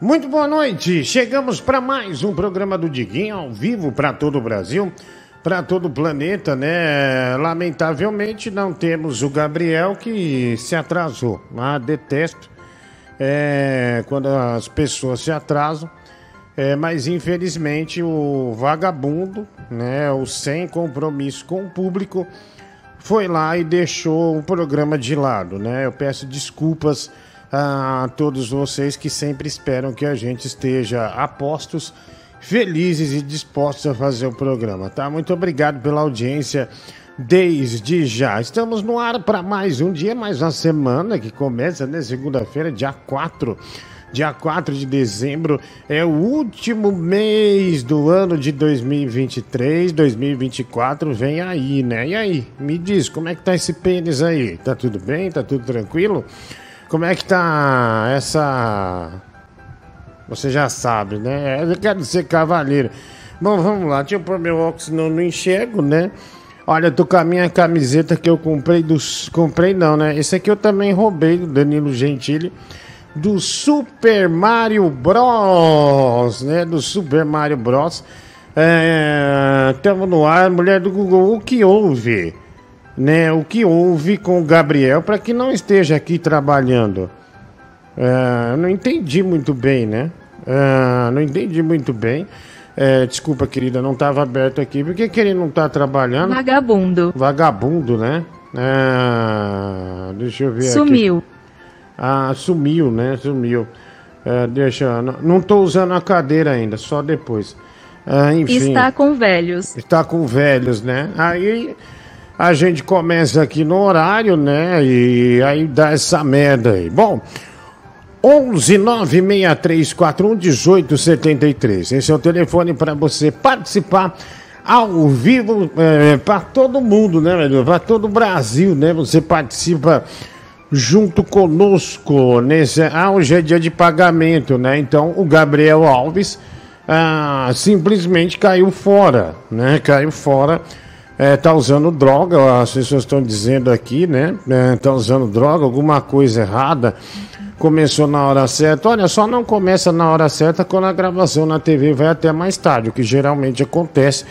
Muito boa noite. Chegamos para mais um programa do Diguinho ao vivo para todo o Brasil, para todo o planeta, né? Lamentavelmente não temos o Gabriel que se atrasou. Ah, detesto é, quando as pessoas se atrasam. É, mas infelizmente o vagabundo, né, o sem compromisso com o público, foi lá e deixou o programa de lado, né? Eu peço desculpas a todos vocês que sempre esperam que a gente esteja a postos, felizes e dispostos a fazer o programa, tá? Muito obrigado pela audiência desde já. Estamos no ar para mais um dia, mais uma semana que começa, né? Segunda-feira, dia 4 dia 4 de dezembro, é o último mês do ano de 2023, 2024 vem aí, né? E aí, me diz, como é que tá esse pênis aí? Tá tudo bem? Tá tudo tranquilo? Como é que tá essa. Você já sabe, né? Eu quero ser cavaleiro. Bom, vamos lá. Deixa eu pôr meu óculos, senão não enxergo, né? Olha, tô com a minha camiseta que eu comprei dos. Comprei não, né? Esse aqui eu também roubei do Danilo Gentili. Do Super Mario Bros. Né? Do Super Mario Bros. É, no ar, mulher do Google. O que houve? Né, o que houve com o Gabriel para que não esteja aqui trabalhando. Uh, não entendi muito bem, né? Uh, não entendi muito bem. Uh, desculpa, querida, não estava aberto aqui. Por que, que ele não está trabalhando? Vagabundo. Vagabundo, né? deixa eu ver Sumiu. Aqui. Ah, sumiu, né? Sumiu. deixa, não estou usando a cadeira ainda, só depois. enfim. Está com velhos. Está com velhos, né? Aí a gente começa aqui no horário, né? E aí dá essa merda aí. Bom, 11 96341 1873. Esse é o telefone para você participar ao vivo é, para todo mundo, né, Para todo o Brasil, né? Você participa junto conosco nesse. Ah, hoje é dia de pagamento, né? Então o Gabriel Alves ah, simplesmente caiu fora, né? Caiu fora é, tá usando droga, as pessoas estão dizendo aqui, né? É, tá usando droga, alguma coisa errada. Começou na hora certa. Olha, só não começa na hora certa quando a gravação na TV vai até mais tarde, o que geralmente acontece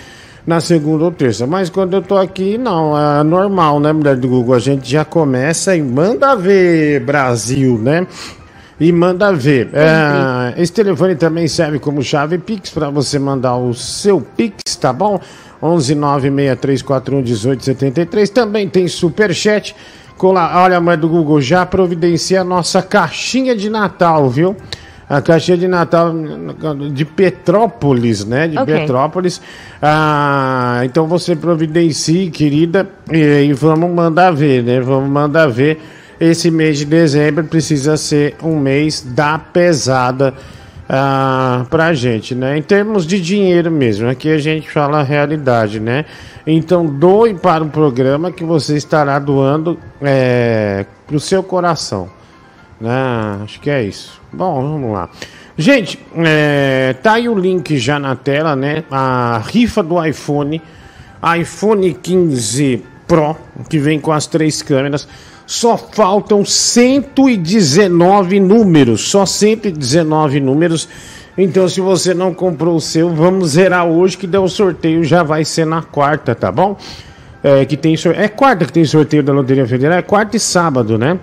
na segunda ou terça. Mas quando eu tô aqui, não, é normal, né, mulher do Google? A gente já começa e manda ver Brasil, né? E manda ver. É, esse telefone também serve como chave Pix para você mandar o seu Pix, tá bom? 11963411873. Também tem superchat. Olha, mãe do Google, já providencia a nossa caixinha de Natal, viu? A caixinha de Natal de Petrópolis, né? De okay. Petrópolis. Ah, então você providencie, querida, e, e vamos mandar ver, né? Vamos mandar ver. Esse mês de dezembro precisa ser um mês da pesada ah, pra gente, né? Em termos de dinheiro mesmo, aqui a gente fala a realidade, né? Então doe para o programa que você estará doando é, pro seu coração, né? Acho que é isso. Bom, vamos lá. Gente, é, tá aí o link já na tela, né? A rifa do iPhone, iPhone 15 Pro, que vem com as três câmeras só faltam 119 números, só 119 números. Então, se você não comprou o seu, vamos zerar hoje que der o sorteio, já vai ser na quarta, tá bom? É, que tem é quarta que tem sorteio da Loteria Federal, é quarta e sábado, né?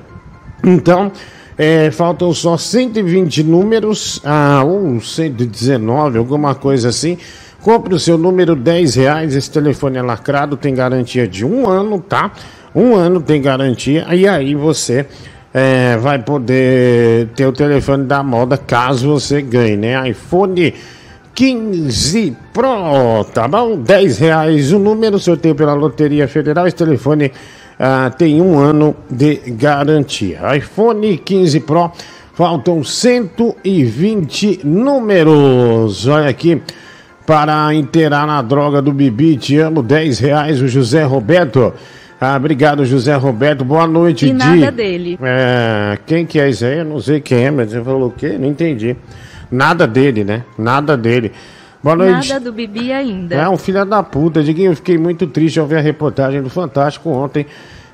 Então, é, faltam só 120 números, ah, ou 119, alguma coisa assim. Compre o seu número 10 reais, esse telefone é lacrado, tem garantia de um ano, tá? Um ano tem garantia, e aí você é, vai poder ter o telefone da moda caso você ganhe, né? iPhone 15 Pro, tá bom? 10 reais o número, sorteio pela Loteria Federal. Esse telefone ah, tem um ano de garantia. iPhone 15 Pro, faltam 120 números. Olha aqui, para inteirar na droga do Bibi, te amo, 10 reais o José Roberto. Ah, obrigado, José Roberto. Boa noite, e Di. nada dele. É, quem que é isso aí? Eu não sei quem é, mas você falou o quê? Não entendi. Nada dele, né? Nada dele. Boa noite. Nada do Bibi ainda. É um filho da puta. Diguinho, eu fiquei muito triste ao ver a reportagem do Fantástico ontem.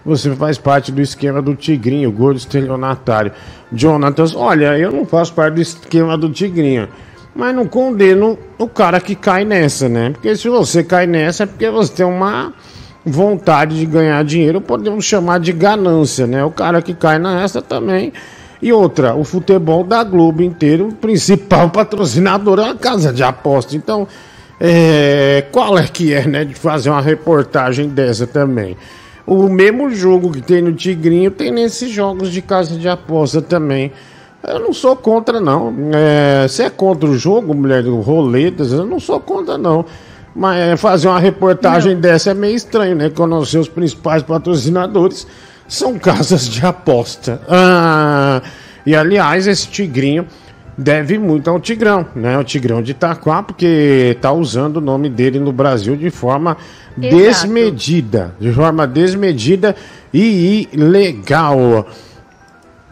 você faz parte do esquema do Tigrinho, gordo estelionatário. Jonatas, olha, eu não faço parte do esquema do Tigrinho. Mas não condeno o cara que cai nessa, né? Porque se você cai nessa é porque você tem uma vontade de ganhar dinheiro, podemos chamar de ganância, né? O cara que cai nessa também. E outra, o futebol da Globo inteiro, o principal patrocinador é a casa de aposta. Então, é, qual é que é, né, de fazer uma reportagem dessa também? O mesmo jogo que tem no Tigrinho tem nesses jogos de casa de aposta também. Eu não sou contra, não. É, se é contra o jogo, mulher do roletas, eu não sou contra, não. Mas é, fazer uma reportagem não. dessa é meio estranho, né? Quando os seus principais patrocinadores são casas de aposta. Ah, e aliás, esse tigrinho deve muito ao Tigrão, né? O Tigrão de Itaquá, porque tá usando o nome dele no Brasil de forma Exato. desmedida. De forma desmedida e ilegal.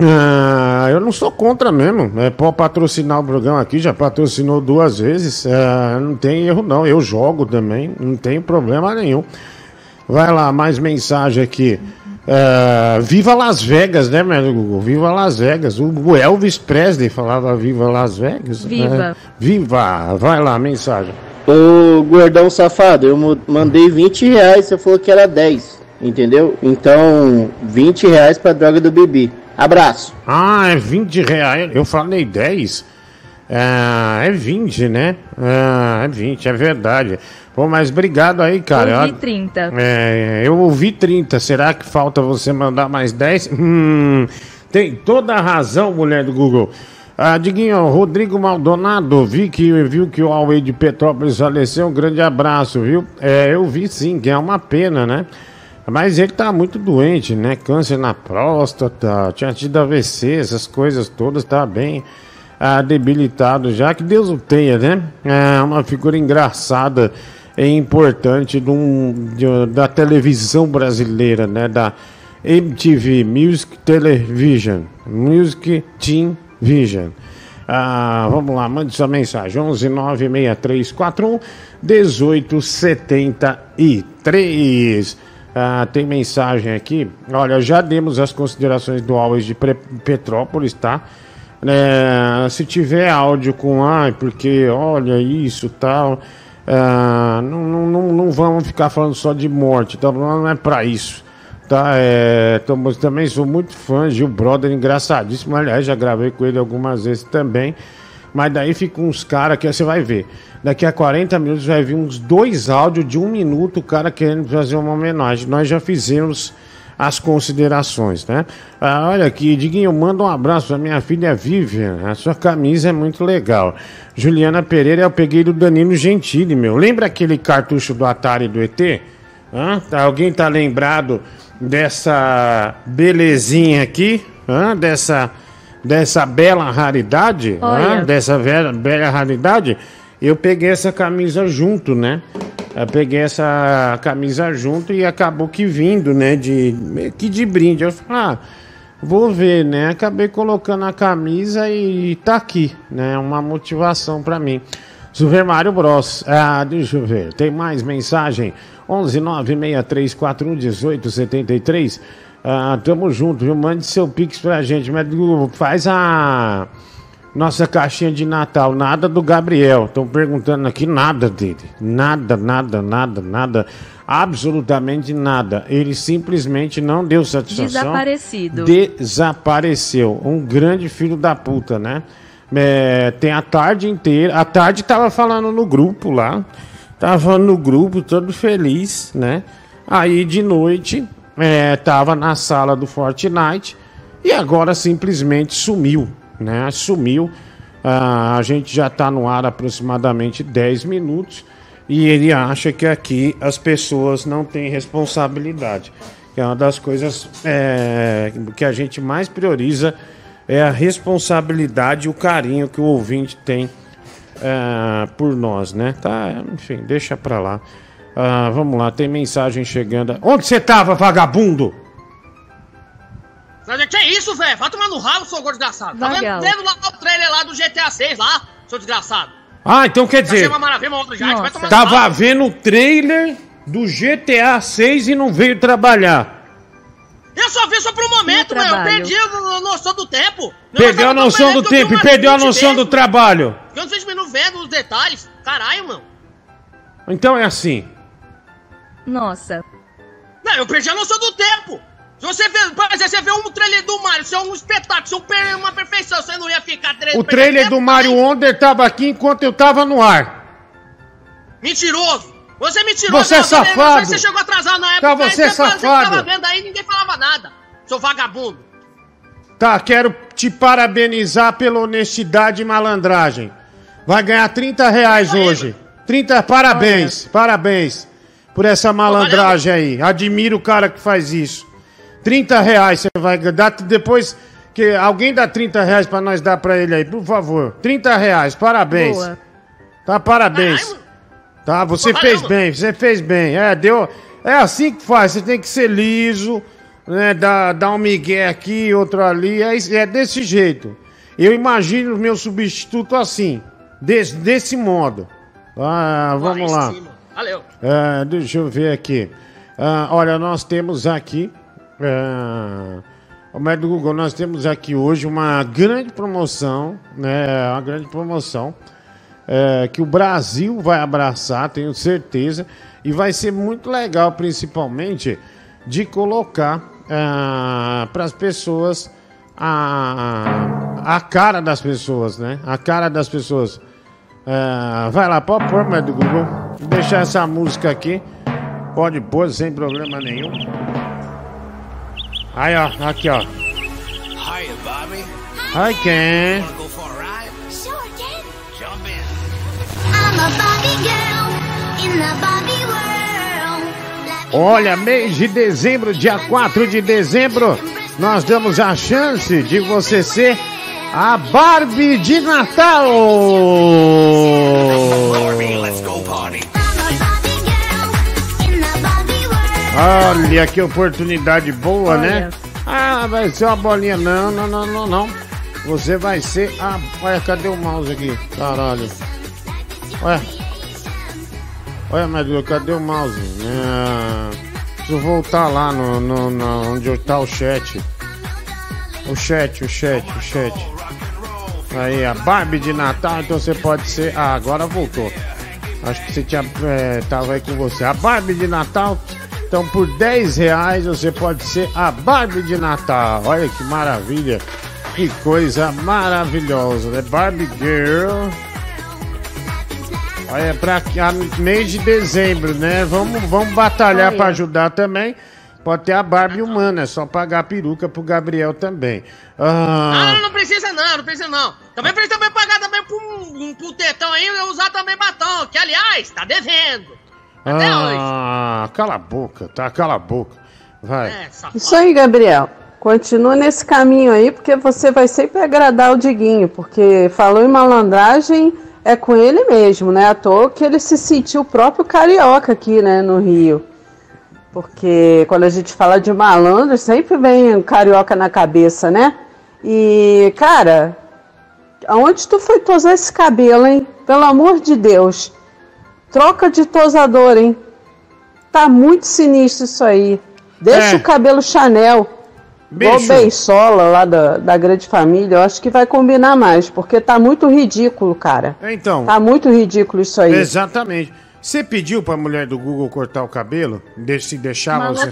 Ah, eu não sou contra mesmo. É, pode patrocinar o programa aqui, já patrocinou duas vezes. É, não tem erro, não. Eu jogo também, não tem problema nenhum. Vai lá, mais mensagem aqui. É, viva Las Vegas, né, meu Google? Viva Las Vegas. O Elvis Presley falava Viva Las Vegas. Viva. Né? Viva. Vai lá, mensagem. Ô, gordão safado, eu mandei 20 reais, você falou que era 10, entendeu? Então, 20 reais pra droga do Bibi. Abraço. Ah, é 20 reais. Eu falei 10. É, é 20, né? É, é 20, é verdade. Pô, mas obrigado aí, cara. Eu ouvi 30. É, eu ouvi 30. Será que falta você mandar mais 10? Hum, tem toda a razão, mulher do Google. Ah, Diguinho, Rodrigo Maldonado, vi que viu que o Huawei de Petrópolis faleceu. Um grande abraço, viu? É, eu vi sim, que é uma pena, né? Mas ele tá muito doente, né? Câncer na próstata, tinha tido AVC, essas coisas todas, tá bem ah, debilitado já. Que Deus o tenha, né? É uma figura engraçada e importante de um, de, da televisão brasileira, né? Da MTV, Music Television, Music Team Vision. Ah, vamos lá, mande sua mensagem: 11 96341 1873. Ah, tem mensagem aqui. Olha, já demos as considerações do Always de Petrópolis, tá? É, se tiver áudio com ai, porque olha isso tal, ah, não, não, não vamos ficar falando só de morte, tá? Não é para isso, tá? É, também sou muito fã o brother engraçadíssimo, aliás, já gravei com ele algumas vezes também. Mas daí fica uns caras que você vai ver. Daqui a 40 minutos vai vir uns dois áudios de um minuto, o cara querendo fazer uma homenagem. Nós já fizemos as considerações, né? Ah, olha aqui, Diguinho, manda um abraço pra minha filha Vivian. A sua camisa é muito legal. Juliana Pereira, eu peguei do Danilo Gentili, meu. Lembra aquele cartucho do Atari do ET? Hã? Tá, alguém tá lembrado dessa belezinha aqui? Hã? Dessa dessa bela raridade, né? dessa velha, bela raridade, eu peguei essa camisa junto, né? Eu peguei essa camisa junto e acabou que vindo, né? De, que de brinde. Eu falei, ah, vou ver, né? Acabei colocando a camisa e tá aqui, né? Uma motivação para mim. Super Mario Bros. Ah, deixa eu ver. Tem mais mensagem? 11 96341 1873. Ah, tamo junto, viu? Mande seu pix pra gente. Mas faz a nossa caixinha de Natal. Nada do Gabriel. Estão perguntando aqui nada dele. Nada, nada, nada, nada. Absolutamente nada. Ele simplesmente não deu satisfação. Desaparecido. Desapareceu. Um grande filho da puta, né? É, tem a tarde inteira. A tarde tava falando no grupo lá. Tava no grupo, todo feliz, né? Aí de noite é, na sala do Fortnite e agora simplesmente sumiu, né? Sumiu. Ah, a gente já está no ar aproximadamente 10 minutos e ele acha que aqui as pessoas não têm responsabilidade. Que é uma das coisas é, que a gente mais prioriza é a responsabilidade e o carinho que o ouvinte tem é, por nós, né? Tá, enfim, deixa pra lá. Ah, vamos lá, tem mensagem chegando. Onde você tava, vagabundo? Que é isso, velho? Vai tomar no rabo, seu gordo desgraçado. Tá vendo, vendo lá o trailer lá do GTA 6 lá, seu desgraçado. Ah, então quer dizer. Uma maravilha, uma já, vai tomar tava vendo o trailer do GTA 6 e não veio trabalhar. Eu só vi só por um momento, meu. Eu perdi a noção do tempo. Perdeu a noção do tempo e perdeu a noção do trabalho. Eu não sei não vendo os detalhes. Caralho, mano. Então é assim. Nossa. Não, eu perdi a noção do tempo. Se você vê, por exemplo, você vê um trailer do Mario, isso é um espetáculo, isso é uma perfeição, você não ia ficar O trailer do Mario Wonder tava aqui enquanto eu tava no ar. Mentiroso! Você é mentiroso! Você é safado! Você chegou atrasado na época, tá, você é safado! Você tava vendo aí ninguém falava nada, seu vagabundo! Tá, quero te parabenizar pela honestidade e malandragem. Vai ganhar 30 reais hoje. 30, parabéns, parabéns por essa malandragem aí. Admiro o cara que faz isso. 30 reais você vai dar depois que alguém dá 30 reais pra nós dar pra ele aí, por favor. 30 reais, parabéns. Boa. Tá, parabéns. Tá, você fez bem, você fez bem. É, deu. É assim que faz, você tem que ser liso, né? Dar, dar um migué aqui, outro ali. É, é desse jeito. Eu imagino o meu substituto assim, desse, desse modo. Ah, vamos lá. Valeu. É, deixa eu ver aqui. Ah, olha, nós temos aqui. É, o médico Google, nós temos aqui hoje uma grande promoção, né? Uma grande promoção é, que o Brasil vai abraçar, tenho certeza, e vai ser muito legal, principalmente, de colocar é, para as pessoas a, a cara das pessoas, né? A cara das pessoas. É, vai lá, pode pôr, do Google. Vou deixar essa música aqui. Pode pôr sem problema nenhum. Aí, ó, aqui, ó. Hi, Bobby. Hi, Ken. Olha, mês de dezembro, dia 4 de dezembro, nós damos a chance de você ser a Barbie de Natal. Olha que oportunidade boa, né? Olha. né? Ah, vai ser uma bolinha. Não, não, não, não, não. Você vai ser a. Olha, cadê o mouse aqui? Caralho. Olha. Olha, Medula, cadê o mouse? É... Preciso voltar lá no, no, no, onde está o chat. O chat, o chat, o chat. Aí, a Barbie de Natal, então você pode ser. Ah, agora voltou. Acho que você tinha. É, tava aí com você. A Barbie de Natal. Então, por 10 reais você pode ser a Barbie de Natal. Olha que maravilha. Que coisa maravilhosa, né? Barbie Girl. Olha, pra mês de dezembro, né? Vamos, vamos batalhar para ajudar também. Pode ter a Barbie humana, é só pagar a peruca pro Gabriel também. Ah, não, não precisa não, não precisa não. Também precisa também pagar também pro, pro tetão aí usar também batom, que aliás, tá devendo. Até ah, hoje. cala a boca, tá? Cala a boca. Vai. É, Isso aí, Gabriel. Continua nesse caminho aí, porque você vai sempre agradar o Diguinho, porque falou em malandragem é com ele mesmo, né? À toa que ele se sentiu o próprio carioca aqui, né, no Rio. Porque quando a gente fala de malandro, sempre vem um carioca na cabeça, né? E, cara, aonde tu foi tosar esse cabelo, hein? Pelo amor de Deus. Troca de tosador, hein? Tá muito sinistro isso aí. Deixa é. o cabelo Chanel. Bicho. Igual Beisola lá da, da grande família, eu acho que vai combinar mais, porque tá muito ridículo, cara. Então. Tá muito ridículo isso aí. Exatamente. Você pediu pra mulher do Google cortar o cabelo? De se deixar você.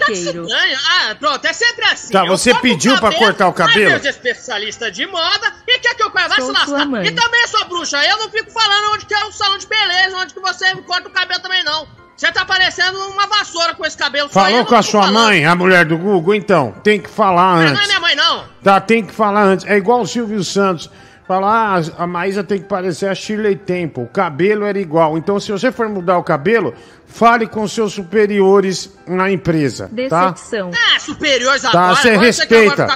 Ah, pronto, é sempre assim. Tá, você pediu cabelo, pra cortar o cabelo? Eu especialista de moda e quer que eu vai se lascar. E também sou bruxa, eu não fico falando onde que é um salão de beleza, onde que você corta o cabelo também não. Você tá parecendo uma vassoura com esse cabelo. Falou com a sua falando. mãe, a mulher do Google? Então, tem que falar antes. Não é minha mãe, não. Tá, tem que falar antes. É igual o Silvio Santos. Falar, ah, a Maísa tem que parecer a Shirley Temple. O cabelo era igual. Então, se você for mudar o cabelo, fale com seus superiores na empresa. Tá? Decepção. Tá? Ah, superiores tá, agora. Você respeita.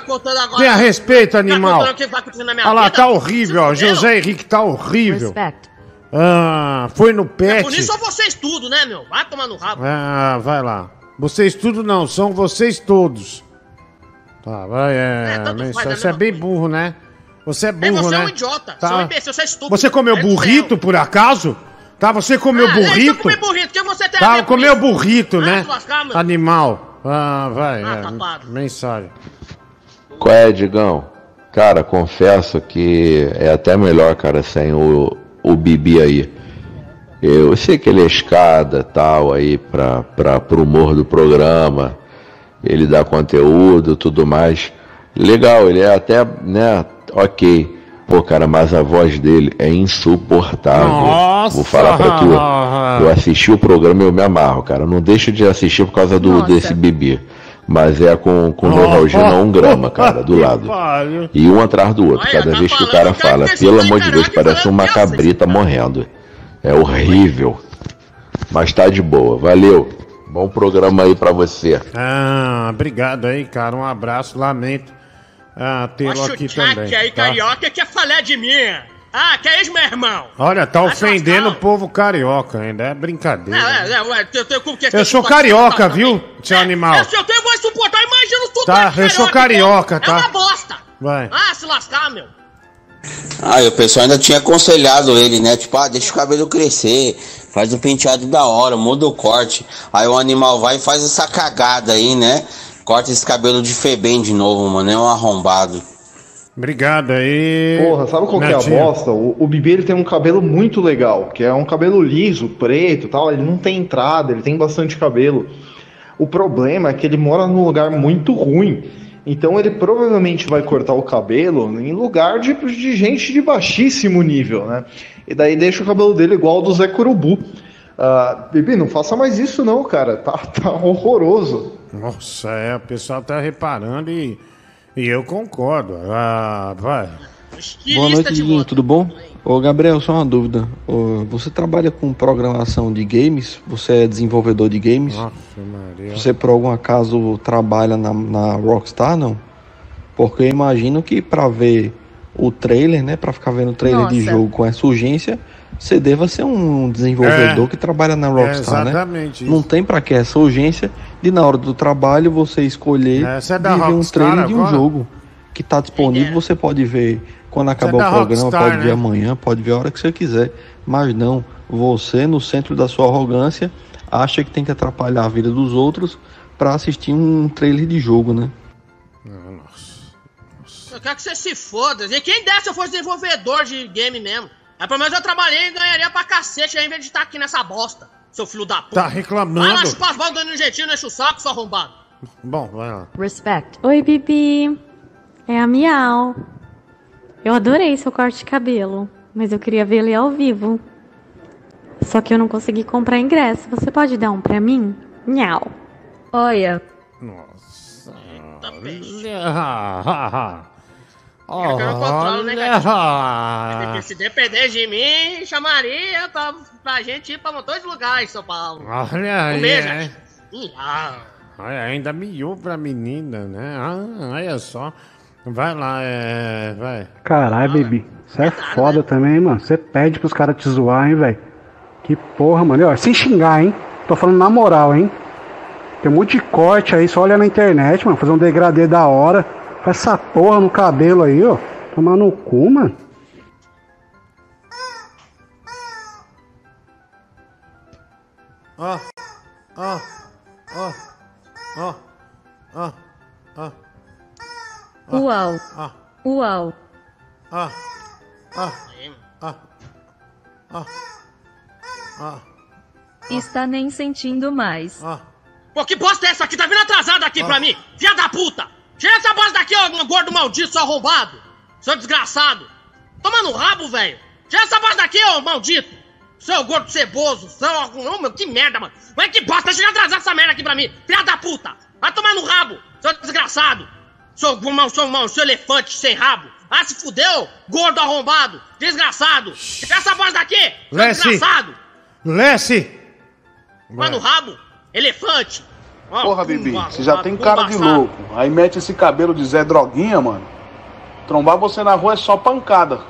Tenha respeito, animal. Olha lá, tá horrível, ó. José Henrique tá horrível. Respect. Ah, foi no pet. É por isso são vocês tudo, né, meu? Vai tomar no rabo. Ah, vai lá. Vocês tudo não, são vocês todos. Tá, vai, é. é faz, você é bem burro, né? Você é burro, é, você né? é um idiota. Tá. Você é um imbecil, você é estúpido. Você comeu é burrito, por acaso? Tá, você comeu ah, burrito? Eu comi burrito, que você tem Tá, comeu burrito, né? Lascar, Animal. Ah, vai, Ah, é, tapado. mensagem. Qual é, Digão? Cara, confesso que é até melhor, cara, sem o, o Bibi aí. Eu sei que ele é escada tal aí pra, pra, pro humor do programa. Ele dá conteúdo tudo mais. Legal, ele é até, né, ok. Pô, cara, mas a voz dele é insuportável. Nossa! Vou falar pra tu. Eu assisti o programa e eu me amarro, cara. Não deixo de assistir por causa do, Nossa. desse Bibi. Mas é com, com a um grama, cara, do lado. E um atrás do outro. Olha, Cada tá vez que o cara fala, pelo amor de Deus, parece uma cabrita morrendo. É horrível. Mas tá de boa. Valeu. Bom programa aí pra você. Ah, obrigado aí, cara. Um abraço, lamento ah, tê-lo aqui que também. aí, tá? carioca, quer falar de mim. Ah, que é isso, meu irmão? Olha, tá ofendendo o povo carioca ainda. É brincadeira. É, é, ué, eu, tenho como que Eu sou carioca, viu, seu É, animal? É, se eu tenho voz suportar, imagina o sotaque Tá, eu sou carioca, tá? É uma bosta. Vai. Ah, se lascar, meu. Ah, e o pessoal ainda tinha aconselhado ele, né? Tipo, ah, deixa o cabelo crescer, faz o penteado da hora, muda o corte. Aí o animal vai e faz essa cagada aí, né? Corta esse cabelo de Febem de novo, mano. É um arrombado. Obrigado aí. Porra, sabe qual que é a bosta? O, o Bibi ele tem um cabelo muito legal, que é um cabelo liso, preto e tal. Ele não tem entrada, ele tem bastante cabelo. O problema é que ele mora num lugar muito ruim. Então ele provavelmente vai cortar o cabelo em lugar de, de gente de baixíssimo nível, né? E daí deixa o cabelo dele igual ao do Zé Curubu. Ah, Bibi, não faça mais isso não, cara. Tá, tá horroroso. Nossa, é, o pessoal tá reparando e, e eu concordo. Ah, vai. Boa noite, Diguinho, tudo bom? Ô Gabriel, só uma dúvida. Ô, você trabalha com programação de games? Você é desenvolvedor de games? Nossa, Maria. Você por algum acaso trabalha na, na Rockstar, não? Porque eu imagino que pra ver o trailer, né? Pra ficar vendo o trailer de Nossa. jogo com essa urgência, você deva ser um desenvolvedor É. que trabalha na Rockstar, né? exatamente isso. Não tem pra que essa urgência de na hora do trabalho você escolher É, você é da ver um trailer de um agora? jogo que tá disponível, você pode ver quando acabar o programa, Rockstar, pode ver né? amanhã, pode ver a hora que você quiser. Mas não, você no centro da sua arrogância acha que tem que atrapalhar a vida dos outros pra assistir um trailer de jogo, né? Eu quero que você se foda. E quem eu fosse desenvolvedor de game mesmo? Aí pelo menos eu trabalhei e ganharia pra cacete ao invés de estar aqui nessa bosta. Seu filho da puta. Tá Vai lá reclamando? chupar as bolas dando um jeitinho, não enche o saco, seu arrombado. Bom, vai lá. Respect. Oi, Bibi. É a Miau. Eu adorei seu corte de cabelo, mas eu queria ver ele ao vivo. Só que eu não consegui comprar ingresso. Você pode dar um pra mim? Miau. Olha, Nossa. Eita, peixe. Olha. É que eu controlo, né, Olha. Porque se depender de mim, chamaria pra, pra gente ir pra dois lugares, São Paulo. Olha aí. Um beijo. é. Ih, ah. Olha, ainda miou pra menina, né? Ah, olha só. Vai lá, é. Vai. Caralho, baby. Você é foda também, hein, mano. Você pede pros caras te zoar, hein, velho. Que porra, mano. E, Ó, sem xingar, hein. Tô falando na moral, hein. Tem um monte de corte aí, só olha na internet, mano. Fazer um degradê da hora. Faz essa porra no cabelo aí, ó. Tomar no cu, mano. Ó, ó, ó, ó, ó, ó, uau, ó, uau. ó, ó, ó, ó, ó, Está nem sentindo mais. ó. Pô, que bosta é essa aqui? Tá vindo atrasada aqui pra mim? Filha da puta! Tira essa bosta daqui, ô gordo maldito, seu arrombado! Seu desgraçado! Toma no rabo, velho! Tira essa bosta daqui, ô maldito! Seu gordo ceboso! Seu... Oh, meu, que merda, mano! Mas que bosta! Chega atrasar essa merda aqui pra mim! Filha da puta! Vai tomar no rabo! Seu desgraçado! Seu, seu, seu, seu elefante sem rabo! Ah, se fudeu! Gordo arrombado! Desgraçado! Tira essa bosta daqui! Seu Lessie! desgraçado! Lessie! Vai no rabo! Elefante! Porra, Bibi, você já tem cara de louco. Aí mete esse cabelo de Zé Droguinha, mano. Trombar você na rua é só pancada.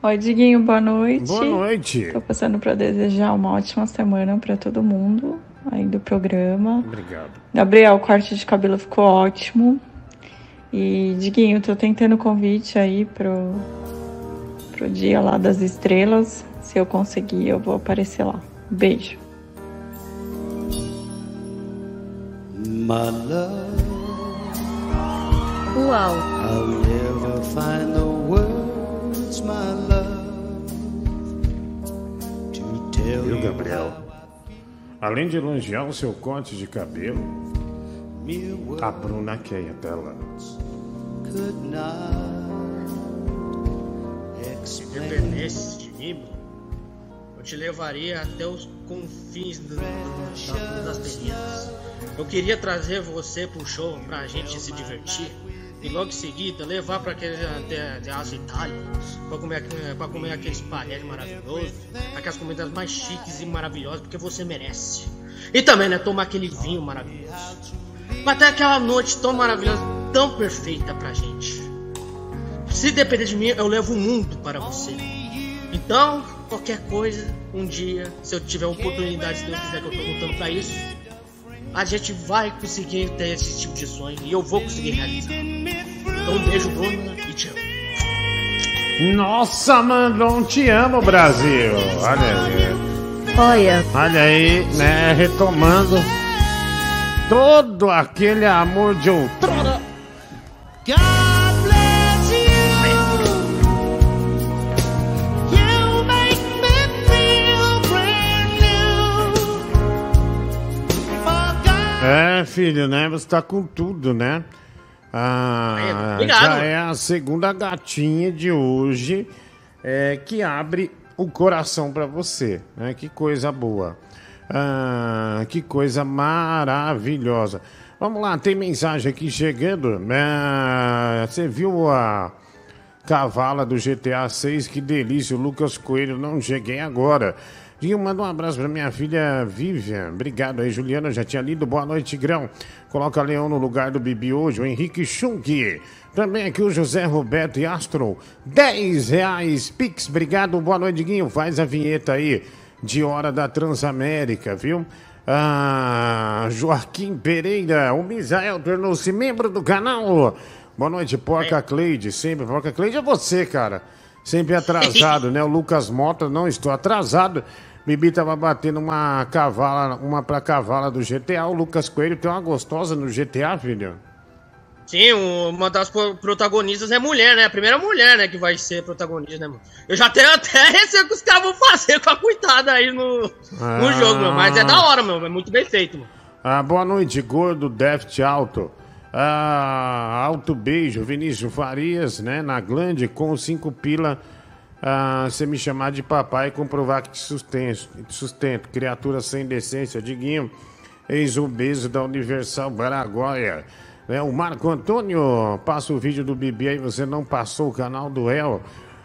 Oi, Diguinho, boa noite. Boa noite. Tô passando para desejar uma ótima semana para todo mundo aí do programa. Obrigado. Gabriel, o corte de cabelo ficou ótimo. E, Diguinho, tô tentando convite aí pro, pro dia lá das estrelas. Se eu conseguir, eu vou aparecer lá. Beijo. My love. Uau. I'll never find the words, my love, to tell Viu, you Gabriel? Além de elogiar o seu corte de cabelo, a Bruna quer ir até lá. could not Se dependesse de mim, eu te levaria até os confins do- do- da- das telinhas. Eu queria trazer você pro show pra gente se divertir e logo em seguida levar pra aquele até, até as Itália pra comer, pra comer aquele espaguete maravilhoso, aquelas comidas mais chiques e maravilhosas, porque você merece. E também, né, tomar aquele vinho maravilhoso. Pra ter aquela noite tão maravilhosa, tão perfeita pra gente. Se depender de mim, eu levo o mundo para você. Então, qualquer coisa, um dia, se eu tiver oportunidade, se Deus quiser que eu tô lutando pra isso, a gente vai conseguir ter esse tipo de sonho e eu vou conseguir realizar. Então, um beijo, Bruna, e tchau. Nossa, Mandon, te amo, Brasil. Olha aí. Olha. Olha aí, né? Retomando todo aquele amor de outrora. God É, filho, né? Você tá com tudo, né? Ah, Obrigado. já é a segunda gatinha de hoje é, que abre o coração pra você, né? Que coisa boa. Ah, que coisa maravilhosa. Vamos lá, tem mensagem aqui chegando. Ah, você viu a cavala do GTA 6? Que delícia, o Lucas Coelho. Não cheguei agora. Dinho, manda um abraço pra minha filha Vivian. Obrigado aí, Juliana. Já tinha lido. Boa noite, Grão. Coloca Leão no lugar do Bibi hoje, o Henrique Schunk. Também aqui o José Roberto e Astro. 10 reais, Pix. Obrigado. Boa noite, Guinho. Faz a vinheta aí de Hora da Transamérica, viu? Ah, Joaquim Pereira, o Misael tornou-se membro do canal. Boa noite, Porca Cleide. Sempre, Porca Cleide é você, cara. Sempre atrasado, né? O Lucas Mota, não estou atrasado. Bibi tava batendo uma cavala, uma pra cavala do GTA. O Lucas Coelho tem uma gostosa no GTA, filho. Sim, um- uma das pro- protagonistas é mulher, né? A primeira mulher, né, que vai ser protagonista, né, mano? Eu já tenho até receio que os caras vão fazer com a coitada aí no, no Ah. jogo, meu. Mas é da hora, meu. É muito bem feito, mano. Ah, boa noite, gordo Deft Alto. Ah, alto beijo, Vinícius Farias, né? Na glande com cinco pila. Ah, você me chamar de papai e comprovar que te sustento, te sustento. Criatura sem decência, Diguinho. Ex-obeso da Universal Baraguaia. Né, o Marco Antônio, passa o vídeo do Bibi aí, você não passou o canal do El.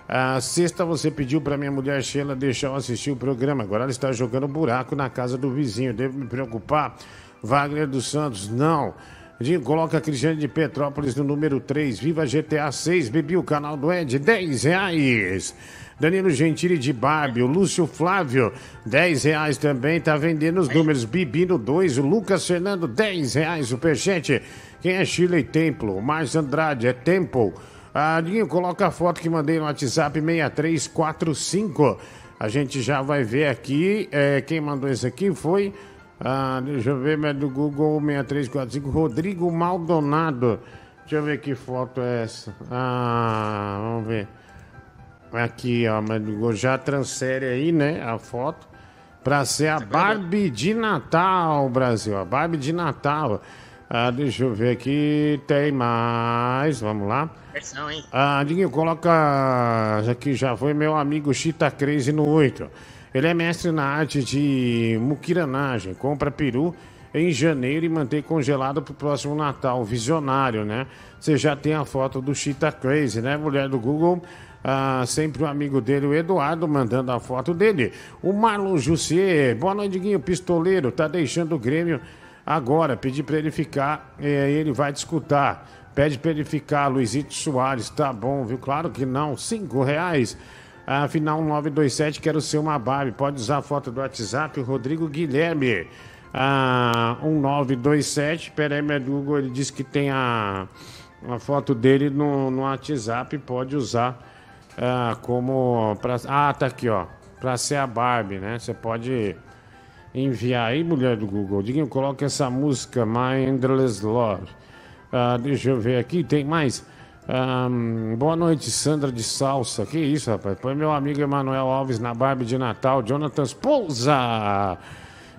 Ah, sexta você pediu pra minha mulher Sheila deixar eu assistir o programa. Agora ela está jogando buraco na casa do vizinho. Devo me preocupar? Wagner dos Santos, não. Dinho, coloca a Cristiane de Petrópolis no número 3. Viva GTA 6. Bebi o canal do Ed, 10 reais. Danilo Gentili de Barbie, o Lúcio Flávio, 10 reais também, tá vendendo os números. Bibi no 2, o Lucas Fernando, 10 reais, superchat. Quem é Shirley Templo? O Márcio Andrade, é Temple. Ah, Dinho, coloca a foto que mandei no WhatsApp 6345. A gente já vai ver aqui. é, quem mandou esse aqui foi. Ah, deixa eu ver, mas do Google 6345. Rodrigo Maldonado. Deixa eu ver que foto é essa. Ah, vamos ver. Aqui, ó, mas do Google já transfere aí, né? A foto. Pra ser a Barbie de Natal, Brasil. A Barbie de Natal. Ah, deixa eu ver aqui. Tem mais. Vamos lá. Versão, hein? Ah, Diguinho, coloca. Aqui já foi meu amigo Chita Crazy no 8. Ele é mestre na arte de muquiranagem. Compra peru em janeiro e mantém congelado pro próximo Natal. Visionário, né? Você já tem a foto do Chita Crazy, né? Mulher do Google. Ah, sempre o amigo dele, o Eduardo, mandando a foto dele. O Marlon Jussier. Boa noite, Diguinho. Pistoleiro. Tá deixando o Grêmio agora. Pedi pra ele ficar. eh, ele vai te escutar. Pede pra ele ficar, Luizito Soares, tá bom, viu? Claro que não, cinco reais. Ah, final 927, quero ser uma Barbie. Pode usar a foto do WhatsApp, Rodrigo Guilherme. Ah, 1927, peraí, Google, ele disse que tem a, a foto dele no, no WhatsApp, pode usar ah, como... Pra, ah, tá aqui, ó. Pra ser a Barbie, né? Você pode enviar aí, mulher do Google. Diguinho, coloca essa música, My Endless Love. Ah, deixa eu ver aqui, tem mais. Ahn, boa noite, Sandra de Salsa. Que isso, rapaz? Põe meu amigo Emanuel Alves na Barbie de Natal. Jonathan Pousa.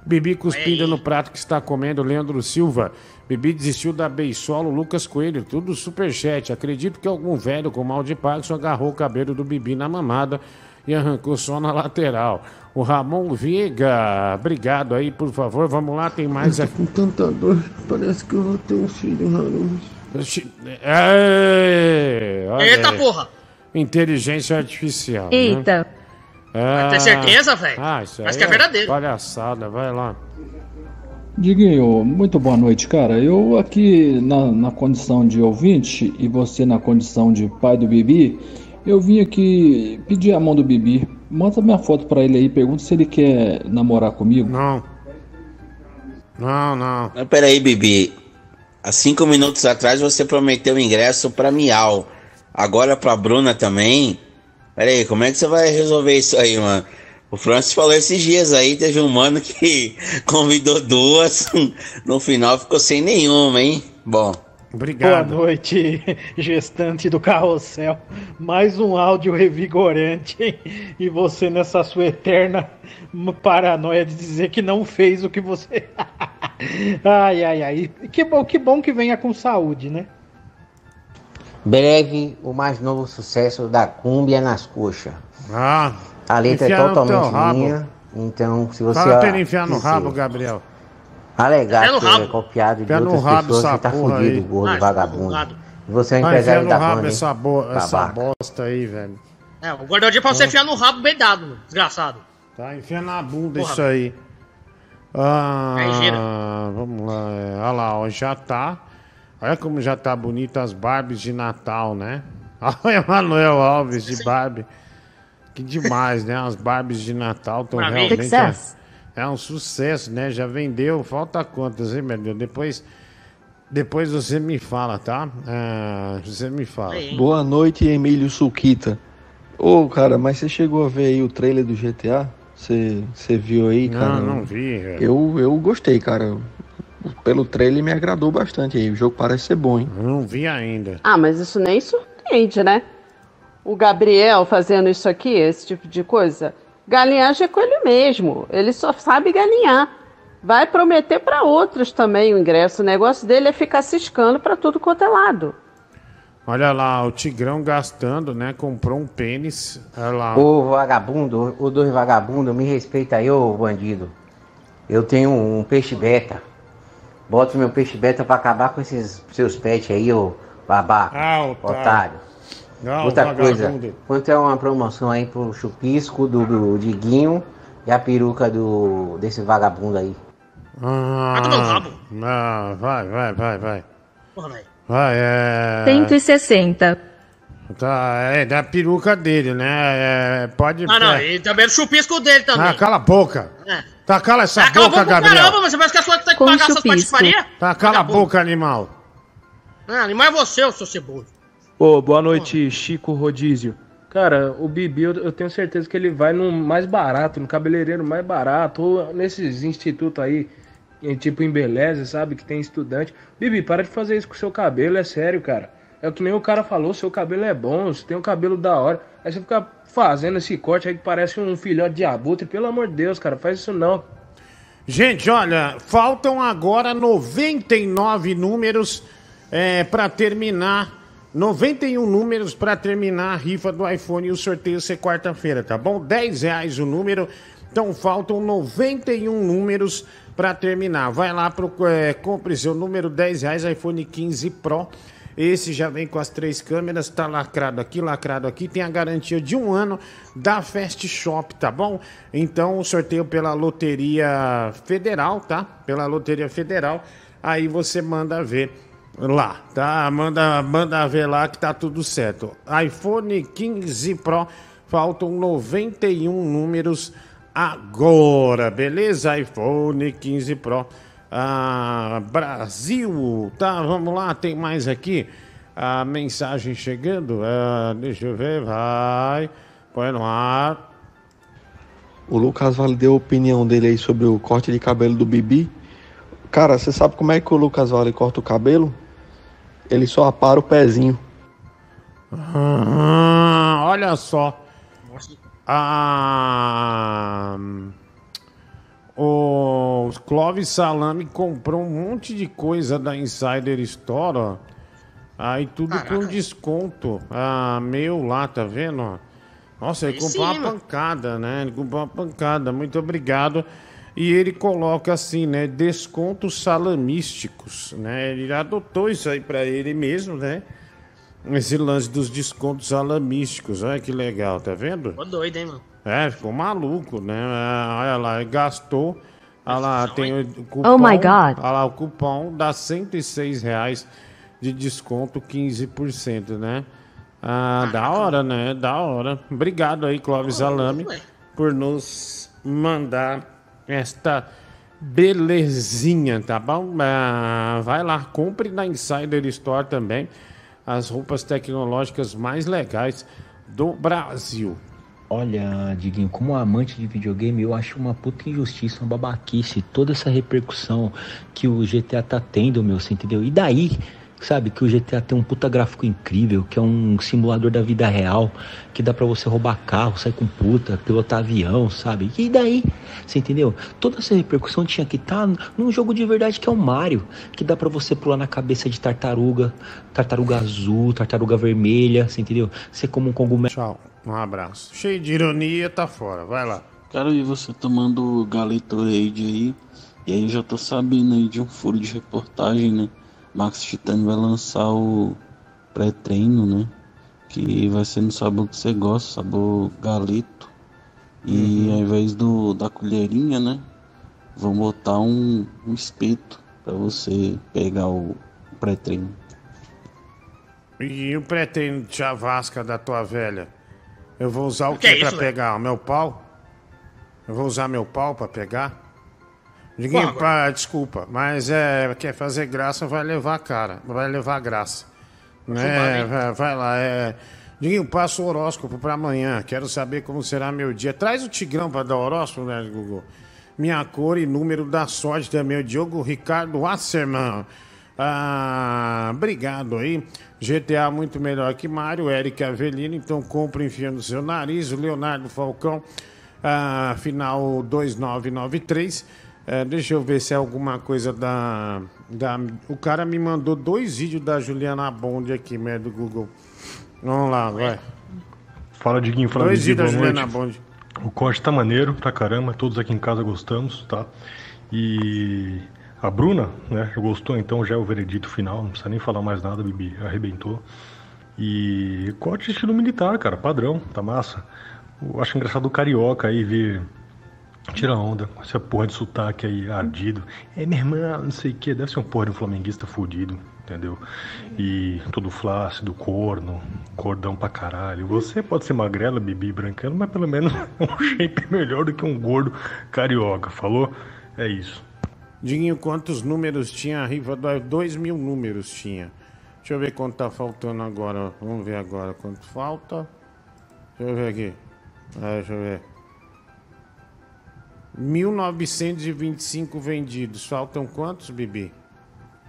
Bibi cuspindo no prato que está comendo. Leandro Silva. Bibi desistiu da Beisolo. Lucas Coelho. Tudo superchat. Acredito que algum velho com mal de Parkinson agarrou o cabelo do Bibi na mamada e arrancou só na lateral. O Ramon Viega. Obrigado aí, por favor. Vamos lá, tem mais aqui. Com tanta dor, parece que eu vou ter um filho, Harold. É, Eita aí. porra! Inteligência artificial. né? Eita. Ah, Tem certeza, velho? Ah, isso aí que é verdadeiro. Palhaçada, vai lá. Diguinho, muito boa noite, cara. Eu aqui na, na condição de ouvinte e você na condição de pai do Bibi, eu vim aqui pedir a mão do Bibi. Manda minha foto pra ele aí, pergunta se ele quer namorar comigo. Não. Não, não. Mas peraí, Bibi. Há cinco minutos atrás você prometeu ingresso pra Miau. Agora pra Bruna também. Peraí, como é que você vai resolver isso aí, mano? O Francis falou esses dias aí, teve um mano que convidou duas, no final ficou sem nenhuma, hein? Bom. Obrigado. Boa noite, gestante do carrossel. Mais um áudio revigorante, hein? E você nessa sua eterna paranoia de dizer que não fez o que você. Ai, ai, ai. Que bom, que bom que venha com saúde, né? Breve, o mais novo sucesso da Cúmbia nas coxas. Ah. A letra é totalmente minha, então se você Fala pra ele enfiar no rabo, Gabriel. alegar no que rabo. é copiado de outras rabo pessoas, você tá fudido, aí. gordo Ah, vagabundo. E você é um empresário no da rabo hein? essa, bo essa bosta aí, velho. É, o guardadinho pra você enfiar no rabo bem dado, desgraçado. Tá, enfia na bunda Porra, isso aí. Ah, Aí gira. vamos lá. é, Olha lá, ó, já tá. Olha como já tá bonita as Barbies de Natal, né? Olha o Emanuel Alves de Barbie. Que demais, né? As Barbies de Natal estão realmente. É, é um sucesso, né? Já vendeu. Falta quantas, hein, meu Deus? Depois, depois você me fala, tá? Ah, você me fala. Boa noite, Emílio Suquita. Ô, cara, mas você chegou a ver aí o trailer do GTA? Você, viu aí, Não, cara? não vi, velho. Eu, eu gostei, cara. Pelo trailer me agradou bastante aí. O jogo parece ser bom, hein? Não vi ainda. Ah, mas isso nem surpreende, né? O Gabriel fazendo isso aqui, esse tipo de coisa. Galinhagem é com ele mesmo. Ele só sabe galinhar. Vai prometer para outros também o ingresso. O negócio dele é ficar ciscando para tudo quanto é lado. Olha lá, o Tigrão gastando, né? Comprou um pênis. Olha lá. Ô vagabundo, ô dois vagabundo, me respeita aí, ô bandido. Eu tenho um peixe beta. Bota o meu peixe beta pra acabar com esses seus pets aí, ô babaca. Ah, otário. otário. Não, Outra vagabundo. coisa, quanto é uma promoção aí pro chupisco do, do Diguinho e a peruca do desse vagabundo aí? Ah, Vai tomar no rabo. ah, vai, vai, vai, vai. Porra, velho. Vai, é. 160. Tá, é da peruca dele, né? É, pode. Ah, não, é. e também o chupisco dele também. Ah, cala a boca. É. Tá, cala essa Ah, cala a boca, boca pro Gabriel. caramba, mas você parece que a sua tem que Com pagar essas chupisco. patifarias? Tá, cala a boca, animal. Ah, animal é você, ô seu ceboso. Ô, boa noite, Chico Rodízio. Cara, o Bibi, eu, eu tenho certeza que ele vai no mais barato, no cabeleireiro mais barato, ou nesses institutos aí, tipo em Beleza, sabe, que tem estudante. Bibi, para de fazer isso com o seu cabelo, é sério, cara. É o que nem o cara falou, seu cabelo é bom, você tem um cabelo da hora. Aí você fica fazendo esse corte aí que parece um filhote de abutre. Pelo amor de Deus, cara, faz isso não. Gente, olha, faltam agora 99 números é, para terminar. 91 números para terminar a rifa do iPhone e o sorteio ser quarta-feira, tá bom? 10 reais o número. Então faltam 91 números para terminar. Vai lá, pro, é, compre seu número 10 reais, iPhone 15 Pro. Esse já vem com as três câmeras, tá lacrado aqui, lacrado aqui. Tem a garantia de um ano da Fast Shop, tá bom? Então, o sorteio pela Loteria Federal, tá? Pela Loteria Federal. Aí você manda ver lá, tá? Manda, manda ver lá que tá tudo certo. iPhone 15 Pro, faltam 91 números agora, beleza? iPhone 15 Pro. Ah, Brasil, tá? Vamos lá, tem mais aqui. A mensagem chegando. Ah, deixa eu ver, vai. Põe no ar. O Lucas Vale deu a opinião dele aí sobre o corte de cabelo do Bibi. Cara, você sabe como é que o Lucas Vale corta o cabelo? Ele só apara o pezinho. Ah, olha só. Ah, o Clóvis Salame comprou um monte de coisa da Insider Store, ó. Aí tudo com desconto. Ah, meu lá, tá vendo? Nossa, ele Aí comprou sim, uma mano. pancada, né? Ele comprou uma pancada. Muito obrigado. E ele coloca assim, né? Descontos salamísticos, né? Ele adotou isso aí pra ele mesmo, né? Esse lance dos descontos salamísticos. Olha que legal, tá vendo? Tô doido, hein, mano. É, ficou maluco, né? Ah, Olha lá, gastou. Olha lá, tem o cupom. Oh my God. Olha lá, o cupom dá 106 reais de desconto, 15%, né? Ah, da hora, né? Da hora. Obrigado aí, Clóvis Alame, por nos mandar esta belezinha, tá bom? Ah, vai lá, compre na Insider Store também as roupas tecnológicas mais legais do Brasil. Olha, Diguinho, como amante de videogame, eu acho uma puta injustiça, uma babaquice, toda essa repercussão que o GTA tá tendo, meu, você entendeu? E daí, sabe, que o GTA tem um puta gráfico incrível, que é um simulador da vida real, que dá pra você roubar carro, sair com puta, pilotar avião, sabe? E daí, você entendeu? Toda essa repercussão tinha que estar num jogo de verdade que é o Mario, que dá pra você pular na cabeça de tartaruga, tartaruga azul, tartaruga vermelha, você entendeu? Ser como um cogumelo. Tchau. Um abraço. Cheio de ironia, tá fora. Vai lá. Cara, e você tomando Gatorade aí, e aí eu já tô sabendo aí de um furo de reportagem, né? Max Titani vai lançar o pré-treino, né? Que vai ser no sabor que você gosta, sabor galito. E ao invés do, da colherinha, né? Vão botar um, um espeto pra você pegar o pré-treino. E o pretendo de chavasca da tua velha? Eu vou usar o Que que, é pra isso, pegar? O meu pau? Eu vou usar meu pau pra pegar? Qual pá, desculpa, mas é, quer fazer graça, vai levar cara, vai levar graça. Né? Vai, vai lá, é. Diguinho, passa o horóscopo pra amanhã. Quero saber como será meu dia. Traz o Tigrão pra dar horóscopo, né, Google? Minha cor e número da sorte também. O Diogo Ricardo Wasserman. Ah, obrigado aí. GTA muito melhor que Mário, Eric Avelino, então compra enfiando no seu nariz. O Leonardo Falcão, ah, final 2993. É, deixa eu ver se é alguma coisa da, da. O cara me mandou dois vídeos da Juliana Bond aqui, né, do Google. Vamos lá, vai. Fala, Diguinho. Fala, Dois vídeos da Juliana. Bond. O corte tá maneiro pra caramba, todos aqui em casa gostamos, tá? E a Bruna, né, gostou, então já é o veredito final, não precisa nem falar mais nada, Bibi, arrebentou. E corte estilo militar, cara, padrão, tá massa. Eu acho engraçado o carioca aí ver. Tira onda com essa porra de sotaque aí ardido. É, minha irmã, não sei o que, deve ser um porra de um flamenguista fudido, entendeu? E todo flácido, corno, cordão pra caralho. Você pode ser magrela, bibi, branquelo, mas pelo menos um shape melhor do que um gordo carioca, falou? É isso. Diguinho, quantos números tinha a rifa? do- Dois mil números tinha. Deixa eu ver quanto tá faltando agora. Vamos ver agora quanto falta. Deixa eu ver aqui. Ah, deixa eu ver. 1925 vendidos. Faltam quantos, Bibi?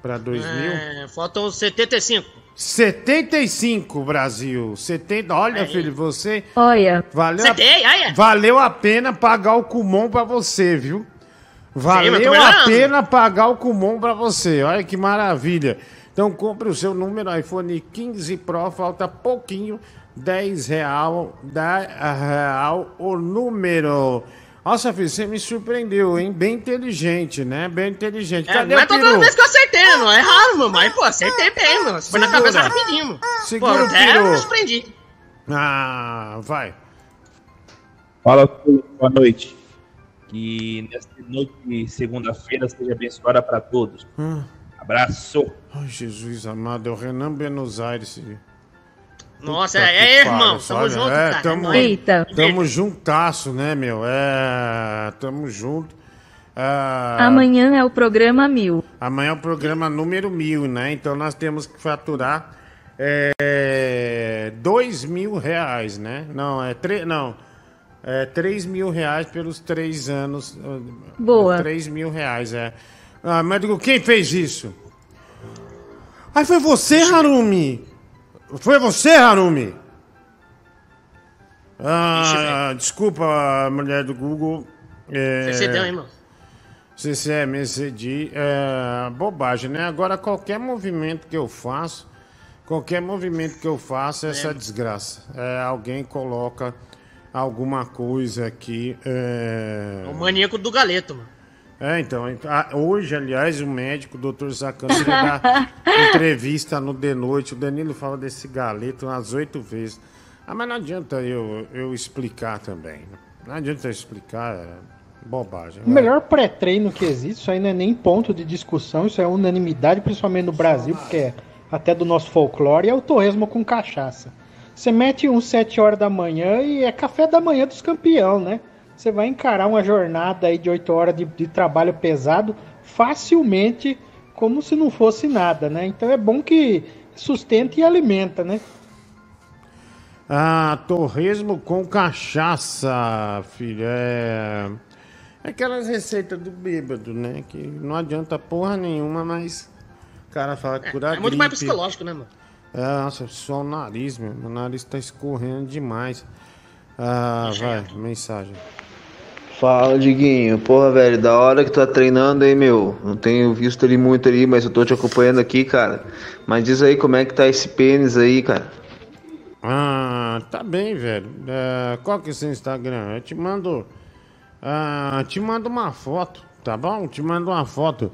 Para 2000? É, faltam 75. 75, Brasil. 70. Olha, É. filho, você. Olha. Valeu, é? valeu a pena pagar o Kumon pra você, viu? Valeu tô a pena pagar o Kumon pra você. Olha que maravilha. Então compre o seu número iPhone 15 Pro, falta pouquinho. 10 real, 10 real o número. Nossa, filho, você me surpreendeu, hein? Bem inteligente, né? Bem inteligente. É, Cadê não é toda vez que eu acertei, não é raro, mano. Mas, pô, acertei bem, mano. Foi na cabeça rapidinho. mano. Segura pô, o até peru. me surpreendi. Ah, vai. Fala, boa noite. Que nesta noite de segunda-feira seja abençoada para todos. Hum. Abraço. Ai, Jesus amado, é o Renan Buenos Aires. Nossa, Puta é, é, irmão. pariu, Tamo olha, junto, é, cara. Tamo, É. Eita. Tamo juntasso, né, meu? É, tamo junto. Ah, Amanhã é o programa mil. Amanhã é o programa número mil, né? Então nós temos que faturar é, dois mil reais, né? Não, é três. Não. É, 3 mil reais pelos três anos. Boa. 3 mil reais, é. Ah, médico, quem fez isso? Ai, foi você, Harumi! Foi você, Harumi! Ah, desculpa, mulher do Google. É... Você cedeu, hein, mano? CCM, excedi. É bobagem, né? Agora, qualquer movimento que eu faço, qualquer movimento que eu faço, é essa desgraça. É, alguém coloca alguma coisa aqui. É... O maníaco do galeto, mano. É, então, a- hoje, aliás, o médico, o doutor Sacano, ele dá entrevista no De Noite. O Danilo fala desse galeto umas oito vezes. Ah, mas não adianta eu, eu explicar também. né? Não adianta eu explicar, é bobagem. O melhor pré-treino que existe, isso aí não é nem ponto de discussão, isso é unanimidade, principalmente no Brasil, porque é até do nosso folclore, é o torresmo com cachaça. Você mete uns 7 horas da manhã e é café da manhã dos campeão, né? Você vai encarar uma jornada aí de 8 horas de, de trabalho pesado facilmente, como se não fosse nada, né? Então é bom que sustenta e alimenta, né? Ah, torresmo com cachaça, filho. É. É aquelas receitas do bêbado, né? Que não adianta porra nenhuma, mas o cara fala que cura É muito mais psicológico, né, mano? É, nossa, só o nariz, meu. Meu nariz tá escorrendo demais. Ah, vai, mensagem. Fala, Diguinho. Porra, velho, da hora que tu tá treinando aí, meu. Não tenho visto ali muito ali, mas eu tô te acompanhando aqui, cara. Mas diz aí como é que tá esse pênis aí, cara. Ah, tá bem, velho. É, qual que é o seu Instagram? Eu te mando. Ah, te mando uma foto, tá bom? Te mando uma foto.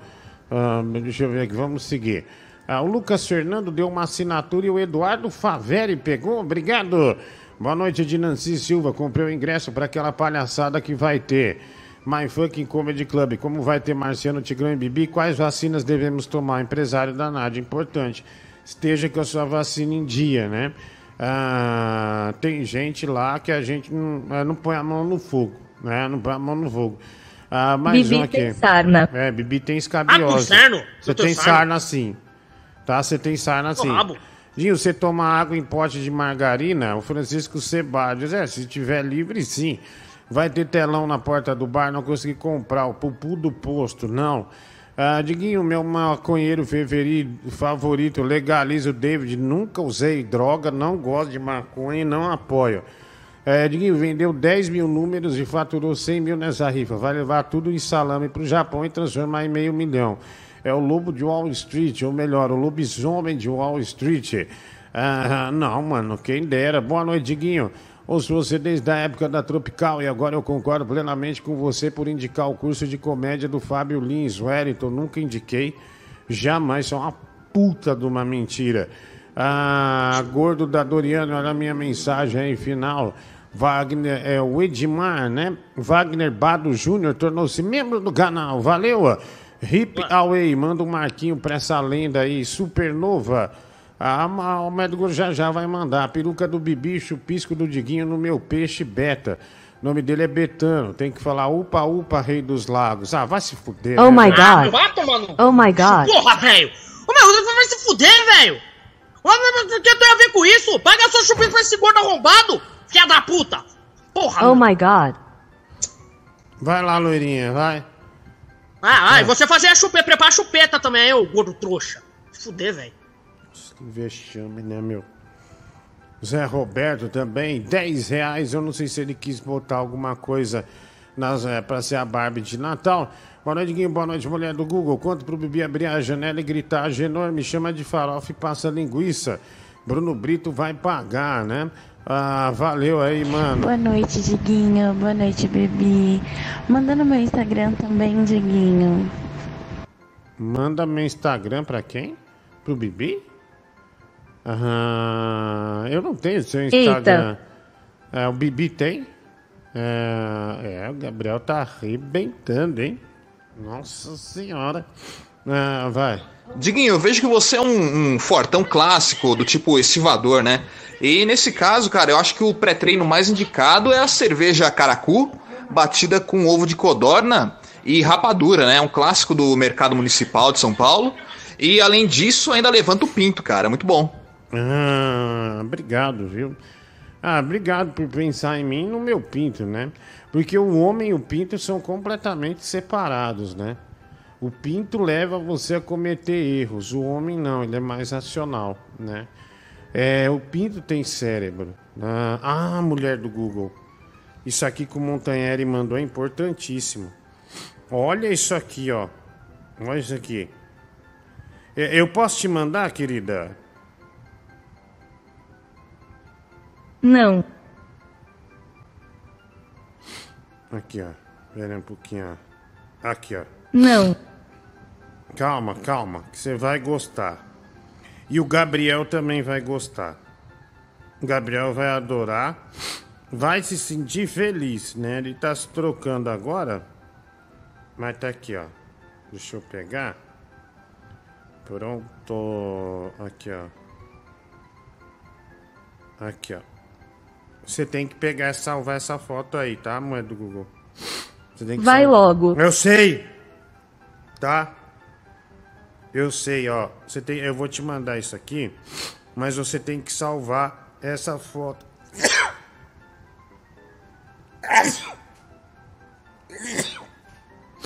Ah, deixa eu ver aqui, vamos seguir. Ah, o Lucas Fernando deu uma assinatura e o Eduardo Faveri pegou. Obrigado. Boa noite, de Nancy Silva. Comprei o ingresso para aquela palhaçada que vai ter. My Fucking Comedy Club. Como vai ter Marciano, Tigrão e Bibi? Quais vacinas devemos tomar? Empresário da Nádia, importante. Esteja com a sua vacina em dia, né? Ah, tem gente lá que a gente não, eh, não põe a mão no fogo, né? Não põe a mão no fogo. Ah, mais Bibi um aqui. tem sarna. É, Bibi tem Ah, escabiose. com sarno? Você tem sarna. sarna sim. Tá? Você tem sarna No sim. Dinho, você toma água em pote de margarina? O Francisco Sebadios. É, se tiver livre, sim. Vai ter telão na porta do bar, não consegui comprar. O pupu do posto, não. Ah, Diguinho, meu maconheiro favorito, legaliza o David. Nunca usei droga, não gosto de maconha e não apoio. É, Diguinho vendeu 10 mil números e faturou 100 mil nessa rifa. Vai levar tudo em salame pro Japão e transformar em meio milhão. É o lobo de Wall Street, ou melhor, o lobisomem de Wall Street. Ah, não, mano, quem dera. Boa noite, Diguinho. Ouço você desde a época da Tropical e agora eu concordo plenamente com você por indicar o curso de comédia do Fábio Lins. Wellington, nunca indiquei. Jamais, é uma puta de uma mentira. Ah, gordo da Doriano, olha a minha mensagem aí, final. Wagner, é o Edmar, né? Wagner Bado Júnior tornou-se membro do canal. Valeu! Hip Away, manda um marquinho pra essa lenda aí, supernova. Ah, o médico já já vai mandar. Peruca do Bibi, chupisco do Diguinho no meu peixe beta. O nome dele é Betano. Tem que falar upa, upa, rei dos lagos. Ah, vai se fuder. Oh né, my? Ah, God. vai tomar no... Oh my God. Porra, velho! Ô, meu, vai se fuder, velho! O que tem a ver com isso? Paga sua chupinha com esse gordo arrombado! Filha da puta! Porra! Oh my God. Vai lá, loirinha, vai. Ah, ah, e você fazer a chupeta, preparar a chupeta também, ô gordo trouxa. Fuder, velho. Que vexame, né, meu? Zé Roberto também, 10 reais. Eu não sei se ele quis botar alguma coisa nas, é, pra ser a Barbie de Natal. Boa noite, Guinho. Boa noite, mulher do Google. Conta pro Bibi abrir a janela e gritar: Genor, me chama de farofa e passa linguiça. Bruno Brito vai pagar, né? Ah, valeu aí, mano. Boa noite, Diguinho. Boa noite, Bebi. Manda no meu Instagram também, Diguinho. Manda meu Instagram pra quem? Pro Bibi? Ah, eu não tenho seu Instagram. É, o Bibi tem? É, é, o Gabriel tá arrebentando, hein? Nossa senhora. Ah, vai. Diguinho, eu vejo que você é um, um fortão clássico, do tipo estivador, né? E nesse caso, cara, eu acho que o pré-treino mais indicado é a cerveja Caracu, batida com ovo de codorna e rapadura, né? Um clássico do mercado municipal de São Paulo. E além disso, ainda levanta o pinto, cara. Muito bom. Ah, obrigado, viu? Ah, obrigado por pensar em mim e no meu pinto, né? Porque o homem e o pinto são completamente separados, né? O pinto leva você a cometer erros, o homem não, ele é mais racional, né? É, o pinto tem cérebro. Ah, ah, mulher do Google. Isso aqui que o Montanheri mandou é importantíssimo. Olha isso aqui, ó. Olha isso aqui. É, Eu posso te mandar, querida? Não. Aqui, ó. Espera um pouquinho, ó. Aqui, ó. Não. Calma, calma, que você vai gostar. E o Gabriel também vai gostar. O Gabriel vai adorar. Vai se sentir feliz, né? Ele tá se trocando agora. Mas tá aqui, ó. Deixa eu pegar. Pronto. Aqui, ó. Aqui, ó. Você tem que pegar e salvar essa foto aí, tá, moeda do Google? Vai salvar. logo. Eu sei. Tá? Eu sei, ó. Você tem, eu vou te mandar isso aqui, mas você tem que salvar essa foto.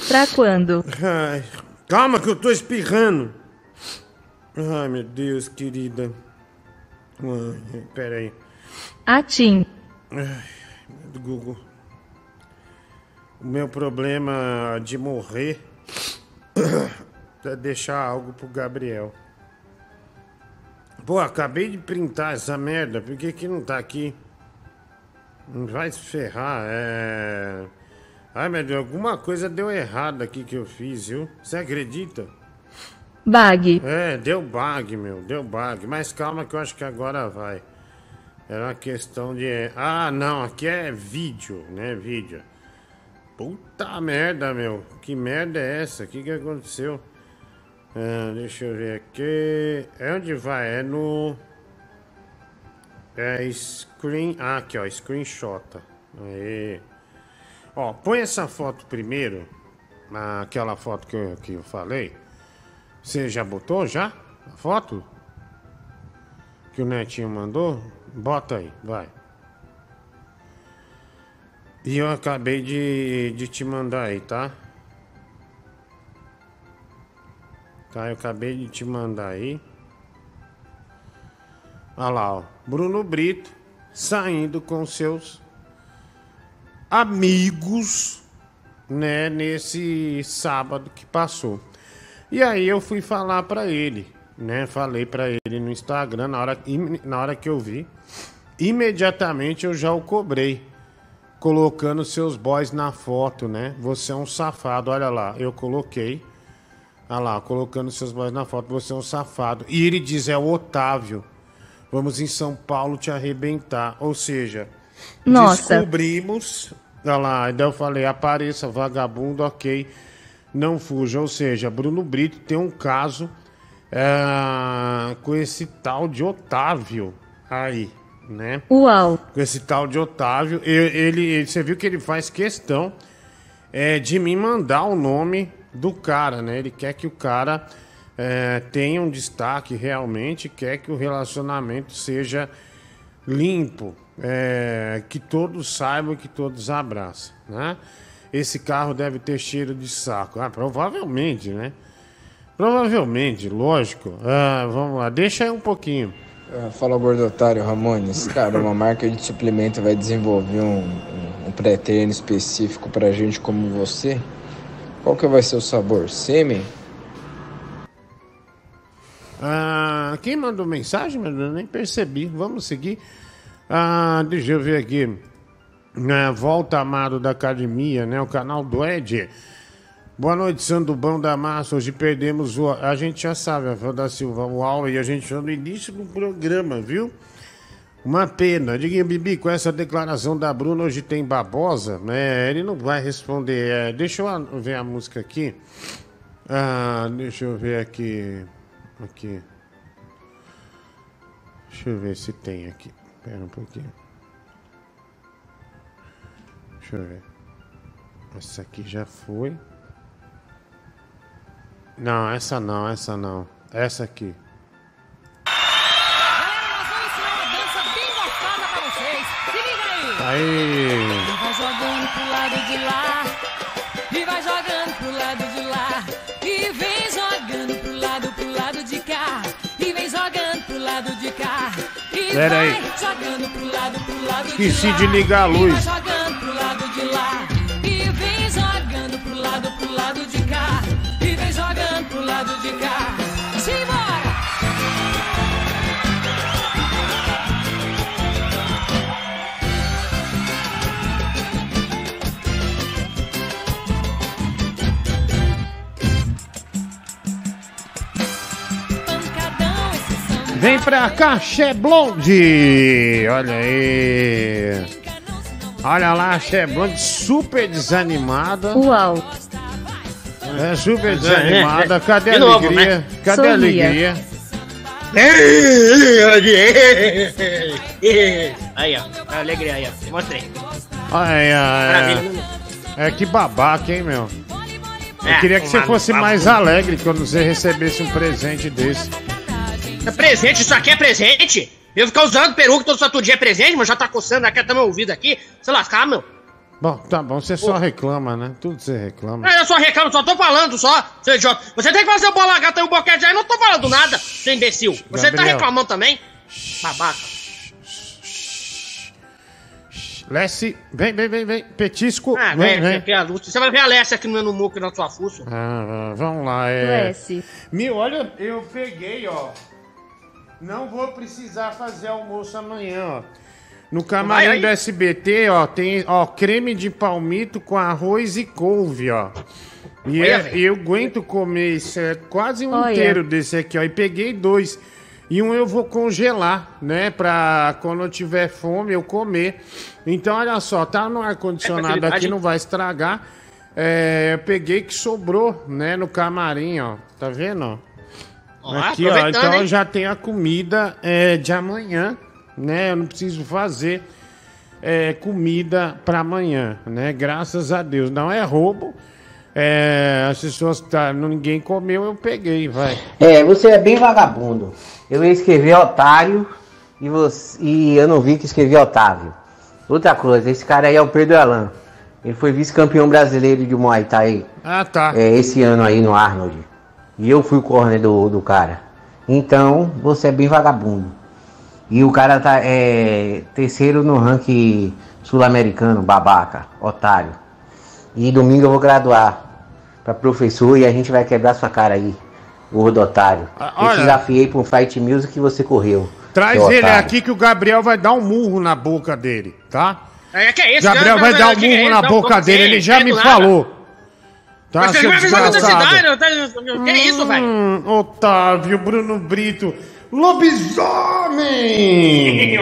Pra quando? Ai, calma que eu tô espirrando. Ai, meu Deus, querida. Ai, pera aí. Atim. Ai, Google. O meu problema de morrer é deixar algo pro Gabriel. Pô, acabei de printar essa merda, por que que não tá aqui? Não vai se ferrar, é... Ai, meu Deus, alguma coisa deu errado aqui que eu fiz, viu? Você acredita? Bag. É, deu bug, meu, deu bug. Mas calma que eu acho que agora vai. Era uma questão de. Ah, não, aqui é vídeo, né? Vídeo. Puta merda, meu. Que merda é essa? O que, que aconteceu? Ah, deixa eu ver aqui. É onde vai? É no. É screen. Ah, aqui, ó. Screenshot. Aí. Ó, põe essa foto primeiro. Aquela foto que eu, que eu falei. Você já botou já? A foto? Que o Netinho mandou? Bota aí, vai. E eu acabei de, de te mandar aí, tá? Tá, eu acabei de te mandar aí. Olha lá, ó. Bruno Brito saindo com seus amigos, né, nesse sábado que passou. E aí eu fui falar pra ele, né? Falei pra ele no Instagram na hora, na hora que eu vi. Imediatamente eu já o cobrei, colocando seus boys na foto, né? Você é um safado, olha lá, eu coloquei. Olha lá, colocando seus boys na foto, você é um safado. E ele diz, é o Otávio. Vamos em São Paulo te arrebentar. Ou seja, Nossa. descobrimos. Olha lá, daí eu falei, apareça, vagabundo, ok. Não fuja. Ou seja, Bruno Brito tem um caso é, com esse tal de Otávio aí, né? Uau. Com esse tal de Otávio. Eu- ele, ele- você viu que ele faz questão é, de me mandar o nome do cara, né? Ele quer que o cara é, tenha um destaque realmente, quer que o relacionamento seja limpo, é, que todos saibam, que todos abraçam, né? Esse carro deve ter cheiro de saco. Ah, provavelmente, né? Provavelmente, lógico. Ah, vamos lá, deixa aí um pouquinho. Ah, Fala gordotário Ramones, cara, uma marca de suplemento vai desenvolver um, um, pré-treino específico pra gente como você? Qual que vai ser o sabor? Sêmen? Ah, quem mandou mensagem, mas eu nem percebi. Vamos seguir. Ah, deixa eu ver aqui. Ah, Volta Amado da Academia, né? O canal do Ed. Boa noite, Sandubão da Massa. Hoje perdemos o. A gente já sabe, Rafael da Silva, o aula e a gente foi no início do programa, viu? Uma pena. Diguinho Bibi, com essa declaração da Bruna, hoje tem babosa, né? Ele não vai responder. É, deixa eu ver a música aqui. Ah, deixa eu ver aqui. Aqui. Deixa eu ver se tem aqui. Espera um pouquinho. Deixa eu ver. Essa aqui já foi. Não, essa não, essa não. Essa aqui. dança bem gostosa pra vocês. Aí. Vai jogando pro lado de lá. E vai jogando pro lado de lá. E vem jogando pro lado, pro lado de cá. E vem jogando pro lado de cá. E Pera vai aí. jogando pro lado, pro lado Esqueci de lá. de ligar a luz. E vai jogando pro lado de lá. Lado de cá. Simbora! Vem pra cá, Xé Blonde! Olha aí! Olha lá, a Xé Blonde super desanimada. Uau. É super desanimada. Cadê a De novo, alegria? né? Cadê a Sorria. alegria? Aí, ó. A alegria aí, ó. Mostrei. Ai, ai, Maravilha. ai. É que babaca, hein, meu? Eu É, queria que você fosse mais alegre quando você recebesse um presente desse. É presente, isso aqui é presente? Eu ficar usando peruca todo santo dia é presente, mas já tá coçando aqui até meu ouvido aqui. Se lascar, meu. Bom, tá bom, você só reclama, né? Tudo você reclama. Ah, Eu só reclamo, só tô falando, só, seu idiota. Você tem que fazer o bola gata e o boquete aí, não tô falando nada, seu imbecil. Você tá Gabriel. reclamando também? Babaca. Lessie, vem, vem, vem, vem. Petisco, Ah, vem, vem, vem. vem. a luz. Você vai ver a Alessia aqui no, no muco e na sua fuça. Ah, vamos lá, é. Lessie. Meu, olha, eu peguei, ó. Não vou precisar fazer almoço amanhã, ó. No Vai camarim do SBT, ó, tem, ó, creme de palmito com arroz e couve, ó. E Olha, é- eu aguento comer isso, é quase um Olha. inteiro desse aqui, ó. E peguei dois. E um eu vou congelar, né? Pra quando eu tiver fome eu comer. Então, olha só, tá no ar-condicionado aqui, facilidade. não vai estragar. É, eu peguei que sobrou, né? No camarim, ó. Tá vendo? ó? Aqui, ó. Então eu hein? já tenho a comida é, de amanhã, né? Eu não preciso fazer é, comida pra amanhã, né? Graças a Deus. Não é roubo. É, as pessoas tá, ninguém comeu, eu peguei, vai. É, você é bem vagabundo. Eu ia escrever otário e, você, e eu não vi que escrevi Otávio. Outra coisa, esse cara aí é o Pedro Alan. Ele foi vice-campeão brasileiro de Muay Thai Ah, tá. é, esse ano aí no Arnold. E eu fui o corner do, do cara. Então, você é bem vagabundo. E o cara tá é, terceiro no ranking sul-americano, babaca, otário. E domingo eu vou graduar pra professor e a gente vai quebrar sua cara aí, gordo otário. Ah, eu olha. te desafiei um fight music e você correu. Traz ele otário. aqui que o Gabriel vai dar um murro na boca dele, tá? É, que é isso? Gabriel Que- vai dar um que- que é murro isso? na boca dele, ele já É me nada. falou. Tá, Mas você vai avisar da cidade? Que é isso, velho? Hum, Otávio, Bruno Brito, lobisomem!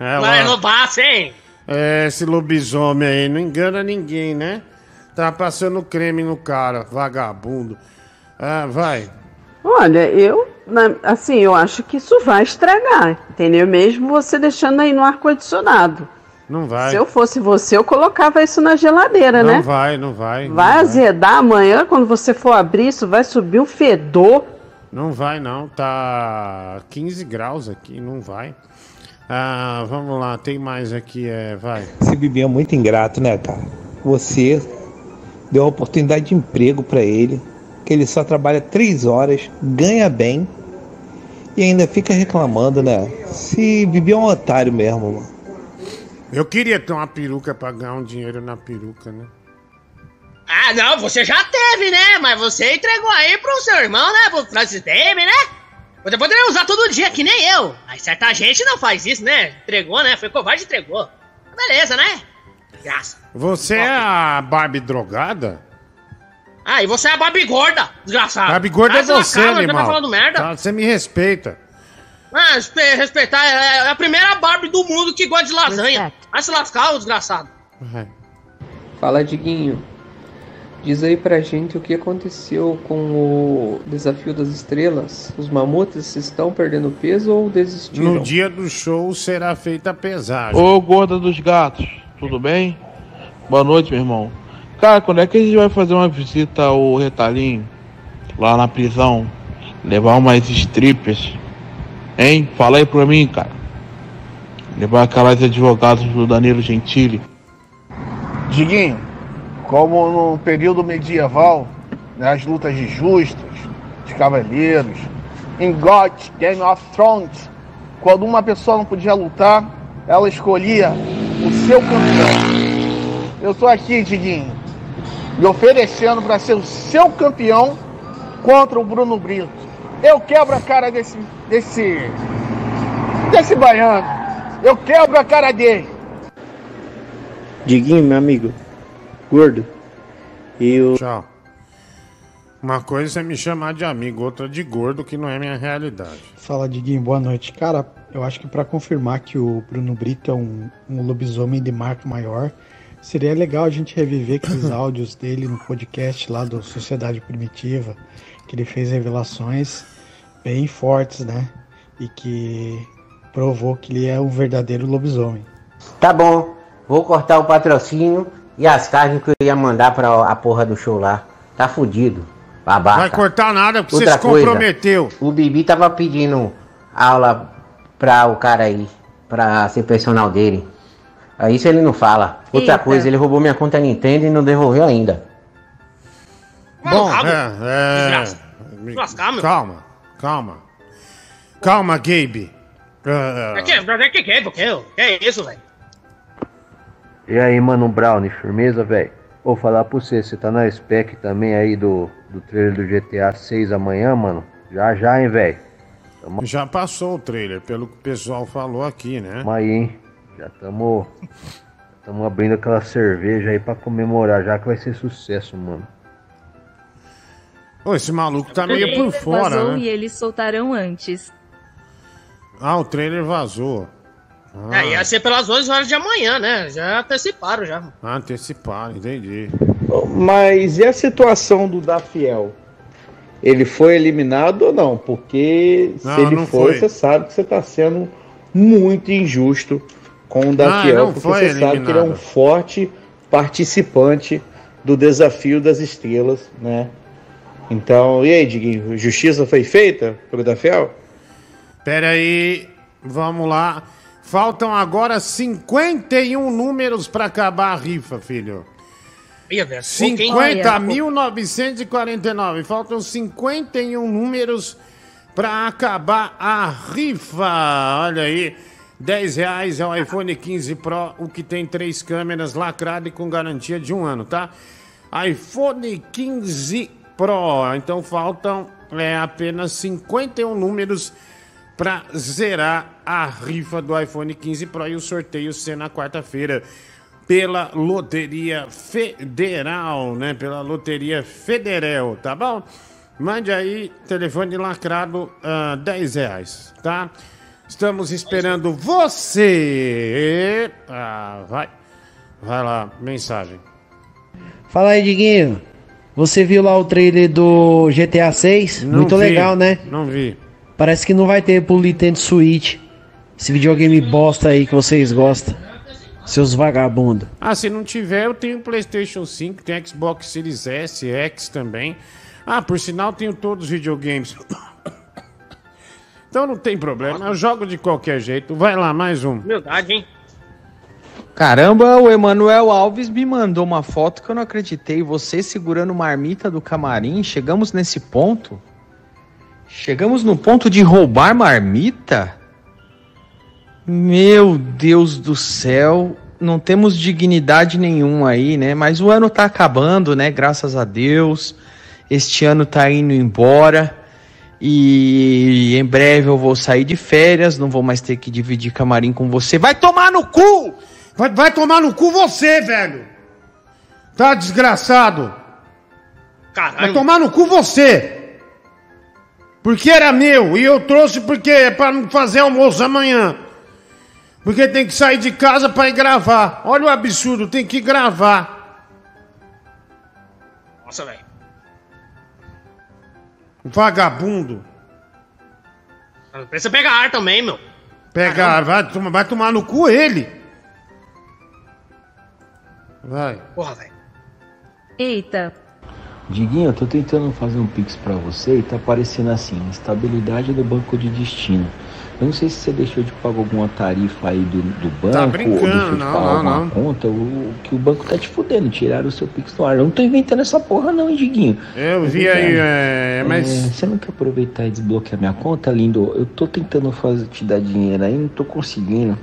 É, Lá é passe, hein? É, esse lobisomem aí, não engana ninguém, né? Tá passando creme no cara, vagabundo. Ah, vai. Olha, eu, assim, eu acho que isso vai estragar, entendeu? Mesmo você deixando aí no ar-condicionado. Não vai. Se eu fosse você, eu colocava isso na geladeira, não né? vai, não vai. não Vai azedar amanhã, quando você for abrir, isso vai subir um fedor. Não vai, não. Tá 15 graus aqui, não vai. Ah, vamos lá, tem mais aqui, é, vai. Esse Bibi é muito ingrato, né, cara? Você deu uma oportunidade de emprego pra ele, que ele só trabalha três horas, ganha bem e ainda fica reclamando, né? Se Bibi é um otário mesmo, mano. Eu queria ter uma peruca pra ganhar um dinheiro na peruca, né? Ah, não, você já teve, né? Mas você entregou aí pro seu irmão, né? Pro Francis Dame, né? Você poderia usar todo dia, que nem eu. Mas certa gente não faz isso, né? Entregou, né? Foi covarde e entregou. Beleza, né? Graça. Você é a Barbie drogada? Ah, e você é a Barbie gorda, desgraçado. Barbie gorda ah, é você, Você animal. tá falando merda? Tá, Você me respeita. Ah, respe- respeitar, é é a primeira Barbie do mundo que gosta de lasanha. Vai se lascar, ô desgraçado. Fala, Diguinho. Diz aí pra gente o que aconteceu com o Desafio das Estrelas. Os mamutes estão perdendo peso ou desistiram? No dia do show será feita a pesagem. Ô gorda dos gatos, tudo bem? Boa noite, meu irmão. Cara, quando é que a gente vai fazer uma visita ao retalhinho? Lá na prisão? Levar umas strippers? Hein? Fala aí pra mim, cara. Levar aquela de advogados do Danilo Gentili. Diguinho, como no período medieval, né, as lutas de justas, de cavaleiros, em God, Game of Thrones, quando uma pessoa não podia lutar, ela escolhia o seu campeão. Eu tô aqui, Diguinho, me oferecendo para ser o seu campeão contra o Bruno Brito. Eu quebro a cara desse. desse. desse baiano. Eu quebro a cara dele. Diguinho, meu amigo. Gordo. Eu. Tchau. Uma coisa é me chamar de amigo, outra de gordo, que não é minha realidade. Fala, Diguinho, boa noite. Cara, eu acho que pra confirmar que o Bruno Brito é um, um lobisomem de marca maior, seria legal a gente reviver aqueles áudios dele no podcast lá do Sociedade Primitiva, que ele fez revelações bem fortes, né? E que provou que ele é um verdadeiro lobisomem. Tá bom, vou cortar o patrocínio e as carnes que eu ia mandar pra a porra do show lá. Tá fudido, babaca. Vai cortar nada porque Outra você se coisa, comprometeu. O Bibi tava pedindo aula pra o cara aí, pra ser personal dele. Aí isso ele não fala. Outra Eita. coisa, ele roubou minha conta Nintendo e não devolveu ainda. Bom, é, é... Calma, calma. Calma, Gabe. É que, é que, que, é, que, é, que é isso, velho? E aí, mano, Brownie, firmeza, velho? Vou falar pra você, você tá na spec também aí do, do trailer do GTA 6 amanhã, mano? Já já, hein, velho? Já passou o trailer, pelo que o pessoal falou aqui, né? Tamo aí, hein? Já tamo. Tamo abrindo aquela cerveja aí pra comemorar, já que vai ser sucesso, mano. Ô, esse maluco tá meio por fora, vazou né? e eles soltaram antes. Ah, o trailer vazou. Ah, É, ia ser pelas 11 horas de amanhã, né? Já anteciparam já. anteciparam, entendi. Mas e a situação do Dafiel? Ele foi eliminado ou não? Porque Não, se ele não foi, foi. você sabe que você está sendo muito injusto com o Dafiel, não porque você sabe que ele é um eliminado. forte participante do desafio das estrelas, né? Então, e aí, Diguinho, justiça foi feita pelo Dafiel? Pera aí, vamos lá. Faltam agora 51 números pra acabar a rifa, filho. Ia, velho. pouco, hein? 50.949. Faltam 51 números para acabar a rifa. Olha aí. 10 reais é o iPhone 15 Pro, o que tem três câmeras lacrado e com garantia de um ano, tá? iPhone 15 Pro. Então faltam é, apenas 51 números para zerar a rifa do iPhone 15 Pro e o sorteio ser na quarta-feira pela Loteria Federal, né? Pela Loteria Federal, tá bom? Mande aí, telefone lacrado, ah, 10 reais, tá? Estamos esperando você. Ah, vai. Vai lá, mensagem. Fala aí, Diguinho. Você viu lá o trailer do GTA 6? Não Muito vi, legal, né? Não vi. Parece que não vai ter pro Nintendo Switch. Esse videogame bosta aí que vocês gostam. Seus vagabundos. Ah, se não tiver, eu tenho PlayStation 5, tenho Xbox Series S, X também. Ah, por sinal, tenho todos os videogames. Então não tem problema, eu jogo de qualquer jeito. Vai lá, mais um. Humildade, hein? Caramba, o Emanuel Alves me mandou uma foto que eu não acreditei. Você segurando marmita do camarim. Chegamos nesse ponto? Chegamos no ponto de roubar marmita? Meu Deus do céu. Não temos dignidade nenhuma aí, né? Mas o ano tá acabando, né? Graças a Deus. Este ano tá indo embora. E em breve eu vou sair de férias. Não vou mais ter que dividir camarim com você. Vai tomar no cu! Vai, vai tomar no cu você, velho! Tá desgraçado! Vai tomar no cu você! Porque era meu e eu trouxe porque é pra não fazer almoço amanhã. Porque tem que sair de casa pra ir gravar. Olha o absurdo, tem que gravar. Nossa, velho. Vagabundo. Precisa pegar ar também, meu. Pega, vai, toma- vai tomar no cu ele. Vai. Porra, velho. Eita, Diguinho, eu tô tentando fazer um pix pra você e tá aparecendo assim, instabilidade do banco de destino. Eu não sei se você deixou de pagar alguma tarifa aí do, do banco Tá ou brincando, deixou de não, pagar não, alguma não. conta, o, que o banco tá te fudendo, tiraram o seu pix do ar. Eu não tô inventando essa porra não, hein, Diguinho. Eu É vi aí, verdade. é, mas- você não quer aproveitar e desbloquear minha conta, lindo? Eu tô tentando fazer, te dar dinheiro aí, não tô conseguindo.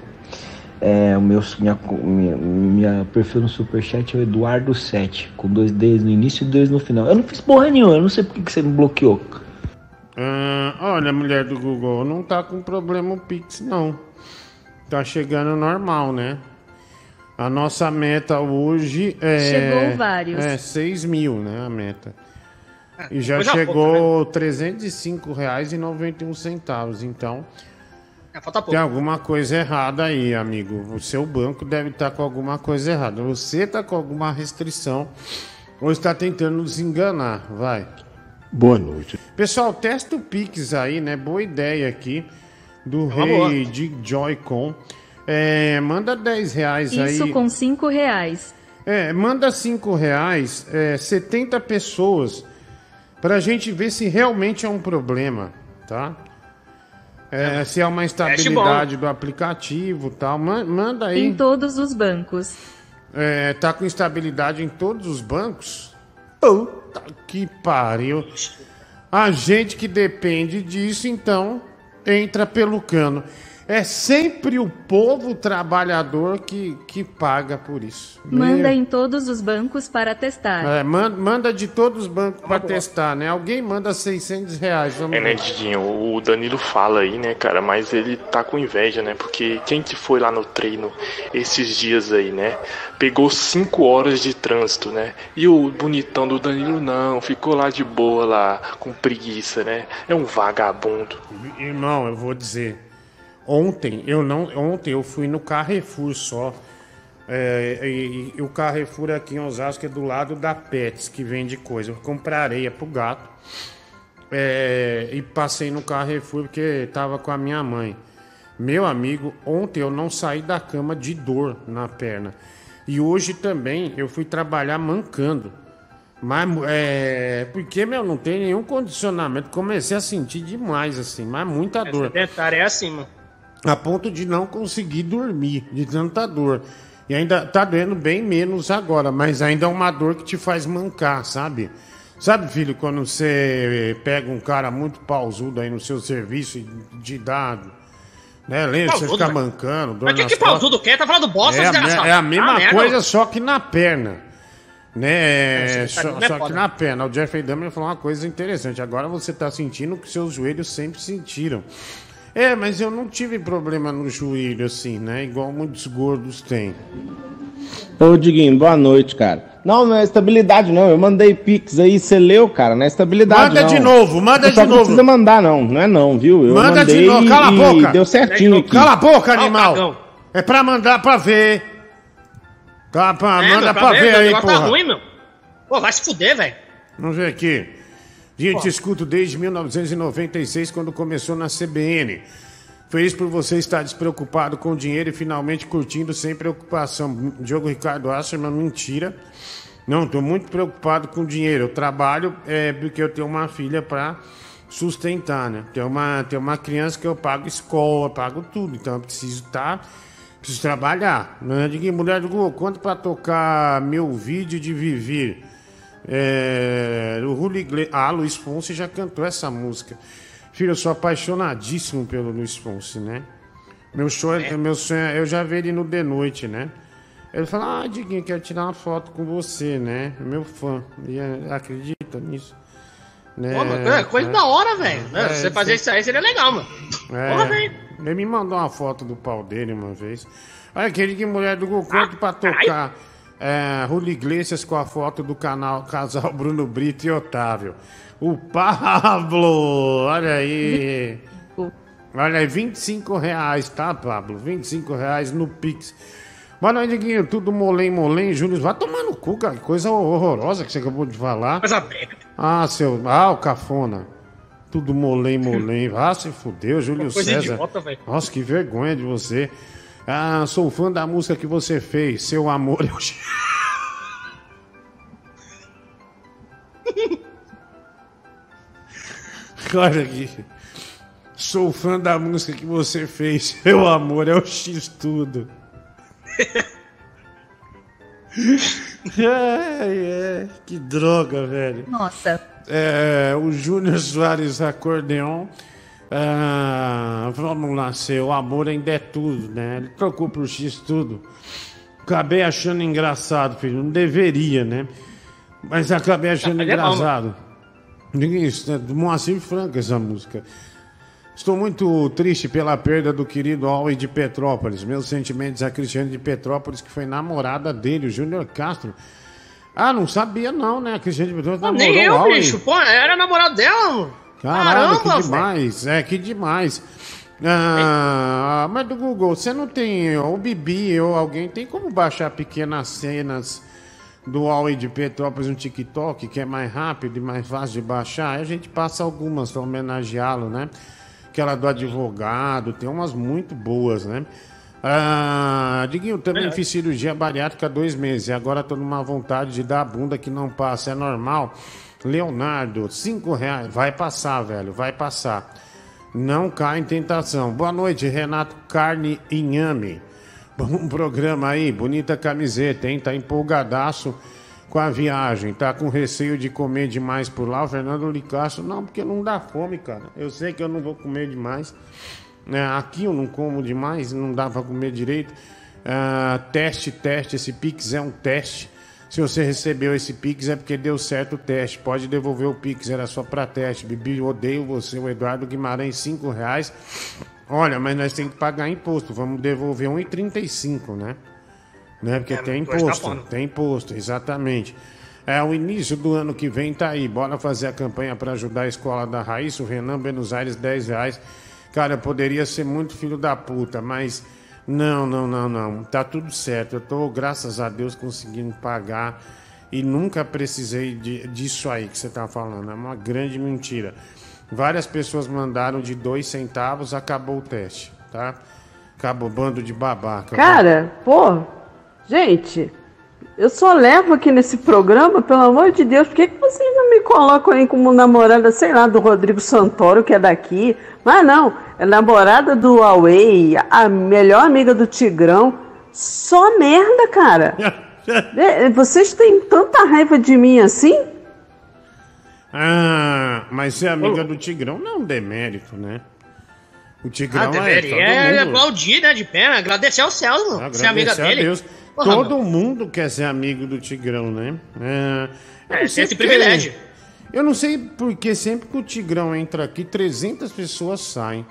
É, o meu minha, minha, minha perfil no Superchat é o Eduardo7, com dois Ds no início e dois no final. Eu não fiz porra nenhuma, eu não sei por que você me bloqueou. Ah, olha, mulher do Google, não tá com problema o Pix, não. Tá chegando normal, né? A nossa meta hoje é. Chegou vários. É, 6 mil, né? A meta. E já coisa chegou R$ 305,91 centavos. Então, É, falta pouco. tem alguma coisa errada aí, amigo. O seu banco deve estar com alguma coisa errada. Você tá com alguma restrição ou está tentando nos enganar. Vai. Boa noite. Pessoal, testa o Pix aí, né? Boa ideia aqui do É uma boa. rei de Joy-Con. É, manda 10 reais aí. Isso com 5 reais. É, manda 5 reais, é, 70 pessoas, pra gente ver se realmente é um problema, tá? É, se é uma instabilidade do aplicativo e tal. Man- Manda aí. Em todos os bancos. É, tá com instabilidade em todos os bancos? Puta que pariu. A gente que depende disso, então, entra pelo cano. É sempre o povo trabalhador que, que paga por isso. Manda Meu- em todos os bancos para testar. É, man- manda de todos os bancos pra testar, né? Alguém manda 600 reais. Vamos É, né, ver. Diguinho? O Danilo fala aí, né, cara, mas ele tá com inveja, né? Porque quem que foi lá no treino esses dias aí, né? Pegou cinco horas de trânsito, né? E o bonitão do Danilo não, ficou lá de boa lá, com preguiça, né? É um vagabundo. Irmão, eu vou dizer. Ontem eu não, ontem eu fui no Carrefour só. É, e, e o Carrefour aqui em Osasco é do lado da Pets, que vende coisa. Eu comprei areia pro gato. É, e passei no Carrefour porque tava com a minha mãe. Meu amigo, ontem eu não saí da cama de dor na perna. E hoje também eu fui trabalhar mancando. Mas, é, porque, meu, não tem nenhum condicionamento. Comecei a sentir demais, assim, mas muita dor. Sedentário é assim, mano. A ponto de não conseguir dormir, de tanta dor. E ainda tá doendo bem menos agora, mas ainda é uma dor que te faz mancar, sabe? Sabe, filho, quando você pega um cara muito pausudo aí no seu serviço e te dá. Né, lembra? Você Pausudo, fica mancando, dor Mas que nas que pau costas. tudo quer? Tá falando bosta, É, a- é a mesma Ah, coisa, só que na perna. Né? É, tá- só é só que na perna. O Jeffrey Dahmer falou uma coisa interessante. Agora você tá sentindo o que seus joelhos sempre sentiram. É, mas eu não tive problema no joelho, assim, né? Igual muitos gordos têm. Ô, Diguinho, boa noite, cara. Não, não é estabilidade, não. Eu mandei Pix aí, você leu, cara. Não é estabilidade, Manda não. de novo, manda de que Não novo. precisa mandar, não. Não é não, viu? Eu Manda de mandei novo, cala a e boca. deu certinho aqui. Cala a boca, animal. É pra mandar pra ver. Tá, pra, É, manda meu, pra ver o aí, negócio porra. Tá ruim, meu. Pô, vai se fuder, velho. Vamos ver aqui. Gente, escuto desde 1996, quando começou na CBN. Feliz por você estar despreocupado com o dinheiro e finalmente curtindo sem preocupação. Diogo Ricardo Asserman, mentira. Não, estou muito preocupado com o dinheiro. Eu trabalho é, porque eu tenho uma filha para sustentar, né? Tem uma, tem uma criança que eu pago escola, pago tudo. Então eu preciso estar. preciso trabalhar. Não é de que mulher Google, quanto para tocar meu vídeo de viver? É, o Julio Iglesias. Ah, Luiz Fonsi já cantou essa música. Filho, eu sou apaixonadíssimo pelo Luiz Fonsi, né? Meu sonho, meu sonho, é- eu já vi ele no The Noite, né? Ele fala, ah, Diguinho, quero tirar uma foto com você, né? Meu fã. E é, acredita nisso? Né? Pô, mano, é coisa da hora, velho. É, Se você fazer sim. isso aí, seria legal, mano. É, Porra, velho. ele me mandou uma foto do pau dele uma vez. Olha, aquele que mulher do Google quanto pra tocar é, Julio Iglesias com a foto do canal Casal Bruno Brito e Otávio. O Pablo! Olha aí! Olha aí, 25 reais, tá, Pablo? 25 reais no Pix. Boa noite, Diguinho. Tudo molém, molém. Júlio, vai tomar no cu, cara. Que Coisa horrorosa que você acabou de falar. Coisa brega. Ah, seu. Ah, o cafona. Tudo molém, molém. Ah, se fudeu, Júlio Coisa César. idiota. Nossa, que vergonha de você. Ah, sou fã da música que você fez. Seu amor eu. Olha aqui. Sou fã da música que você fez. Seu amor, é o X tudo. ai, ai, que droga, velho. Nossa. É, o Júnior Soares Acordeon. Ah, vamos lá, seu amor ainda é tudo, né? Ele trocou pro X tudo. Acabei achando engraçado, filho. Não deveria, né? Mas acabei achando é bom, engraçado. Isso, é do Moacir Franco essa música. Estou muito triste pela perda do querido Always de Petrópolis. Meus sentimentos a Cristiane de Petrópolis, que foi namorada dele, o Júnior Castro. Ah, não sabia não, né? A Cristiane de Petrópolis Pô, namorou nem eu, bicho. Pô, era namorado dela, mano. Caralho, que Caramba, demais. É, que demais. Ah, mas do Google, você não tem, ou Bibi, ou alguém, tem como baixar pequenas cenas do Huawei de Petrópolis no TikTok, que é mais rápido e mais fácil de baixar? Aí a gente passa algumas para homenageá-lo, né? Aquela do advogado, tem umas muito boas, né? Ah, Diguinho, também fiz cirurgia bariátrica há dois meses e agora tô numa vontade de dar a bunda que não passa, é normal. Leonardo, cinco reais, vai passar, velho, vai passar. Não cai em tentação. Boa noite, Renato Carne Inhame. Bom programa aí, bonita camiseta, hein? Tá empolgadaço com a viagem. Tá com receio de comer demais por lá. O Fernando Licasso, não, porque não dá fome, cara. Eu sei que eu não vou comer demais. É, aqui eu não como demais, não dá pra comer direito. Ah, teste, teste. Esse Pix é um teste. Se você recebeu esse Pix é porque deu certo o teste. Pode devolver o Pix, era só pra teste. Bibi, odeio você, o Eduardo Guimarães, 5 reais. Olha, mas nós temos que pagar imposto. Vamos devolver 1,35, né? né? Porque tem depois tá imposto. bom. tem imposto, exatamente. É, o início do ano que vem tá aí. Bora fazer a campanha para ajudar a escola da Raíssa. O Renan Buenos Aires, 10 reais. Cara, eu poderia ser muito filho da puta, mas não, não, não, não. Tá tudo certo. Eu tô, graças a Deus, conseguindo pagar e nunca precisei de- disso aí que você tá falando. É uma grande mentira. Várias pessoas mandaram de dois centavos, acabou o teste, tá? Acabou, bando de babaca. Cara, pô, gente, eu só levo aqui nesse programa, pelo amor de Deus, por que, que vocês não me colocam aí como namorada, sei lá, do Rodrigo Santoro, que é daqui? Mas não, é namorada do Huawei, a melhor amiga do Tigrão. Só merda, cara. É, Vocês têm tanta raiva de mim assim? Ah, mas ser amiga do Tigrão não é um demérito, né? O Tigrão Ah, é deveria todo é, mundo. aplaudir, né, de pé, agradecer aos céus, mano. Ser amiga Agradecer a dele. Deus. Porra, Todo mundo quer ser amigo do Tigrão, né? É, É, não esse porque- privilégio. Eu não sei porque sempre que o Tigrão entra aqui, 300 pessoas saem.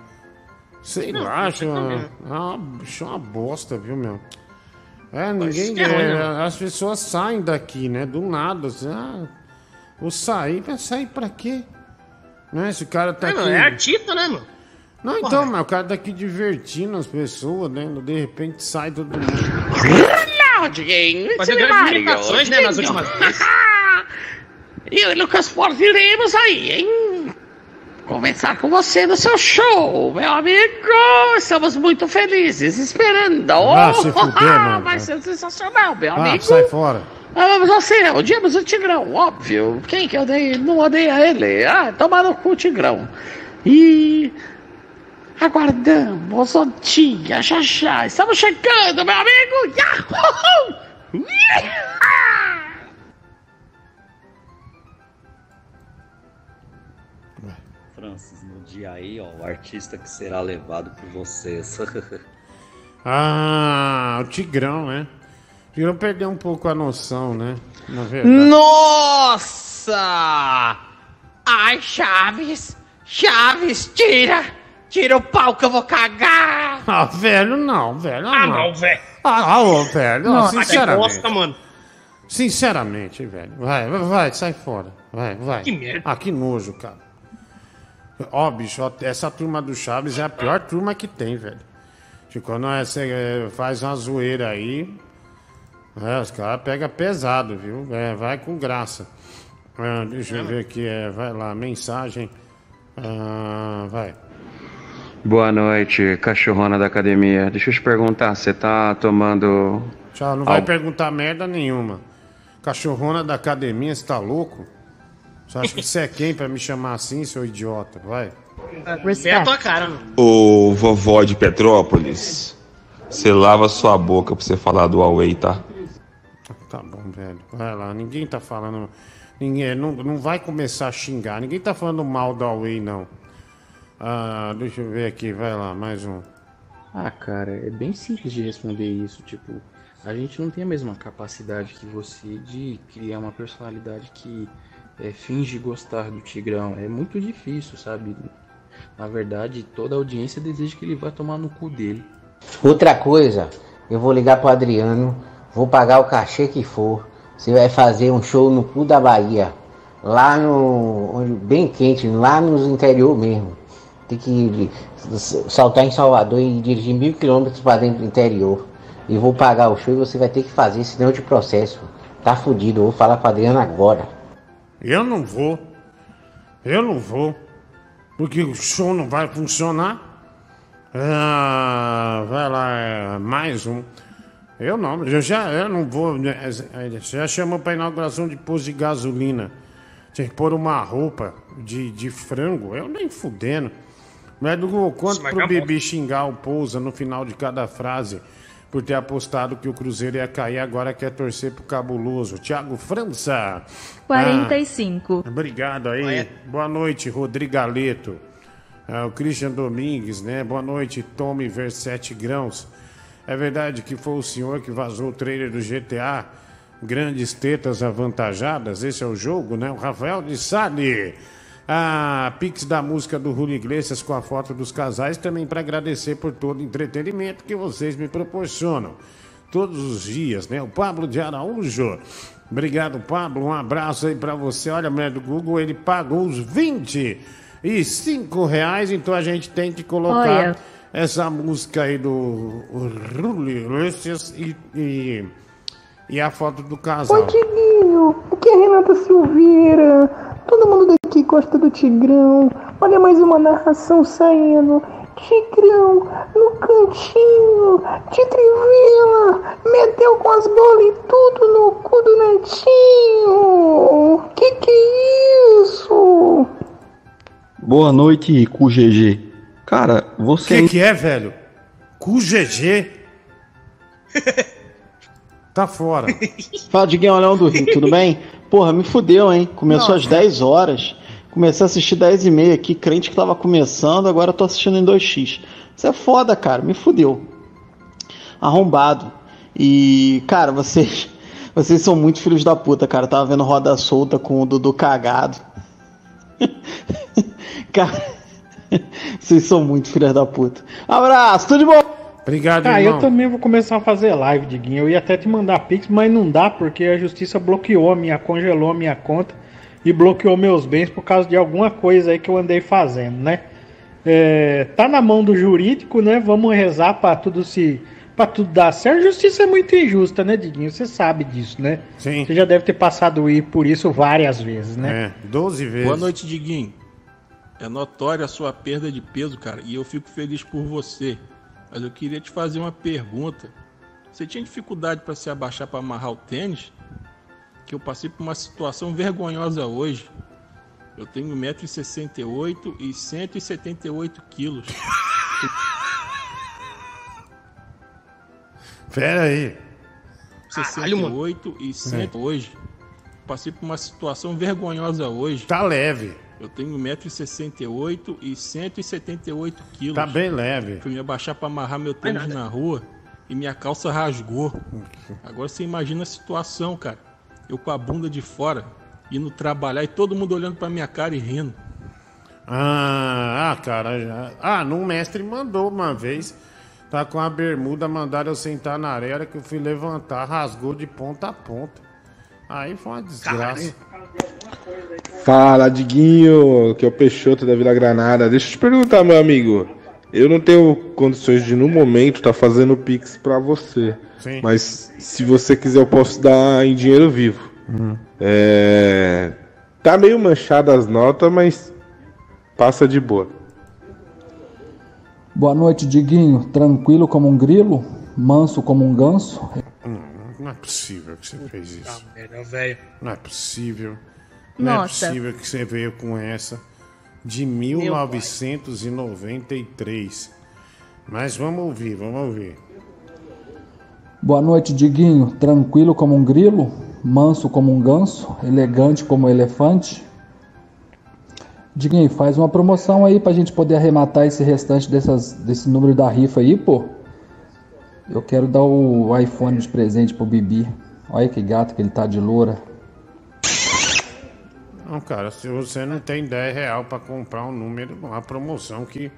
Sei Não, lá, acho uma, é uma, acho uma bosta, viu, meu? É, ninguém. é ruim, é, né? as pessoas saem daqui, né? Do nada. Assim, ah, vou sair. Vai sair pra quê? Né? Esse cara tá É, aqui. mano, é artista, né, mano? Não, então, mas o cara tá aqui divertindo as pessoas, né? De repente sai todo mundo. Fazer grandes imitações, né, nas últimas vezes. Eu e Lucas Forte iremos aí, hein? Começar com você no seu show, meu amigo! Estamos muito felizes, esperando! Ah, se fuder, mano. Vai ser sensacional, meu Ah, amigo! sai fora. Ah, mas você, odiamos o Tigrão, óbvio. Quem que odeia, não odeia ele? Ah, toma no cu, Tigrão. E aguardamos o dia, já já. Estamos chegando, meu amigo. Yahoo! Francis, no dia aí, ó, o artista que será levado por vocês. Ah, o Tigrão, né? O Tigrão perdeu um pouco a noção, né? Na verdade. Nossa! Ai, Chaves! Chaves, tira! Tira o pau que eu vou cagar! Ah, velho, não, velho. Ah, não, velho. Ah, ah, ô, velho. Nossa, que sinceramente. bosta, mano. Sinceramente, velho. Vai, vai, vai, sai fora. Vai, vai. Que merda. Ah, que nojo, cara. Ó, bicho, ó, essa turma do Chaves é a pior turma que tem, velho. Tipo, quando é, você é, faz uma zoeira aí, é, os caras pegam pesado, viu? É, vai com graça. Ah, deixa eu ver aqui, é, vai lá, mensagem. Ah, vai. Boa noite, cachorrona da academia. Deixa eu te perguntar, você tá tomando. Tchau, não vai Al- perguntar merda nenhuma. Cachorrona da academia, você tá louco? Você acha que você é quem pra me chamar assim, seu idiota? Vai. É a tua cara, mano. Ô vovó de Petrópolis, você lava sua boca pra você falar do Huawei, tá? Tá bom, velho. Vai lá, ninguém tá falando. Ninguém, não, não vai começar a xingar. Ninguém tá falando mal da Huawei, não. Ah, deixa eu ver aqui, vai lá, mais um. Ah, cara, é bem simples de responder isso. Tipo, a gente não tem a mesma capacidade que você de criar uma personalidade que é, finge gostar do Tigrão. É muito difícil, sabe? Na verdade, toda a audiência deseja que ele vá tomar no cu dele. Outra coisa, eu vou ligar pro Adriano, vou pagar o cachê que for. Você vai fazer um show no cu da Bahia, lá no. bem quente, lá nos interior mesmo. Tem que saltar em Salvador e dirigir mil quilômetros para dentro do interior. E vou pagar o show e você vai ter que fazer, senão te processo. Tá fudido, vou falar com o Adriano agora. Eu não vou. Eu não vou. Porque o show não vai funcionar. Ah, vai lá, é, mais um. Eu não, eu já eu não vou. né, já chamou pra inauguração de posto de gasolina. Tinha que pôr uma roupa de, de frango. Eu nem fudendo. Mas Google, quanto pro bebê xingar o Pousa no final de cada frase por ter apostado que o Cruzeiro ia cair, agora quer torcer pro cabuloso. Thiago França. 45. Ah, obrigado aí. Boa noite, Rodrigo Galeto. Ah, o Christian Domingues, né? Boa noite, Tommy Versete Grãos. É verdade que foi o senhor que vazou o trailer do GTA? Grandes tetas avantajadas, esse é o jogo, né? O Rafael de Sade. A Pix da música do Julio Iglesias com a foto dos casais, também para agradecer por todo o entretenimento que vocês me proporcionam todos os dias, né? O Pablo de Araújo. Obrigado, Pablo. Um abraço aí para você. Olha, a mulher do Google, ele pagou os 25 reais, então a gente tem que colocar Olha. essa música aí do Julio Iglesias e, e, e a foto do casal. Oi, Tiguinho. Aqui é Renata Silveira. Todo mundo daqui gosta do Tigrão. Olha mais uma narração saindo. Tigrão, no cantinho, de trivela, meteu com as bolas e tudo no cu do netinho. Que que é isso? Boa noite, cu GG. Cara, você. Que que é, velho? Cu GG? Tá fora. Fala, Diguinho Leão do Rio, tudo bem? Porra, me fudeu, hein? Começou às 10 horas. Comecei a assistir 10 e meia aqui, crente que tava começando, agora eu tô assistindo em 2x. Isso é foda, cara, me fudeu. Arrombado. E, cara, vocês. Vocês são muito filhos da puta, cara. Eu tava vendo roda solta com o Dudu cagado. cara, vocês são muito filhos da puta. Abraço, tudo de bom! Obrigado, Ah, eu também vou começar a fazer live, Diguinho. Eu ia até te mandar pix, mas não dá porque a justiça bloqueou a minha, congelou a minha conta e bloqueou meus bens por causa de alguma coisa aí que eu andei fazendo, né? É, tá na mão do jurídico, né? Vamos rezar pra tudo se para tudo dar certo. A justiça é muito injusta, né, Diguinho? Você sabe disso, né? Sim. Você já deve ter passado por isso várias vezes, né? É, 12 vezes. Boa noite, Diguinho. É notória a sua perda de peso, cara, e eu fico feliz por você. Mas eu queria te fazer uma pergunta. Você tinha dificuldade para se abaixar para amarrar o tênis? Que eu passei por uma situação vergonhosa hoje. Eu tenho 1,68m e 178 quilos. Pera aí. 68 e 100 hoje. Passei por uma situação vergonhosa hoje. Tá leve. Eu tenho 1,68m e 178 quilos. Tá bem leve. Fui me abaixar pra amarrar meu tênis na rua e minha calça rasgou. Agora você imagina a situação, cara. Eu com a bunda de fora, indo trabalhar e todo mundo olhando pra minha cara e rindo. Ah, ah, cara. já- Ah, no mestre mandou uma vez. Tá com a bermuda, mandaram eu sentar na areia. Que eu fui levantar, rasgou de ponta a ponta. Aí foi uma desgraça. Fala, Diguinho, que é o Peixoto da Vila Granada. Deixa eu te perguntar, meu amigo. Eu não tenho condições de, no momento, estar fazendo Pix pra você. Sim. Mas se você quiser, eu posso dar em dinheiro vivo. É... Tá meio manchada as notas, mas passa de boa. Boa noite, Diguinho. Tranquilo como um grilo, manso como um ganso. Hum, não é possível que você fez isso. Merda, velho. Não é possível. Não Nossa. é possível que você veio com essa de 1993. Mas vamos ouvir, vamos ouvir. Boa noite, Diguinho. Tranquilo como um grilo, manso como um ganso, elegante como um elefante. Diguinho, faz uma promoção aí pra gente poder arrematar esse restante dessas, desse número da rifa aí, pô. Eu quero dar o iPhone de presente pro Bibi. Olha que gato que ele tá de loura. Não, cara, se você não tem 10 real pra comprar um número, uma promoção que.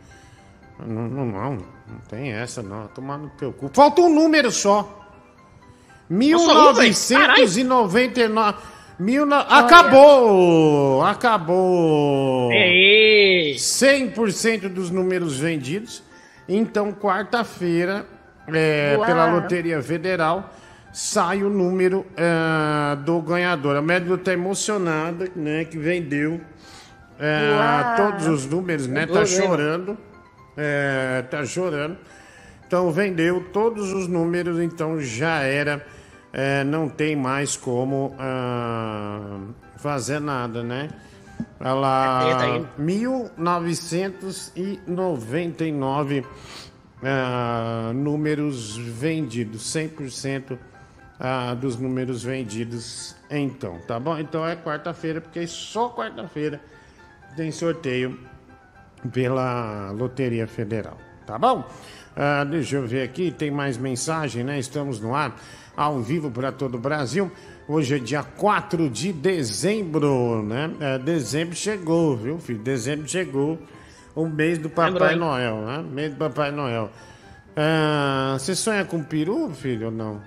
Não, não, não, não tem essa, não. Tomar no teu cu. Falta um número só. Nossa, velho, 1999. Mil no... Acabou! Acabou! Ei. 100% dos números vendidos. Então, quarta-feira, é, pela Loteria Federal, sai o número ah, do ganhador. A médica está emocionada, né? Que vendeu Uau. todos os números, né? Tá chorando. É, tá chorando. Então vendeu todos os números, então já era. é, não tem mais como ah, fazer nada, né? Olha lá, treta aí. 1999 ah, números vendidos, 100% ah, dos números vendidos então, tá bom? Então é quarta-feira, porque só quarta-feira tem sorteio pela Loteria Federal, tá bom? Ah, deixa eu ver aqui, tem mais mensagem, né? Estamos no ar, ao vivo para todo o Brasil. Hoje é dia 4 de dezembro, né? É, dezembro chegou, viu, filho? Dezembro chegou. O mês do Papai? Noel, né? Mês do Papai Noel. Ah, você sonha com peru, filho, ou não?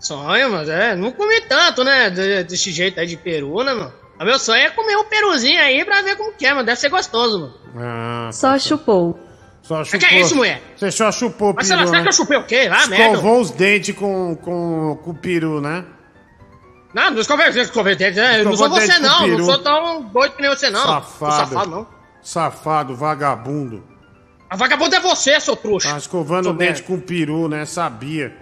Sonho, mas é, não comi tanto, né? de- Desse jeito aí de peru, né, mano? O meu sonho é comer um peruzinho aí pra ver como que é, mano. Deve ser gostoso, mano. Ah, Só chupou. Só Que que é isso, mulher? Você só chupou o Mas peru, será será né? que eu chupei o quê? Ah, merda. Escovou os dentes com, com, com o peru, né? Não, não escovei, não escovei dentes, né? Não sou você, não. Não sou tão doido que nem você, não. Safado. Sou safado, não. Safado, vagabundo. A vagabundo é você, seu trouxa. Tá escovando o dente com peru, né? Sabia.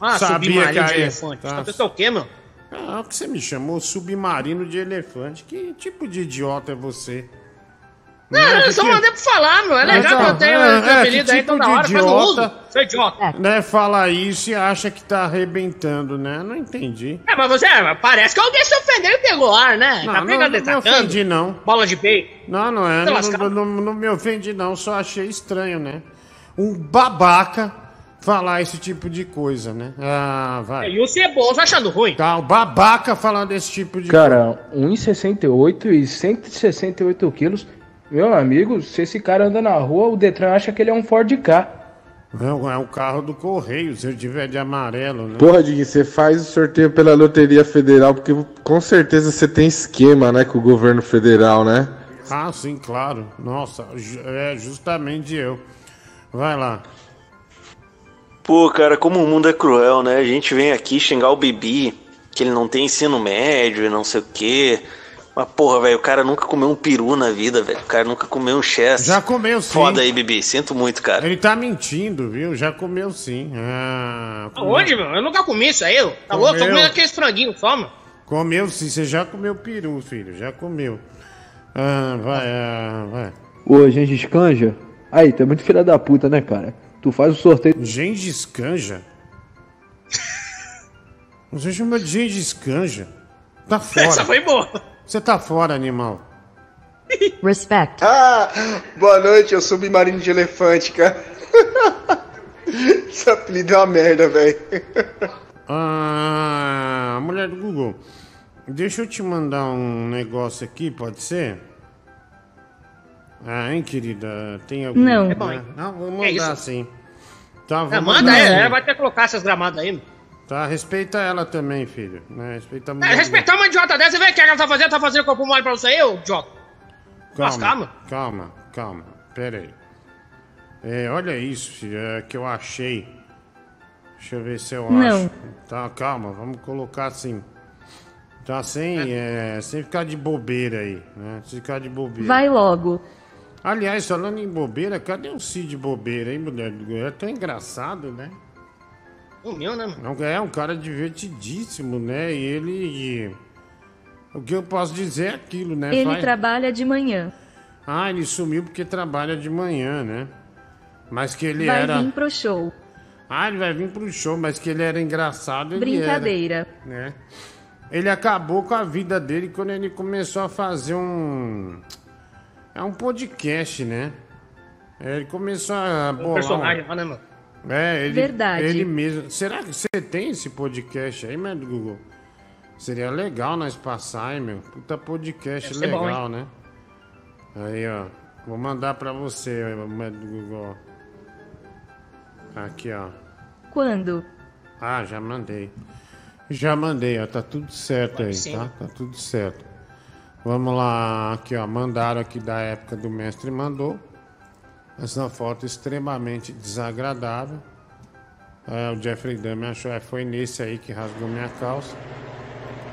Ah, Sabia submarino que de elefante. tá. Tá. Você é o quê, mano? Ah, o que você me chamou? Submarino de elefante. Que tipo de idiota é você? Não, eu só mandei pra falar, meu. É legal Então, que eu tenho é, esse é, apelido aí tipo toda de hora, mas não uso. idiota? Sou idiota. Né, fala isso e acha que tá arrebentando, né? Não entendi. É, mas você, parece que alguém se ofendeu e pegou ar, né? Não, tá não, pegando, não me ofendi, não. Bola de peito. Não, não é. Não, não, não- não me ofendi, não. Só achei estranho, né? Um babaca falar esse tipo de coisa, né? Ah, vai. E o Ceboso achando ruim. Tá, o babaca falando desse tipo de Cara, 1,68 e 168 quilos. Meu amigo, se esse cara anda na rua, o Detran acha que ele é um Ford K. Não, é o carro do correio, se eu tiver de amarelo, né? Porra, Diguinho, você faz o sorteio pela Loteria Federal, porque com certeza você tem esquema, né, com o governo federal, né? Ah, sim, claro. Nossa, é justamente eu. Vai lá. Pô, cara, como o mundo é cruel, né? A gente vem aqui xingar o Bibi, que ele não tem ensino médio e não sei o quê. Mas, porra, velho, o cara nunca comeu um peru na vida, velho. O cara nunca comeu um chess. Já comeu sim. Foda aí, Bibi. Sinto muito, cara. Ele tá mentindo, viu? Já comeu sim. Ah, comeu. Aonde, meu? Eu nunca comi isso aí. eu. Tá louco? Tô Comeu. comendo aqueles franguinhos só, mano. Comeu sim, você já comeu peru, filho. Já comeu. Ah, vai, ah, vai. Ô, Gengis Canja. Aí, tu é muito filha da puta, né, cara? Tu faz o sorteio. Gengis Canja? Você chama de Gengis Canja? Tá fora. Essa foi boa. Você tá fora, animal. Respect. Ah, boa noite, eu sou submarino de elefante, cara. Esse apelido é uma merda, velho. Ah, mulher do Google, deixa eu te mandar um negócio aqui, pode ser? Ah, hein, querida? Tem algum... Não. É bom, hein? Não, vou É mandar isso. sim. Tá, vou É, manda mandar sim. ela vai ter que colocar essas gramadas aí, mano. Tá, respeita ela também, filho. Né? Respeita a É, mulher. respeitar uma idiota dessa, vê o que ela tá fazendo? Tá fazendo corpo mole pra você aí, ô idiota? Mas Calma, calma. calma, calma. Pera aí. É, olha isso, filho, é, que eu achei. Deixa eu ver se eu Não. acho. Tá, calma, vamos colocar assim. Tá sem, é, sem ficar de bobeira aí, né? Sem ficar de bobeira. Vai logo. Aliás, falando em bobeira, cadê o Cid Bobeira, hein, mulher? É tão engraçado, né? O meu, né, mano? Não, É um cara divertidíssimo, né? E ele. O que eu posso dizer é aquilo, né? Ele Faz- trabalha de manhã. Ah, ele sumiu porque trabalha de manhã, né? Mas que ele Vai era. vir pro show. Ah, ele vai vir pro show, mas que ele era engraçado, ele Brincadeira. era. Né? Ele acabou com a vida dele quando ele começou a fazer um. É um podcast, né? Ele começou a. Um bolar personagem lá, né, mano? É, ele, Verdade. ele mesmo. Será que você tem esse podcast aí, meu Google? Seria legal nós passar, hein, meu? Puta podcast Deve ser bom, legal, né? Aí, ó. Vou mandar pra você, meu Google. Aqui, ó. Quando? Ah, já mandei. Já mandei, ó. Tá tudo certo aí, tá? Tá tudo certo. Vamos lá, aqui, ó. Mandaram aqui da época do mestre mandou. Essa foto extremamente desagradável. É, o Jeffrey Dahmer achou, é, foi nesse aí que rasgou minha calça.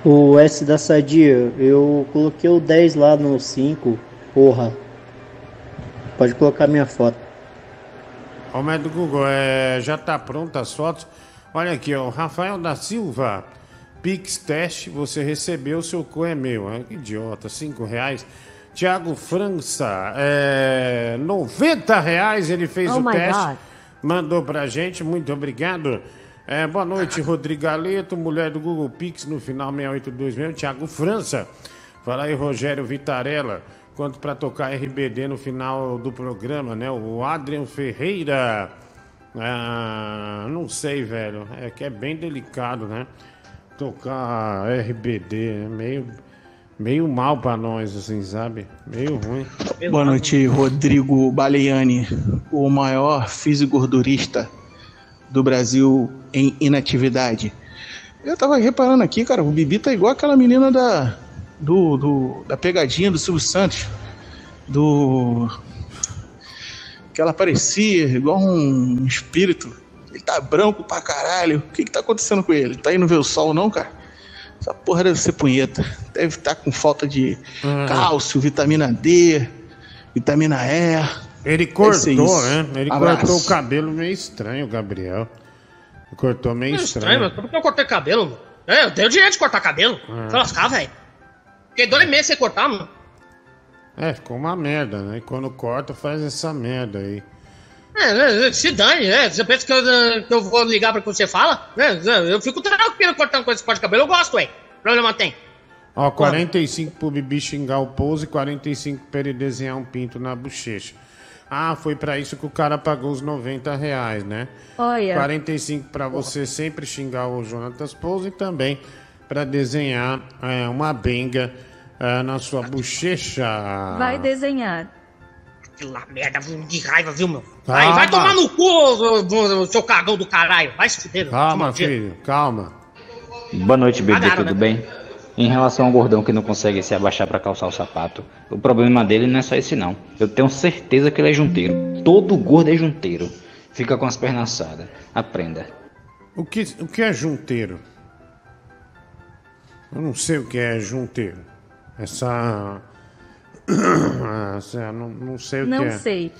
O S da Sadia, eu coloquei o 10 lá no 5, porra. Pode colocar minha foto. Mas do Google, é, já tá pronta as fotos. Olha aqui, ó, Rafael da Silva, Pix Teste, você recebeu, seu cu é meu. Ah, que idiota, cinco reais. Tiago França, é, 90 reais ele fez Oh o teste. God. Mandou pra gente, muito obrigado. É, boa noite, Rodrigo Galeto, mulher do Google Pix no final 682 Tiago França. Fala aí, Rogério Vitarella. Quanto pra tocar RBD no final do programa, né? O Adrian Ferreira. Ah, não sei, velho. É que é bem delicado, né? Tocar RBD, é meio, meio mal pra nós, assim, sabe? Meio ruim. Boa noite, Rodrigo Baleani, o maior fisiculturista do Brasil em inatividade. Eu tava reparando aqui, cara, o Bibi tá igual aquela menina da, do, do- da pegadinha do Silvio Santos. Do. Que ela parecia igual um espírito. Ele tá branco pra caralho. O que que tá acontecendo com ele? Tá indo ver o sol, não, cara? Essa porra deve ser punheta. Deve estar com falta de cálcio, vitamina D, vitamina E. Ele cortou, isso. né? Ele Abraço. cortou o cabelo meio estranho, Gabriel. Cortou meio É estranho. estranho, mas por que eu cortei cabelo, mano? É, eu tenho o direito de cortar cabelo. É. Vai lascar, velho. Fiquei dois meses sem cortar, mano. É, ficou uma merda, né? E quando corta, faz essa merda aí. É, é, se dane, né? Você pensa que eu, eh, que eu vou ligar pra que você fala? Eu fico tranquilo cortando com esse corte de cabelo. Eu gosto, ué. Problema tem. Ó, 45 pro Bibi xingar o pose e 45 pra ele desenhar um pinto na bochecha. Ah, foi pra isso que o cara pagou os 90 reais, né? Olha. 45 pra você sempre xingar o Jonatas Pose e também pra desenhar é, uma benga é, na sua bochecha. Vai desenhar. Aquela merda de raiva, viu, meu? Calma. Vai, vai tomar no cu, seu cagão do caralho. Vai se fuder. Calma, filho, calma. Boa noite, bebê, tudo né? bem? Em relação ao gordão que não consegue se abaixar pra calçar o sapato, o problema dele não é só esse não. Eu tenho certeza que ele é junteiro. Todo gordo é junteiro. Fica com as pernas assadas. Aprenda. O que, o que é junteiro? Eu não sei o que é junteiro. Essa. Essa- não, não sei o Não que é. sei.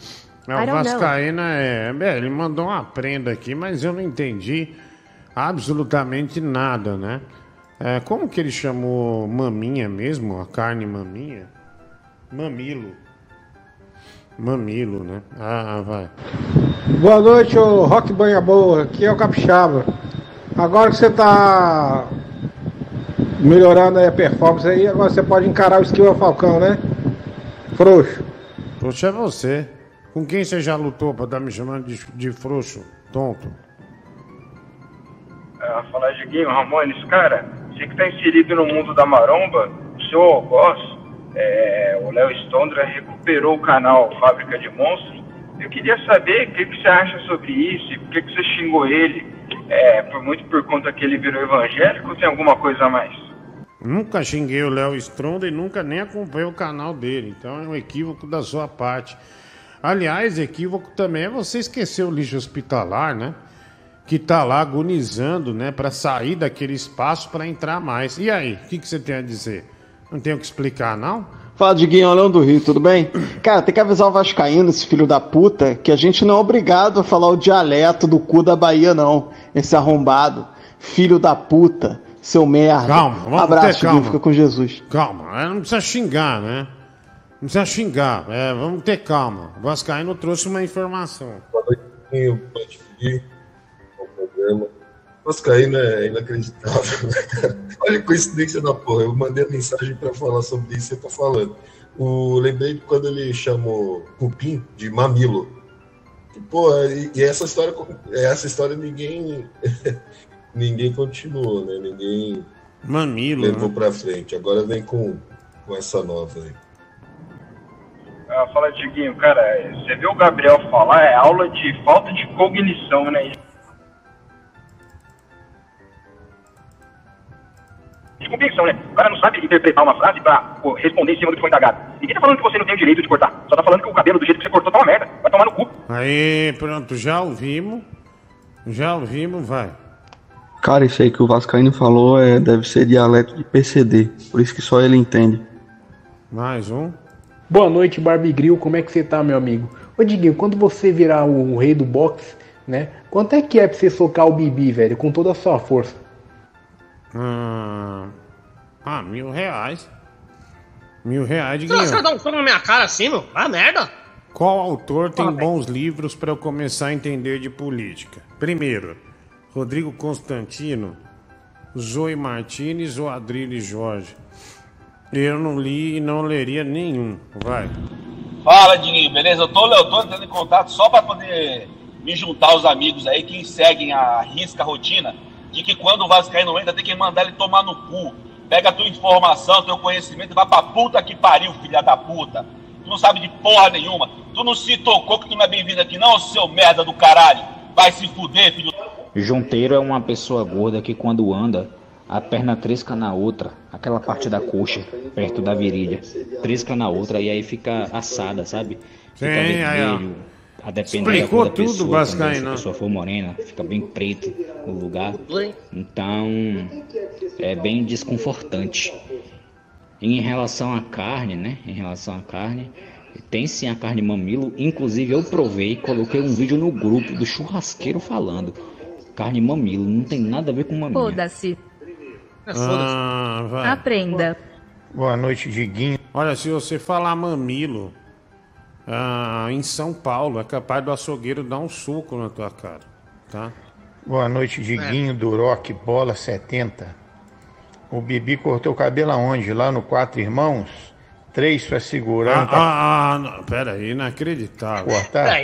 É, o. Vascaína é. é, Ele mandou uma prenda aqui, mas eu não entendi absolutamente nada, né? É, como que ele chamou maminha mesmo? A carne maminha? Mamilo. Mamilo, né? Ah, vai. Boa noite, ô Rock Banha Boa. Aqui é o Capixaba. Agora que você tá melhorando aí a performance aí, agora você pode encarar o Esquiva Falcão, né? Frouxo. Frouxo é você. Com quem você já lutou pra estar me chamando de, de frouxo, tonto? Ah, falar Diguinho, Ramones, cara, você que tá inserido no mundo da maromba, o seu algoz, é, o Léo Stondra recuperou o canal Fábrica de Monstros. Eu queria saber o que, que você acha sobre isso e por que, que você xingou ele. É, por muito por conta que ele virou evangélico ou tem alguma coisa a mais? Nunca xinguei o Léo Stronda e nunca nem acompanhei o canal dele. Então é um equívoco da sua parte. Aliás, equívoco também é você esquecer o lixo hospitalar, né? Que tá lá agonizando, né? Pra sair daquele espaço pra entrar mais. E aí, o que, que você tem a dizer? Não tenho o que explicar, não? Fala, Diguinho, Leão do Rio, tudo bem? Cara, tem que avisar o Vascaíno, esse filho da puta, que a gente não é obrigado a falar o dialeto do cu da Bahia, não. Esse arrombado. Filho da puta. Seu merda. Calma, vamos Abraço, ter calma. fica com Jesus. Calma, é, não precisa xingar, né? Não precisa xingar, é, vamos ter calma. O Vascaíno trouxe uma informação. Programa. Vascaíno é inacreditável, né? Olha a coincidência da porra. Eu mandei a mensagem pra falar sobre isso e você tá falando. O, lembrei de quando ele chamou Cupim de mamilo. Porra, e, e essa história, essa história ninguém, ninguém continuou, né? Ninguém Mamilo. levou né? pra frente. Agora vem com, com essa nova aí. Ah, fala, Diguinho, cara, você viu o Gabriel falar, é aula de falta de cognição, né? De compreensão, né? O cara não sabe interpretar uma frase pra pô, responder em cima do que foi indagado. Ninguém tá falando que você não tem o direito de cortar. Só tá falando que o cabelo do jeito que você cortou tá uma merda. Vai tomar no cu. Aí, pronto, já ouvimos. Já ouvimos, vai. Cara, isso aí que o Vascaíno falou é, deve ser dialeto de PCD, por isso que só ele entende. Mais um. Boa noite, Barbie Grill. Como é que você tá, meu amigo? Ô, Diguinho, quando você virar o, rei do boxe, né? Quanto é que é pra você socar o Bibi, velho? Com toda a sua força. Ah, ah, mil reais. Mil reais, Você vai Diguinho. dar um soco na minha cara assim, meu? Ah, merda. Qual autor tem bons livros para eu começar a entender de política? Primeiro, Rodrigo Constantino, Zoe Martinez ou Adrilho Jorge? Eu não li e não leria nenhum. Vai. Fala, Diguinho, beleza? Eu tô, eu tô entrando em contato só pra poder me juntar aos amigos aí que seguem a risca rotina de que quando o Vascaíno entra tem que mandar ele tomar no cu. Pega a tua informação, teu conhecimento e vai pra puta que pariu, filha da puta. Tu não sabe de porra nenhuma. Tu não se tocou que tu não é bem-vindo aqui, não, seu merda do caralho. Vai se fuder, filho. Junteiro é uma pessoa gorda que quando anda, a perna trisca na outra, aquela parte da coxa, perto da virilha, trisca na outra e aí fica assada, sabe? Fica Sim, vermelho, a depender Explicou da tudo, pessoa, também, Se a pessoa for morena, fica bem preto no lugar. Então, é bem desconfortante. Em relação à carne, né? Em relação à carne, tem sim a carne mamilo. Inclusive eu provei, coloquei um vídeo no grupo do churrasqueiro falando. Carne mamilo, não tem nada a ver com mamilo. Foda-se. Ah, vai. Aprenda. Boa noite, Diguinho. Olha, se você falar mamilo ah, em São Paulo, é capaz do açougueiro dar um soco na tua cara, tá? Boa noite, Diguinho do Rock Bola 70. O Bibi cortou o cabelo aonde? Lá no Quatro Irmãos? Três pra segurar. Ah, tá- ah, ah, não, pera aí, inacreditável. cortar?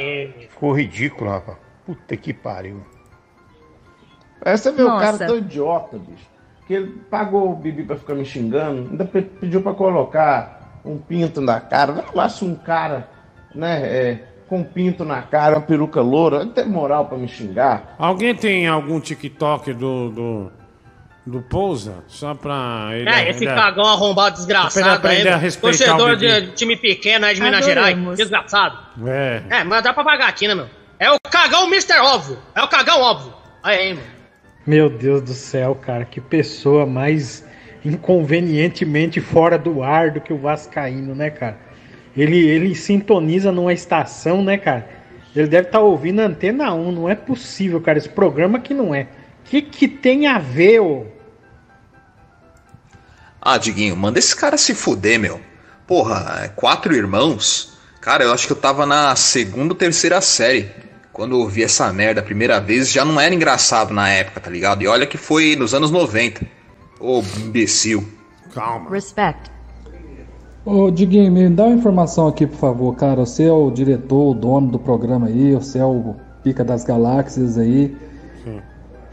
Ficou ridículo, rapaz. Puta que pariu. Aí você vê o cara tão idiota, bicho. Que ele pagou o Bibi pra ficar me xingando, ainda pe- pediu pra colocar um pinto na cara. Vai lá se um cara, né, é, com um pinto na cara, uma peruca loura, ele tem moral pra me xingar. Alguém tem algum TikTok do, do, do Pousa? Só pra ele. É, esse ele- cagão arrombado desgraçado Pra ele aprender aí, a respeitar torcedor de time pequeno aí de Minas. Gerais, desgraçado. É. É, mas dá pra pagatina, meu. É o cagão Mr. Óbvio. É o cagão óbvio. Aí, aí, mano. Meu Deus do céu, cara, que pessoa mais inconvenientemente fora do ar do que o Vascaíno, né, cara? Ele, ele sintoniza numa estação, né, cara? Ele deve estar ouvindo a Antena 1, não é possível, cara. Esse programa que não é. O que, que tem a ver, ô? Ah, Diguinho, manda esse cara se fuder, meu. Porra, é quatro irmãos? Cara, eu acho que eu tava na segunda ou terceira série. Quando eu ouvi essa merda a primeira vez, já não era engraçado na época, tá ligado? E olha que foi nos anos 90. Ô, imbecil. Calma. Respect. Ô, Diguinho, me dá uma informação aqui, por favor, cara. Você é o diretor, o dono do programa aí, você é o pica das galáxias aí.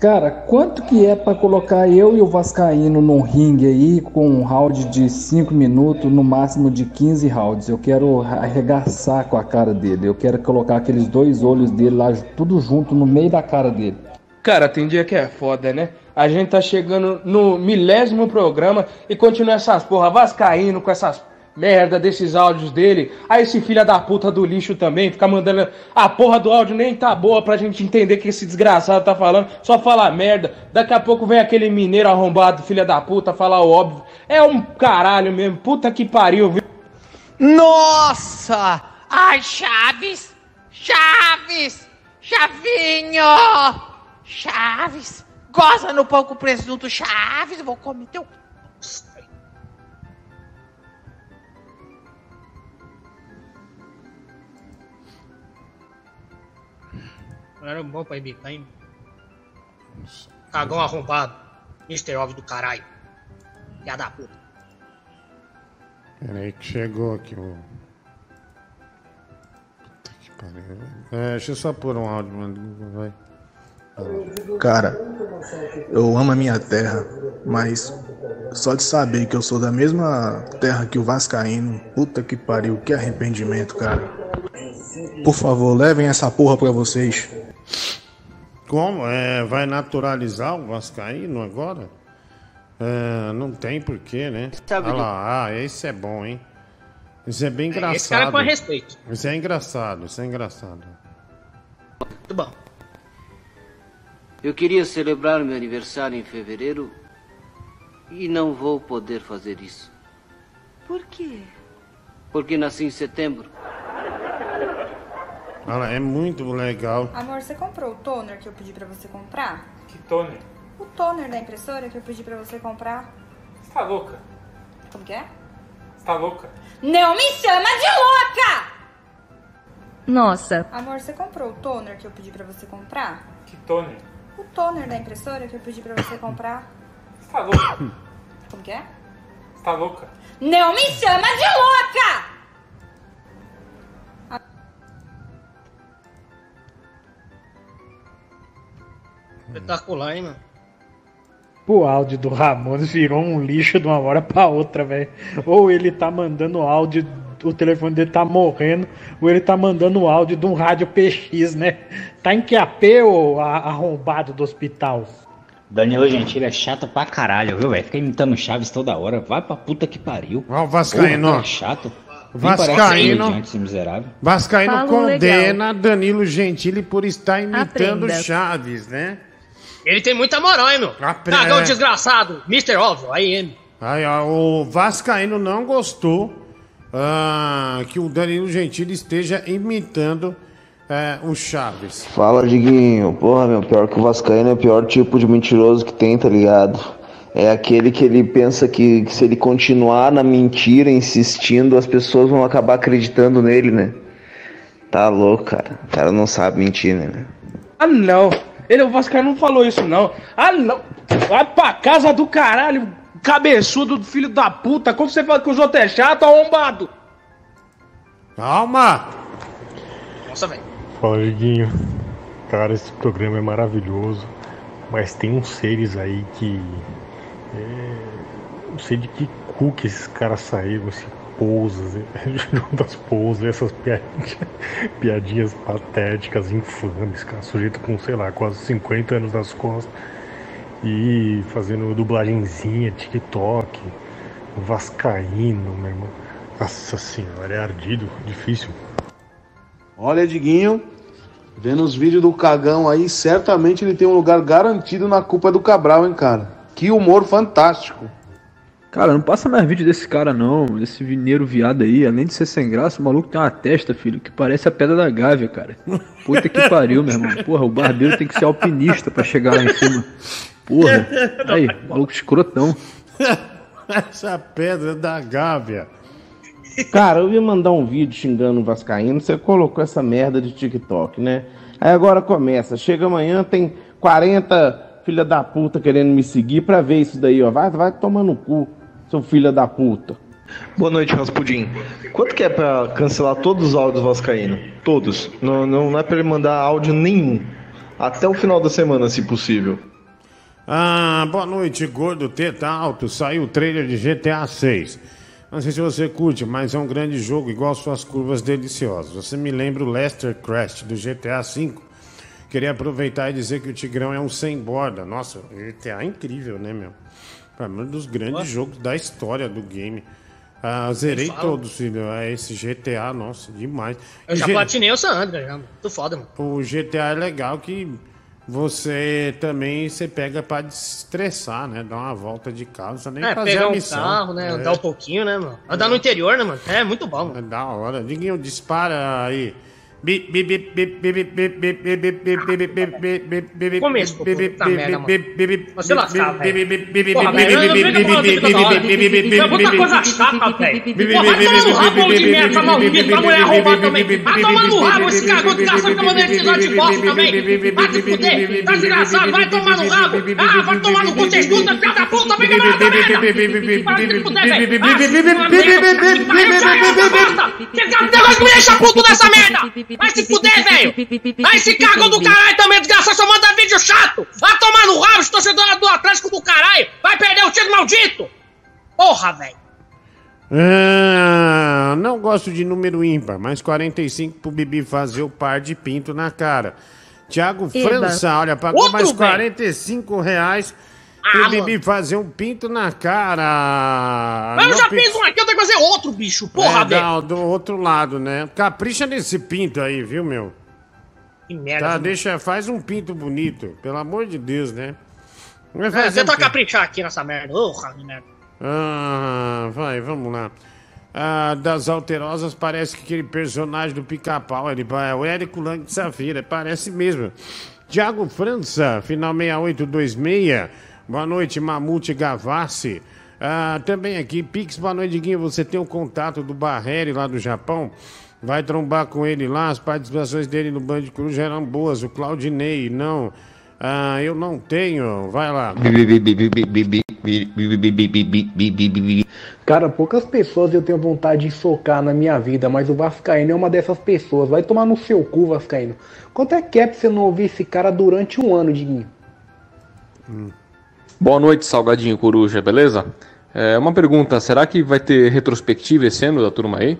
Cara, quanto que é pra colocar eu e o Vascaíno num ringue aí com um round de 5 minutos, no máximo de 15 rounds? Eu quero arregaçar com a cara dele. Eu quero colocar aqueles dois olhos dele lá, tudo junto no meio da cara dele. Cara, tem dia que é foda, né? A gente tá chegando no milésimo programa e continua essas porra vascaíno com essas merda desses áudios dele. Aí esse filho da puta do lixo também fica mandando a porra do áudio nem tá boa pra gente entender o que esse desgraçado tá falando. Só fala merda. Daqui a pouco vem aquele mineiro arrombado, filha da puta, falar o óbvio. É um caralho mesmo. Puta que pariu, viu? Nossa! Ai, Chaves! Chaves! Chavinho! Chaves! gostosa no pão com presunto Chaves, vou comer teu. Era bom pra imitar, hein? Cagão arrombado. Mr. Óbvio do caralho. Filha da puta. Peraí que chegou aqui o. Puta que pariu. É, deixa eu só pôr um áudio, mano. Vai. Cara, eu amo a minha terra, mas só de saber que eu sou da mesma terra que o Vascaíno, puta que pariu, que arrependimento, cara. Por favor, levem essa porra pra vocês. Como? É, vai naturalizar o Vascaíno agora? É, não tem porquê, né? Sabe Olha de- lá, ah, esse é bom, hein? Isso é bem engraçado. esse cara põe respeito. Isso é engraçado, isso é engraçado. Muito bom. Eu queria celebrar meu aniversário em fevereiro e não vou poder fazer isso. Por quê? Porque nasci em setembro. Olha lá, é muito legal. Amor, você comprou o toner que eu pedi pra você comprar? Que toner? O toner da impressora que eu pedi pra você comprar? Você tá louca? Como que é? Você tá louca? Não me chama de louca! Nossa, Amor, você comprou o toner que eu pedi pra você comprar? Que toner? O toner da impressora que eu pedi pra você comprar? Você tá louca? Como que é? Você tá louca? Não me chama de louca! Espetacular, hein, mano? O áudio do Ramones virou um lixo de uma hora pra outra, velho. Ou ele tá mandando áudio, o telefone dele tá morrendo, ou ele tá mandando áudio de um rádio PX, né? Tá em QAP ou arrombado do hospital? Danilo Gentili é chato pra caralho, viu, velho? Fica imitando Chaves toda hora. Vai pra puta que pariu. Ó, o Vascaíno, Porra, ó. cara chato. Vascaíno-. Vascaíno Fala condena Danilo Gentili por estar imitando Aprenda. Chaves, né? Ele tem muita moral, hein, meu? Apre- Cagão é. desgraçado. Mr. Óbvio, aí, M. Aí, ó, o Vascaíno não gostou ah, que o Danilo Gentili esteja imitando eh, o Chaves. Fala, Diguinho. Porra, meu, pior que o Vascaíno é o pior tipo de mentiroso que tem, tá ligado? É aquele que ele pensa que, que se ele continuar na mentira, insistindo, as pessoas vão acabar acreditando nele, né? Tá louco, cara. O cara não sabe mentir, né? Ah, não. Ele, o Vascaíno não falou isso, não. Ah, não. Vai pra casa do caralho, cabeçudo do filho da puta. Quando você fala que os outros é chato, arrombado. Calma! Nossa, velho. Fala, Diguinho. Cara, esse programa é maravilhoso, mas tem uns seres aí que. é, não sei de que cu que esses caras saíram, esse pousas, das pousas, essas piadinhas, piadinhas patéticas, infames, cara, sujeito com, sei lá, quase 50 anos nas costas e fazendo dublagenzinha, TikTok, Vascaíno, meu irmão. Nossa senhora, é ardido, difícil. Olha, Diguinho, vendo os vídeos do cagão aí, certamente ele tem um lugar garantido na culpa do Cabral, hein, cara? Que humor fantástico. Cara, não passa mais vídeo desse cara não, desse mineiro viado aí. Além de ser sem graça, o maluco tem uma testa, filho, que parece a pedra da Gávea, cara. Puta que pariu, meu irmão. Porra, o barbeiro tem que ser alpinista pra chegar lá em cima. Porra. Aí, maluco escrotão. Essa pedra da Gávea. Cara, eu ia mandar um vídeo xingando o Vascaíno, você colocou essa merda de TikTok, né? Aí agora começa, chega amanhã, tem 40 filha da puta querendo me seguir pra ver isso daí, ó. Vai, vai tomar no cu, seu filho da puta. Boa noite, Raspudim. Quanto que é pra cancelar todos os áudios Vascaíno? Todos. Não, não, não é pra ele mandar áudio nenhum. Até o final da semana, se possível. Ah, boa noite, gordo teta alto. Saiu o trailer de GTA 6. Não sei se você curte, mas é um grande jogo igual suas curvas deliciosas. Você me lembra o Lester Crest do GTA V. Queria aproveitar e dizer que o Tigrão é um sem borda. Nossa, GTA é incrível, né, meu? É um dos grandes jogos da história do game. Ah, zerei todos, filho. É esse GTA, nossa, demais. Eu já G- platinei o San Andreas, já. Tô foda, mano. o GTA é legal que você também você pega pra desestressar, né? Dar uma volta de carro, você nem É, fazer pegar a um missão. carro, né? É. Andar um pouquinho, né, mano? Andar no interior, né, mano? É muito bom, mano. É da hora. Diguinho, dispara aí Começo, puta merda, mano. Você lascar, velho. Porra, velho, eu não sei Puta coisa chata, velho. Porra, vai tomar no rabo de merda, essa maldita, pra mulher roubar também. Vai tomar no rabo esse cagão desgraçado que eu mandei esse de bosta também. Vai te fuder, tá desgraçado, vai tomar no rabo. Ah, vai tomar no cu, você escuta, filha da puta, vem ganhar essa merda. Vai te fuder, velho. Ah, se não é merda, que pariu, sai essa bosta. Você tá me deixa puto nessa merda. Vai se fuder, velho. Vai se cagão do caralho também, desgraçado, só manda vídeo chato. Vai tomar no rabo, os torcedores do Atlético do caralho. Vai perder o título maldito. Porra, velho. Ah, não gosto de número ímpar, mas 45 pro Bibi fazer o par de pinto na cara. Tiago. França, olha, pagou Outro, mais velho. 45 reais Ah, Bibi mano. fazer um pinto na cara. Mas eu já pi- fiz um aqui, eu tenho que fazer outro, bicho. Porra, é, velho. não, do outro lado, né? Capricha nesse pinto aí, viu, meu? Que merda. Tá, deixa, faz um pinto bonito, pelo amor de Deus, né? Vai É, fazer Tenta um pinto. caprichar aqui nessa merda. Porra, que merda. Ah, vai, vamos lá. Ah, das alterosas parece que aquele personagem do pica-pau, ele é o Érico Lang de Safira, parece mesmo. Tiago França, final 6826. Boa noite, Mamute Gavassi. Ah, também aqui, Pix, boa noite, Diguinho. Você tem o contato do Barreri lá do Japão? Vai trombar com ele lá. As participações dele no Band Cruz já eram boas. O Claudinei, não. Ah, eu não tenho. Vai lá. Cara, poucas pessoas eu tenho vontade de socar na minha vida, mas o Vascaíno é uma dessas pessoas. Vai tomar no seu cu, Vascaíno. Quanto é que é pra você não ouvir esse cara durante um ano, Diguinho? Boa noite, Salgadinho Coruja, beleza? É, uma pergunta, será que vai ter retrospectiva esse ano da turma aí?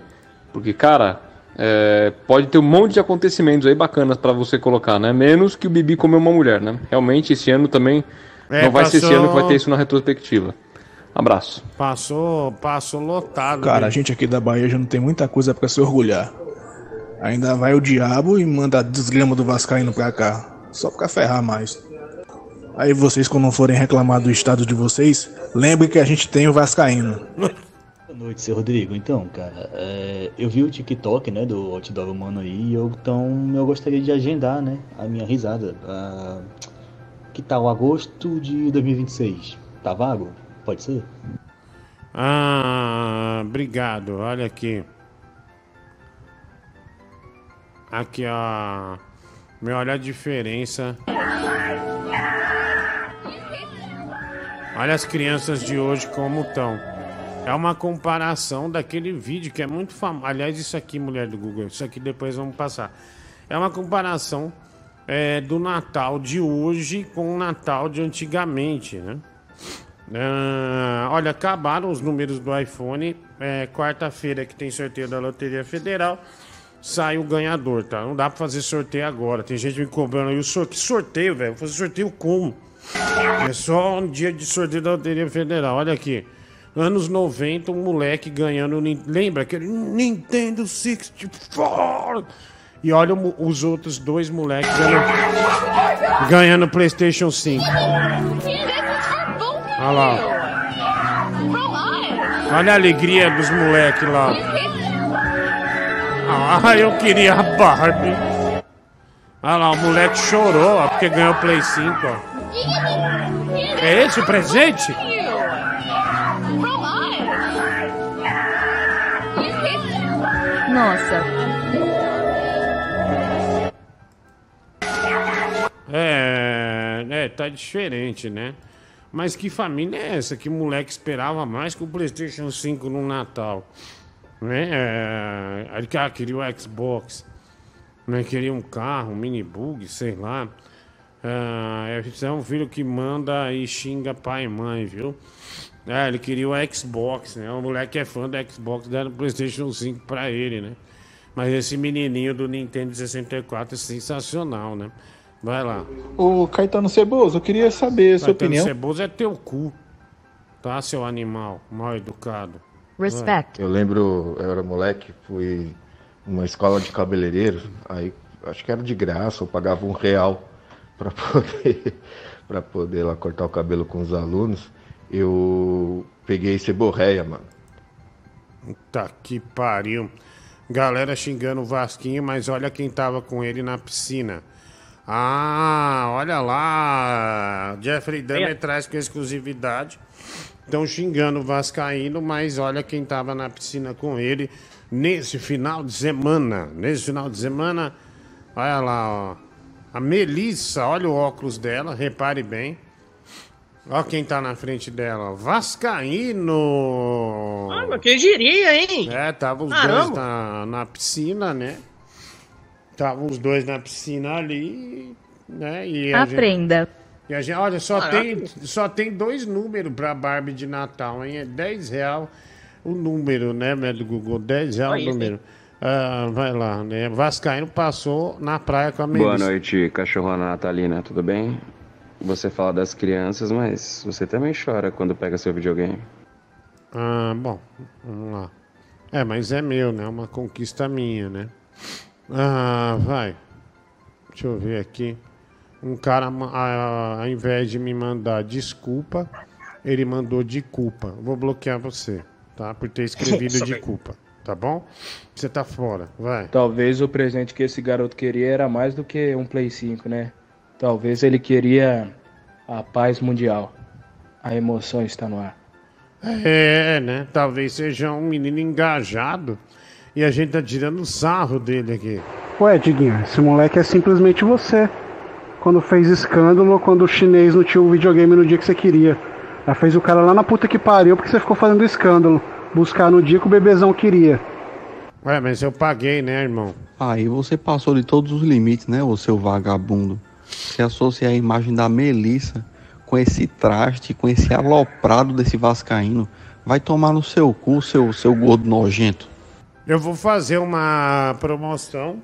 Porque, cara, é, pode ter um monte de acontecimentos aí bacanas pra você colocar, né? Menos que o Bibi comeu uma mulher, né? Realmente, esse ano também É, não vai ser esse passou- ano que vai ter isso na retrospectiva. Abraço. Passou, passou lotado. Cara, né? a gente aqui da Bahia já não tem muita coisa pra se orgulhar. Ainda vai o diabo e manda a desgrama do Vascaíno pra cá. Só pra ferrar mais. Aí vocês, quando forem reclamar do estado de vocês, lembrem que a gente tem o Vascaíno. Boa noite, seu Rodrigo. Então, cara, é, eu vi o TikTok, né, do Outdoor Humano aí, eu, então eu gostaria de agendar, né, a minha risada. Ah, que tal agosto de 2026? Tá vago? Pode ser? Ah, obrigado. Olha aqui. Aqui, ó. Meu, olha a diferença. Olha as crianças de hoje como estão. É uma comparação daquele vídeo que é muito famoso. Aliás, isso aqui, mulher do Google, isso aqui depois vamos passar. É uma comparação é, do Natal de hoje com o Natal de antigamente, né? Ah, olha, acabaram os números do iPhone. É, Quarta-feira que tem sorteio da Loteria Federal. Sai o ganhador, tá? Não dá pra fazer sorteio agora. Tem gente me cobrando aí. O sor... Que sorteio, velho? Fazer sorteio como? É só um dia de sorteio da Loteria Federal. Olha aqui. Anos 90, um moleque ganhando. Lembra aquele Nintendo 64? E olha os outros dois moleques ganhando, ganhando PlayStation 5. Olha lá. Olha a alegria dos moleques lá. Ah, eu queria a Barbie. Olha lá, o moleque chorou ó, porque ganhou o Play 5. Ó. É esse o presente? Nossa. É, é, tá diferente, né? Mas que família é essa que moleque esperava mais que o PlayStation 5 no Natal? Né? É, ele ah, queria o Xbox, né? queria um carro, um mini bug, sei lá. É, é um filho que manda e xinga pai e mãe, viu? É, ele queria o Xbox, né? O moleque é fã do Xbox, deram o PlayStation 5 pra ele, né? Mas esse menininho do Nintendo 64 é sensacional, né? Vai lá. Ô, Caetano Ceboso, eu queria saber a sua Caetano opinião. Ceboso é teu cu. Tá, seu animal mal educado. Respect. Eu lembro, eu era moleque, fui numa escola de cabeleireiro, aí acho que era de graça, eu pagava um real para poder, pra poder lá cortar o cabelo com os alunos. Eu peguei seborreia, mano. Puta que pariu. Galera xingando o Vasquinho, mas olha quem tava com ele na piscina. Ah, olha lá. Jeffrey Dahmer traz com exclusividade. Estão xingando o Vascaíno, mas olha quem tava na piscina com ele nesse final de semana. Nesse final de semana, olha lá, ó. A Melissa, olha o óculos dela, repare bem. Olha quem tá na frente dela. Vascaíno! Ah, mas quem diria, hein? É, tava os Caramba. dois na, na piscina, né? Estavam os dois na piscina ali, né? E a gente- Aprenda. E a gente, olha, só Caraca. tem, só tem dois números pra Barbie de Natal, hein? É 10 real o número, né, do Google? 10 real o Olha número. Ah, vai lá, né? Vascaíno passou na praia com a Boa Melissa. noite, cachorro Natalina, tudo bem? Você fala das crianças, mas você também chora quando pega seu videogame. Ah, bom, vamos lá. É, mas é meu, né? Uma conquista minha, né? Ah, vai. Deixa eu ver aqui. Um cara, ao invés de me mandar desculpa, ele mandou de culpa. Vou bloquear você, tá? Por ter escrevido de culpa, tá bom? Você tá fora, vai. Talvez o presente que esse garoto queria era mais do que um Play 5, né? Talvez ele queria a paz mundial. A emoção está no ar. É, né? Talvez seja um menino engajado e a gente tá tirando sarro dele aqui. Ué, Diguinho, esse moleque é simplesmente você. Quando fez escândalo, quando o chinês não tinha o videogame no dia que você queria. Aí fez o cara lá na puta que pariu porque você ficou fazendo escândalo. Buscar no dia que o bebezão queria. Ué, mas eu paguei, né, irmão? Aí você passou de todos os limites, né, ô seu vagabundo? Você associa a imagem da Melissa com esse traste, com esse aloprado desse vascaíno. Vai tomar no seu cu, seu, seu gordo nojento. Eu vou fazer uma promoção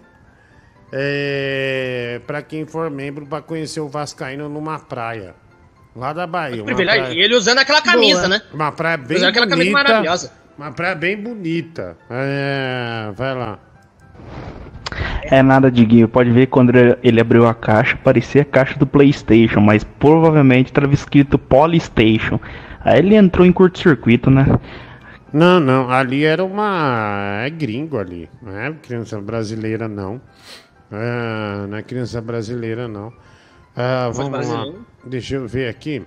é, para quem for membro para conhecer o Vascaíno numa praia. Lá da Bahia. praia- E ele usando aquela camisa, Boa. né? Uma praia bem Usando aquela camisa bonita. maravilhosa. Uma praia bem bonita. É, vai lá. É nada, Diguinho. Pode ver quando ele- ele abriu a caixa, parecia a caixa do PlayStation, mas provavelmente estava escrito Polystation. Aí ele entrou em curto-circuito, né? Não, não. Ali era uma. É gringo ali. Não é criança brasileira, não. É, não é criança brasileira, não. Ah, vamos lá. Deixa eu ver aqui.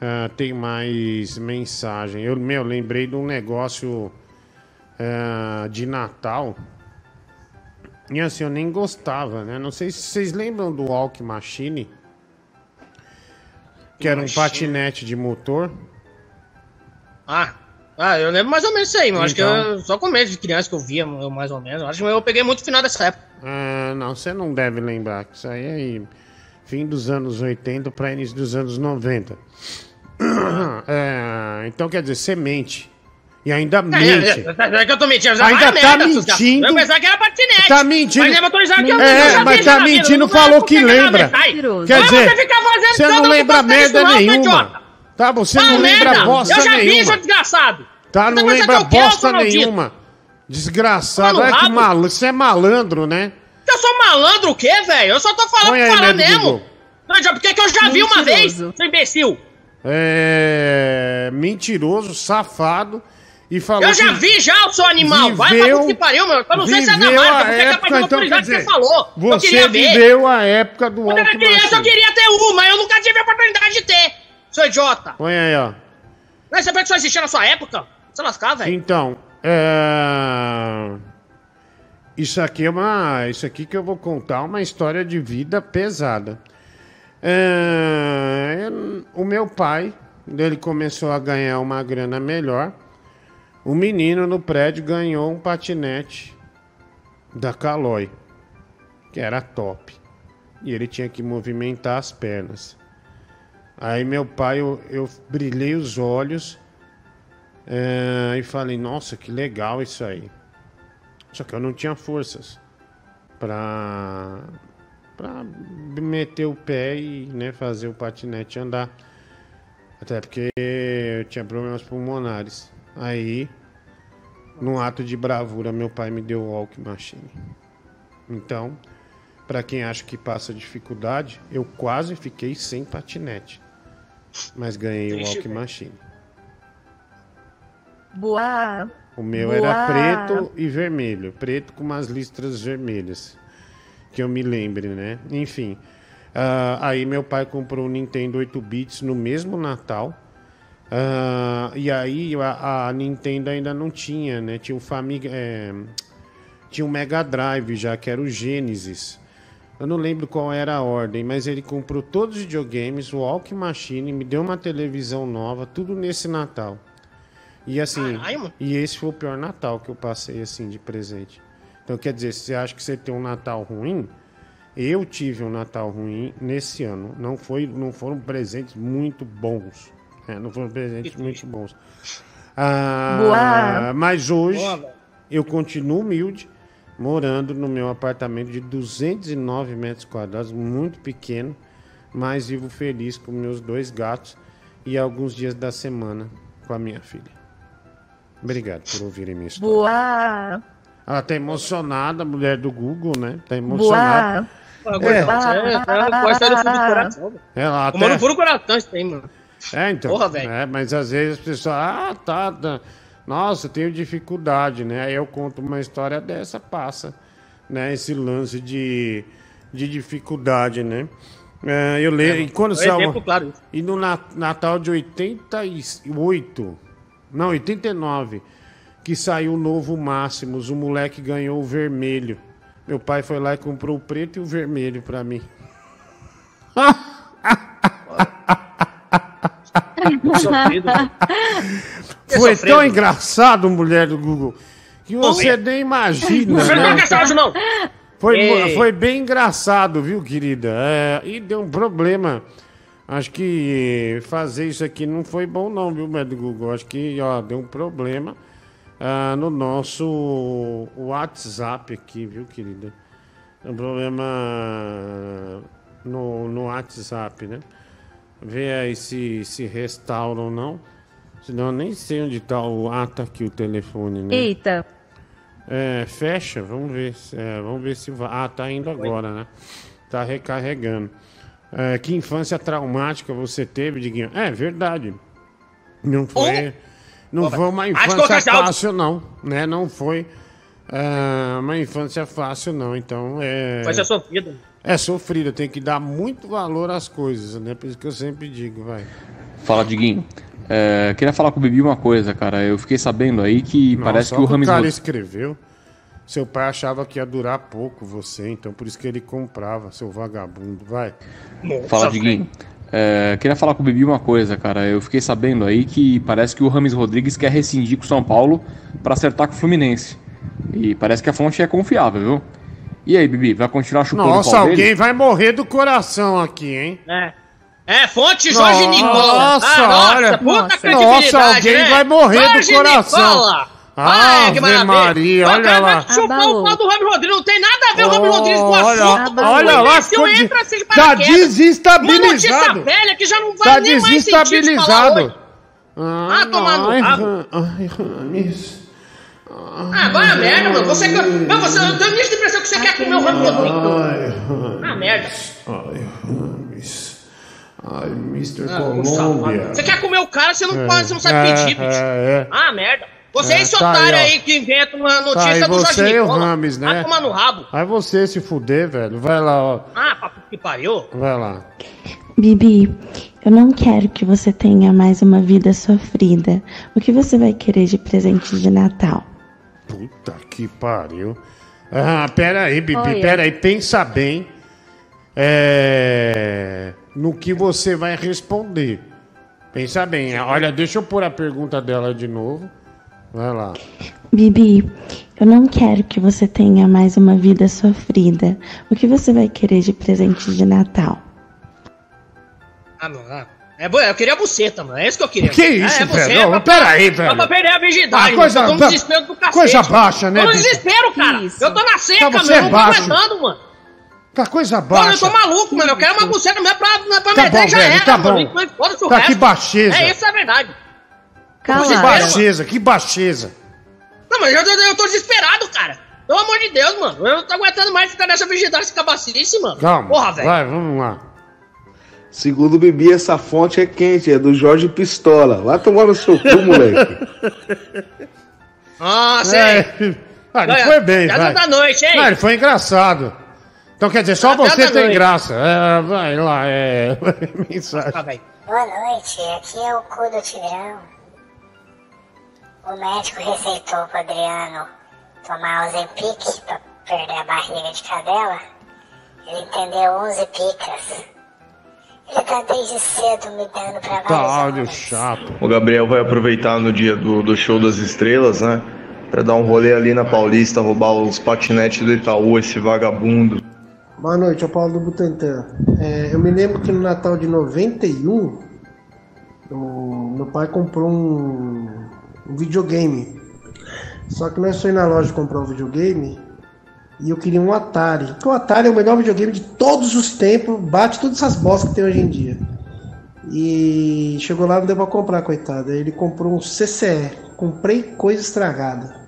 Ah, tem mais mensagem. Eu, meu, lembrei de um negócio ah, de Natal. E assim, eu nem gostava, né? Não sei se vocês lembram do Walk Machine. Que era um Machine. patinete de motor. Ah, ah, eu lembro mais ou menos isso aí, mas acho que Então. eu, só com medo de criança que eu via, mais ou menos. Acho que eu peguei muito final dessa época. Ah, não, você não deve lembrar. que Isso aí é aí, fim dos anos 80 para início dos anos 90. É, então quer dizer, semente. E ainda mente. É, é, é que eu tô mentindo. Ainda tá merda, mentindo. Eu pensava que era patinete. Tá mentindo. Mas eu vou autorizar que eu É, eu já mas tá mentindo, falou que lembra. Quer dizer, você fica fazendo você não lembra merda nenhuma. Tá, você Ah, não lembra merda. bosta Eu já vi, nenhuma. seu desgraçado. Tá, Você não tá lembra bosta nenhuma. Desgraçado. Olha que malandro. Você é malandro, né? Eu sou malandro o quê, velho? Eu só tô falando Põe aí, pra falar mesmo. Não, já- Porque que eu já vi uma vez, Mentiroso. seu imbecil. É. Mentiroso, safado. E falou Eu já vi já o seu animal. Vai pra viveu- puta que pariu, meu. Eu não sei se é da viveu marca, a porque é capaz época, de eu então, autorizar quer que você dizer, falou. eu Você queria ver. viveu a época do Quando eu era criança, eu queria ter uma. Eu nunca tive a oportunidade de ter. Seu idiota. Põe aí, ó. Mas você pensa que só existia na sua época? Se lascar, velho. Então, é... Isso aqui é uma. Isso aqui que eu vou contar uma história de vida pesada. É, O meu pai, ele começou a ganhar uma grana melhor. O menino no prédio ganhou um patinete da Caloi, que era top. E ele tinha que movimentar as pernas. Aí meu pai, eu, eu brilhei os olhos é, e falei, nossa, que legal isso aí. Só que eu não tinha forças pra, pra meter o pé e né, fazer o patinete andar. Até porque eu tinha problemas pulmonares. Aí, num ato de bravura, meu pai me deu o walk machine. Então, pra quem acha que passa dificuldade, eu quase fiquei sem patinete. Mas ganhei o walk velho. machine. Boa. O meu Boa. era preto e vermelho. Preto com umas listras vermelhas. Que eu me lembre, né? Enfim. Ah, aí meu pai comprou um Nintendo 8 bits no mesmo Natal. Ah, e aí a, a Nintendo ainda não tinha, né? Tinha o Família. tinha o Mega Drive já, que era o Genesis. Eu não lembro qual era a ordem, mas ele comprou todos os videogames, o Walk Machine, me deu uma televisão nova, tudo nesse Natal. E assim, e esse foi o pior Natal que eu passei assim de presente. Então quer dizer, se você acha que você tem um Natal ruim, eu tive um Natal ruim nesse ano. Não foi, não foram presentes muito bons. É, não foram presentes muito bons. Ah, Boa. mas hoje Boa, eu continuo humilde, morando no meu apartamento de 209 metros quadrados, muito pequeno, mas vivo feliz com meus dois gatos e alguns dias da semana com a minha filha. Obrigado por ouvirem minha história. Boa. Ela tá emocionada, a mulher do Google, né? Tá emocionada. Boa. É. É, gosta do fundo do coração. Ela Como até... no fundo do coração isso tem, mano. É, então. Porra, velho. É, mas às vezes as pessoas, ah, tá, tá. Nossa, tenho dificuldade, né? Aí eu conto uma história dessa, passa, né? Esse lance de, de dificuldade, né? É, eu leio. É, e quando é um saiu. exemplo claro. E no Na- Natal de 88, não, 89, que saiu o novo Máximos, o moleque ganhou o vermelho. Meu pai foi lá e comprou o preto e o vermelho pra mim. Velho. Foi tão engraçado, mulher do Google, que você nem imagina. Não né? gastar hoje, não. Foi, foi bem engraçado, viu, querida? É, e deu um problema. Acho que fazer isso aqui não foi bom, não, viu, do Google? Acho que ó, deu um problema ah, no nosso WhatsApp aqui, viu, querida? Deu um problema no, no WhatsApp, né? Vê aí se, se restaura ou não. Senão eu nem sei onde tá o. Ah, tá aqui o telefone, né? Eita. É, fecha, vamos ver. se- é, vamos ver se vai. Ah, tá indo agora, né? Tá recarregando. É, que infância traumática você teve, Diguinho? É verdade. Não foi. Não foi uma infância fácil, não. Né? Não foi é, uma infância fácil, não. Então é. Ser sofrido. É sofrida, tem que dar muito valor às coisas, né? Por isso que eu sempre digo, vai. Fala, Diguinho. É, queria falar com o Bibi uma coisa, cara. Eu fiquei sabendo aí que parece Nossa, que o Rames cara Rod- escreveu. Seu pai achava que ia durar pouco você, então por isso que ele comprava, seu vagabundo. Vai. Fala, Diguinho. É, queria falar com o Bibi uma coisa, cara. Eu fiquei sabendo aí que parece que o Rames Rodrigues quer rescindir com o São Paulo pra acertar com o Fluminense. E parece que a fonte é confiável, viu? E aí, Bibi, vai continuar chupando Nossa, o pau alguém dele? vai morrer do coração aqui, hein? É. É, fonte Jorge Nossa, Nicola. olha. nossa, puta Nossa, alguém né? vai morrer do Jorge coração. Nicola. Ave que maravilha. Maria, olha cara lá. vai chupar o pau do Ramos Rodrigues. Não tem nada a ver o Oh, Rodrigues com o olha, assunto. olha lá, de- entra assim de tá desestabilizado. Uma notícia velha que já não vai Tá nem mais sentido falar desestabilizado. hoje. Ah, tomar no rabo. Ai. Ah, vai a merda, mano. Você, não, você, eu tenho a impressão que você quer comer o Ramos Rodrigues. Ah, merda. Ai, Rames. Ai, Mr. Ah, Colômbia. Você quer comer o cara, você não, É, pode, você não sabe é, pedir, bicho. é, é. Ah, merda. Você é É, esse tá otário aí, aí, que inventa uma Tá notícia aí, do Jorge você e o Nicola. Rames, né? Vai tomar no rabo. Vai você se fuder, velho. Vai lá, ó. Ah, papo que pariu. Vai lá. Bibi, eu não quero que você tenha mais uma vida sofrida. O que você vai querer de presente de Natal? Puta que pariu. Ah, pera aí, Bibi, Olha. pera aí. Pensa bem é, no que você vai responder. Pensa bem. Olha, deixa eu pôr a pergunta dela de novo. Vai lá. Bibi, eu não quero que você tenha mais uma vida sofrida. O que você vai querer de presente de Natal? Ah, mano. ah. É, eu queria a buceta, mano. É isso que eu queria. Que é, isso, é velho? pera aí, velho. Pra perder a virgindade, Ah, mano. coisa- Eu tô no desespero do cacete. coisa baixa, né, Tô no desespero, cara. Eu tô na seca, Tá, você meu. é Eu não tô aguentando, mano. Tá coisa Mano, eu baixa. tô maluco, mano. Eu quero uma buceta mesmo pra, pra Tá meter bom, já velho, era, tá mano. bom. Foda-se o Tá, resto. que baixeza. É isso, é verdade. Que Desespero, baixeza, que baixeza. Não, mas eu, eu, eu tô desesperado, cara. Pelo amor de Deus, mano. Eu não tô aguentando mais ficar nessa virgindade, essa cabacice, mano. Calma. Porra, velho. Vai, vamos lá. Segundo o Bibi, essa fonte é quente, é do Jorge Pistola. Vai tomar no seu cu, moleque. Nossa, É. hein? Ah, ele foi bem, piada vai. da noite, hein? Não, ele foi engraçado. Então quer dizer, só Ah, piada você tem noite. graça. É, vai lá, é. Mensagem. Boa noite, aqui é o cu do Tigrão. O médico receitou pro Adriano tomar Ozempic pra perder a barriga de cadela. Ele entendeu 11 picas. Ele tá desde cedo me dando pra Caralho, chato. O Gabriel vai aproveitar no dia do, do show das estrelas, né? Pra dar um rolê ali na Paulista, roubar os patinetes do Itaú, esse vagabundo. Boa noite, é o Paulo do Butantan. É, eu me lembro que no Natal de 91, o meu pai comprou um, um videogame. Só que nós fomos na loja comprar um videogame e eu queria um Atari. Porque o Atari é o melhor videogame de todos os tempos, bate todas essas bostas que tem hoje em dia. E chegou lá, não deu pra comprar, coitado. Aí ele comprou um CCE. Comprei coisa estragada.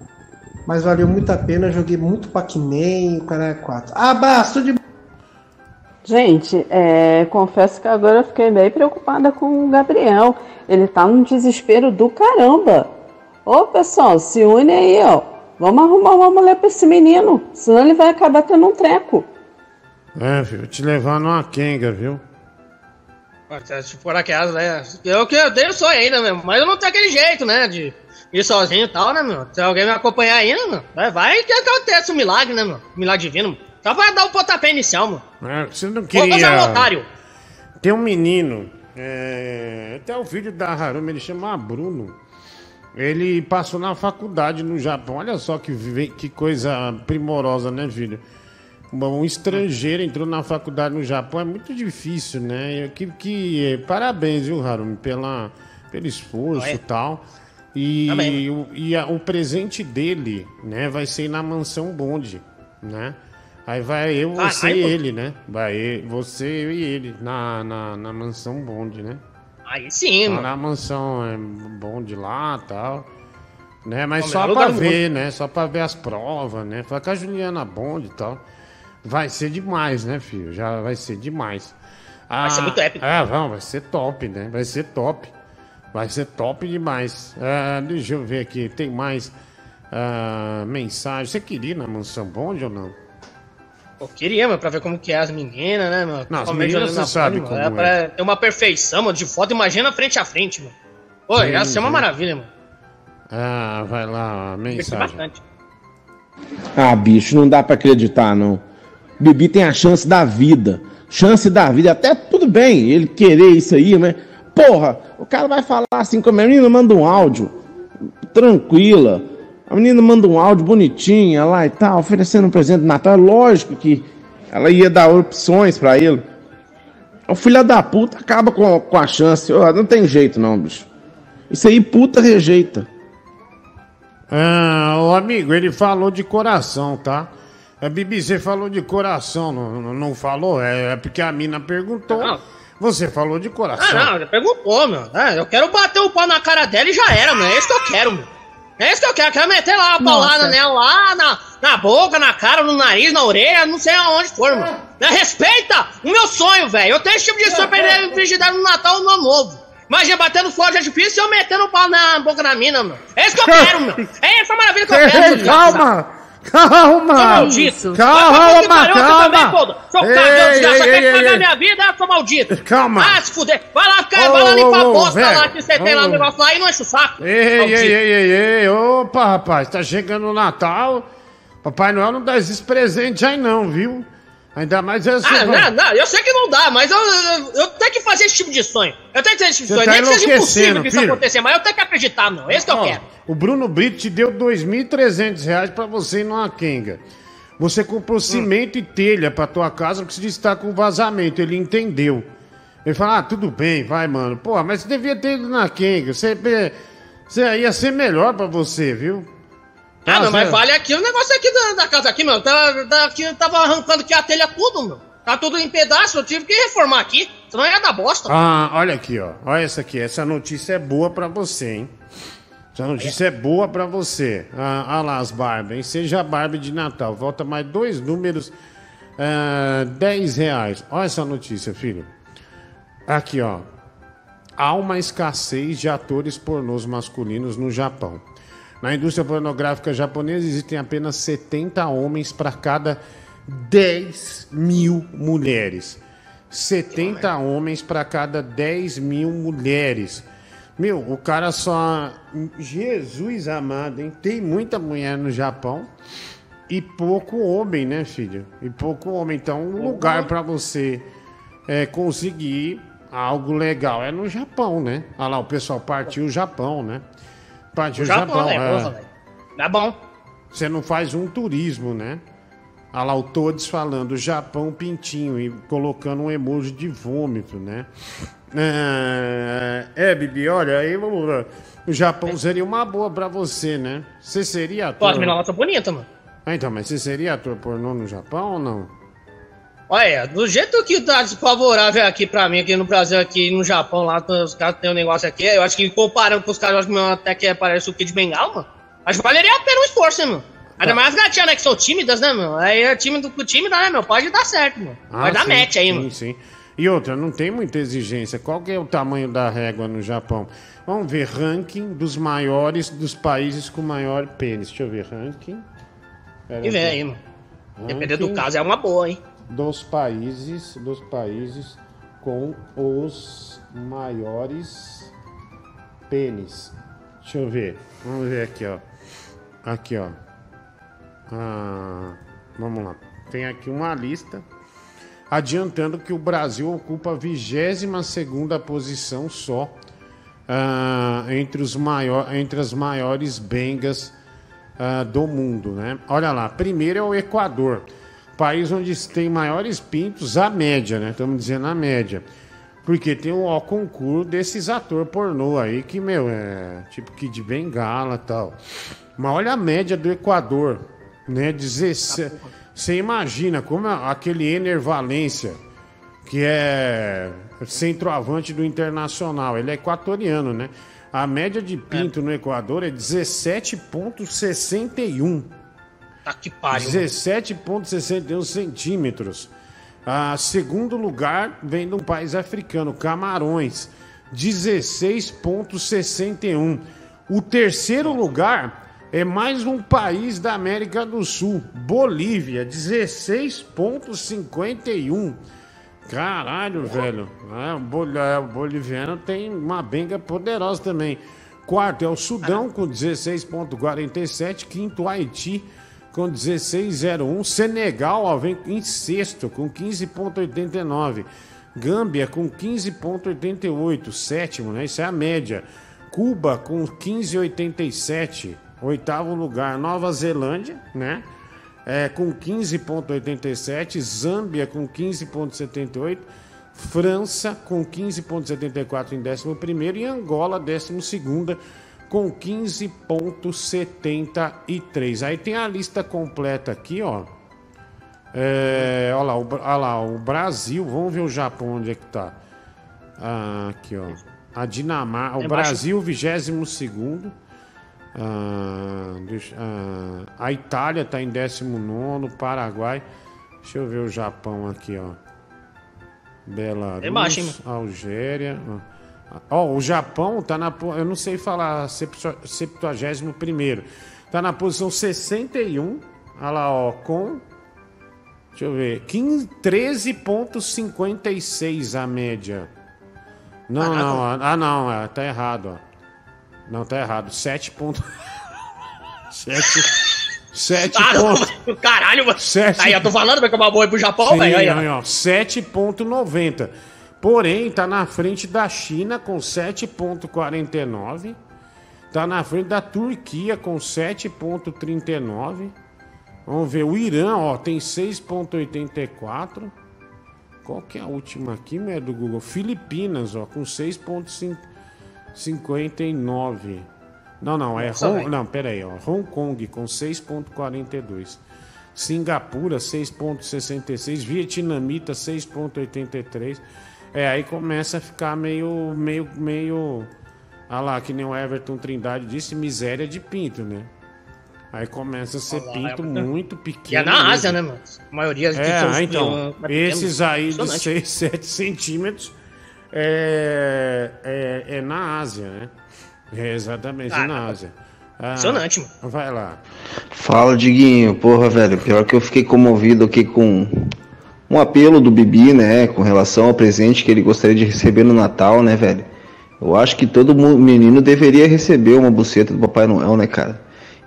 Mas valeu muito a pena, joguei muito Pac-Man, o cara é 4. Ah, basta de Gente, é, confesso que agora eu fiquei bem preocupada com o Gabriel. Ele tá num desespero do caramba. Ô pessoal, se une aí, ó. Vamos arrumar uma mulher pra esse menino, senão ele vai acabar tendo um treco. É, filho, te levar numa quenga, viu? Se for aquelas, né? Eu que eu tenho sonho ainda, meu. Mas eu não tenho aquele jeito, né? De ir sozinho e tal, né, meu? Se alguém me acompanhar ainda, meu, vai- vai que acontece um milagre, né, meu? Milagre divino. meu. Só pra dar o pontapé inicial, meu. É, você não Vou fazer um queria. otário. Tem um menino, é, até o filho da Harumi, ele chama Bruno. Ele passou na faculdade no Japão. Olha só que, que coisa primorosa, né, filho? Um um estrangeiro entrou na faculdade no Japão é muito difícil, né? Que, que parabéns, viu, Harumi, pela, pelo esforço e tal. E, Também. o, e a- o presente dele, né, vai ser na mansão Bonde, né? Aí vai eu, Ah, você aí, e ele, né? Vai eu- você, eu e ele na, na, na mansão Bonde, né? Aí sim, mano. na mansão é, Bonde lá e tal. Né? Mas só pra ver, né? Só pra ver as provas, né? Foi com a Juliana Bonde e tal. Vai ser demais, né, filho? Já vai ser demais. Vai ser muito épico. É, não, vai ser top, né? Vai ser top. Vai ser top demais. Ah, deixa eu ver aqui, tem mais ah, mensagem. Você queria ir na mansão Bonde ou não? Eu queria, meu, pra ver como que é as meninas, né, meu? Não, as meninas você na sabe foto, como meu. é. pra ter uma perfeição, mano, de foto. Imagina frente a frente, mano. Pô, Sim, ia ser uma sim. maravilha, mano. Ah, vai lá, mensagem. bastante. Ah, bicho, não dá pra acreditar, não. Bibi tem a chance da vida. Chance da vida. Até tudo bem ele querer isso aí, mas. Porra, o cara vai falar assim com a menina, manda um áudio. Tranquila. A menina manda um áudio bonitinha lá e tal, oferecendo um presente de Natal. É lógico que ela ia dar opções pra ele. O filho da puta acaba com, com a chance. Ó, não tem jeito, não, bicho. Isso aí, puta rejeita. Ah, o amigo, ele falou de coração, tá? É, Bibi, você falou de coração, não, não- não falou? É, é porque a mina perguntou. Você falou de coração. Ah, não, já perguntou, meu. É, eu quero bater o pau na cara dela e já era, meu. É isso que eu quero, meu. É isso que eu quero. Eu quero meter lá uma paulada nela lá, na, na boca, na cara, no nariz, na orelha, não sei aonde for, meu. Me Respeita o meu sonho, velho. Eu tenho esse tipo de sonho pra ele virgindade no Natal e no Ano Novo. Imagina batendo fogo de artifício e eu metendo o pau na boca da mina, meu. É isso que eu quero, meu. É essa maravilha que eu quero, calma! Calma! Maldito. Calma, calma! Seu Ei, cagão, desgraçado, ei, quer pagar minha vida, seu maldito. Calma. Ah, se fuder. Vai lá, cara, vai lá limpar a bosta lá que você tem lá no negócio lá e não enche o saco. Ei, ei, ei, ei, ei, opa, rapaz, tá chegando o Natal. Papai Noel não dá esses presentes aí não, viu? Ainda mais esse. Ah, não, não, eu sei que não dá, mas eu, eu, eu tenho que fazer esse tipo de sonho. Eu tenho que fazer esse tipo de sonho. tá Nem que seja impossível que isso filho. acontecer, mas eu tenho que acreditar, não. É isso que eu quero. O Bruno Brito te deu 2.300 reais pra você ir numa quenga. Você comprou cimento e telha pra tua casa porque você disse que tá com vazamento. Ele entendeu. Ele falou, ah, tudo bem, vai, mano. Pô, mas você devia ter ido na quenga. Você, você ia ser melhor pra você, viu? Ah, Tá, meu, mas Zé? vale aqui o negócio aqui da, da casa aqui, meu. Tá, tá, aqui, tava arrancando aqui a telha tudo, meu. Tá tudo em pedaço, eu tive que reformar aqui. Senão ia dar bosta. Ah, olha aqui, ó. Olha essa aqui. Essa notícia é boa pra você, hein? Essa notícia é boa pra você. Ah, olha lá as Barbie, hein? Seja Barbie de Natal. Volta mais dois números. Ah, 10 reais. Olha essa notícia, filho. Aqui, ó. Há uma escassez de atores pornôs masculinos no Japão. Na indústria pornográfica japonesa existem apenas 70 homens para cada 10 mil mulheres. 70 homens para cada 10 mil mulheres. Meu, o cara só. Jesus amado, hein? Tem muita mulher no Japão e pouco homem, né, filho? E pouco homem. Então, um lugar para você é, conseguir algo legal é no Japão, né? Olha lá, o pessoal partiu o Japão, né? Partiu O Japão, é. Porra, velho. É bom. Você não faz um turismo, né? Olha lá o Todes falando Japão pintinho e colocando um emoji de vômito, né? É, é Bibi, olha, aí vamos lá. O Japão seria uma boa pra você, né? Você seria ator? Meninas lá são bonitas, mano. Ah, então, mas você seria ator pornô no Japão ou não? Olha, do jeito que tá desfavorável aqui pra mim, aqui no Brasil, aqui no Japão, lá os caras têm um negócio aqui, eu acho que comparando com os caras, eu acho que meu até que parece o Kid Bengal, mano. Acho que valeria a pena o esforço, hein, mano. Ainda mais as gatinhas, né, que são tímidas, né, meu? Aí é tímido com tímida, né, meu? Pode dar certo, mano. Vai dar sim, match aí, sim, mano. Sim, E outra, não tem muita exigência. Qual que é o tamanho da régua no Japão? Vamos ver, ranking dos maiores, dos países com maior pênis. Deixa eu ver, ranking. Pera E vem aí, mano. Dependendo do Ranking caso, é uma boa, hein? Dos países, dos países com os maiores pênis. Deixa eu ver. Vamos ver aqui, ó. Aqui, ó. Ah, vamos lá. Tem aqui uma lista adiantando que o Brasil ocupa a 22 posição só ah, entre, os maior, entre as maiores bengas ah, do mundo, né? Olha lá, primeiro é o Equador, país onde se tem maiores pintos, a média, né? Estamos dizendo a média. Porque tem o concurso desses ator pornô aí que, meu, é tipo que de bengala e tal. Mas olha a média do Equador, né? 17. Você imagina como é aquele Ener Valência, que é centroavante do Internacional, ele é equatoriano, né? A média de pinto no Equador é 17,61. Tá que pariu. 17,61 centímetros. A segundo lugar vem de um país africano, Camarões, 16,61. O terceiro lugar é mais um país da América do Sul, Bolívia, 16,51. Caralho, velho. É, o bol- é, o boliviano tem uma benga poderosa também. Quarto é o Sudão com 16,47. Quinto, Haiti com 16,01. Senegal ó, vem em sexto com 15,89. Gâmbia com 15,88. Sétimo, né? Isso é a média. Cuba com 15,87. Oitavo lugar, Nova Zelândia, né? É, com 15,87. Zâmbia com 15,78. França com 15,74 em 11 e Angola, 12 com 15,73. Aí tem a lista completa aqui, ó. É, olha, lá, o, olha lá, o Brasil, vamos ver o Japão onde é que tá. Ah, aqui, ó. A Dinamarca, o É Brasil, 22 ah, deixa- ah, a Itália tá em 19 Paraguai. Deixa eu ver o Japão aqui, ó. Belarus, É Algéria. ah. Ó, o Japão tá na. Eu não sei falar 71. Tá na posição 61. Olha lá, ó. Com. Deixa eu ver. 15 13,56 a média. Não, não. Ah, não. é, Tá errado, ó. Não, tá errado. 7. Ponto... 7. 7 Ah, pontos. não, caralho, mano. Sete- Aí eu tô falando uma boa ir pro Japão, velho. Aí, aí, ó, 7,90. Porém, tá na frente da China com 7,49. Tá na frente da Turquia com 7,39. Vamos ver, o Irã, ó, tem 6,84. Qual que é a última aqui, mulher do Google? Filipinas, ó, com 6,59. Não, não, é Hong, não, pera aí, ó, Hong Kong com 6,42. Singapura 6,66. Vietnamita 6,83. É, aí começa a ficar meio, meio, meio. Ah lá, que nem o Everton Trindade disse, miséria de pinto, né? Aí começa a ser lá, pinto é- muito pequeno. E é na Ásia, mesmo. né, mano? A maioria de É, ah, então, pequeno. esses aí de Impressionante. 6, 7 centímetros é, é, é na Ásia, né? É exatamente, Ah, na Ásia. Ah, Impressionante, mano. Vai lá. Fala, Diguinho. Porra, velho, pior que eu fiquei comovido aqui com um apelo do Bibi, né, com relação ao presente que ele gostaria de receber no Natal, né, velho? Eu acho que todo menino deveria receber uma buceta do Papai Noel, né, cara?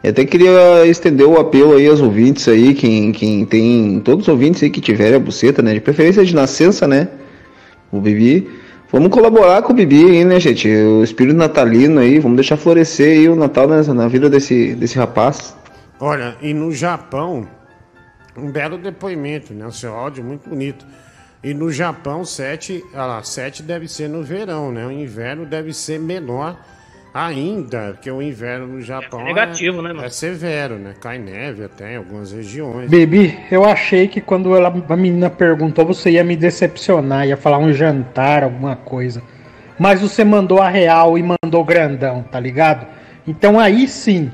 E até queria estender o apelo aí aos ouvintes aí, quem, quem tem, todos os ouvintes aí que tiverem a buceta, né, de preferência de nascença, né, o Bibi. Vamos colaborar com o Bibi aí, né, gente? O espírito natalino aí, vamos deixar florescer aí o Natal na, na vida desse, desse rapaz. Olha, e no Japão, um belo depoimento, né? O seu áudio muito bonito. E no Japão, 7, ah lá, 7 deve ser no verão, né? O inverno deve ser menor ainda, porque o inverno no Japão é, negativo, né, mano? é severo, né? Cai neve até em algumas regiões. Baby, eu achei que quando ela, a menina perguntou, você ia me decepcionar, ia falar um jantar, alguma coisa. Mas você mandou a real e mandou grandão, tá ligado? Então aí sim.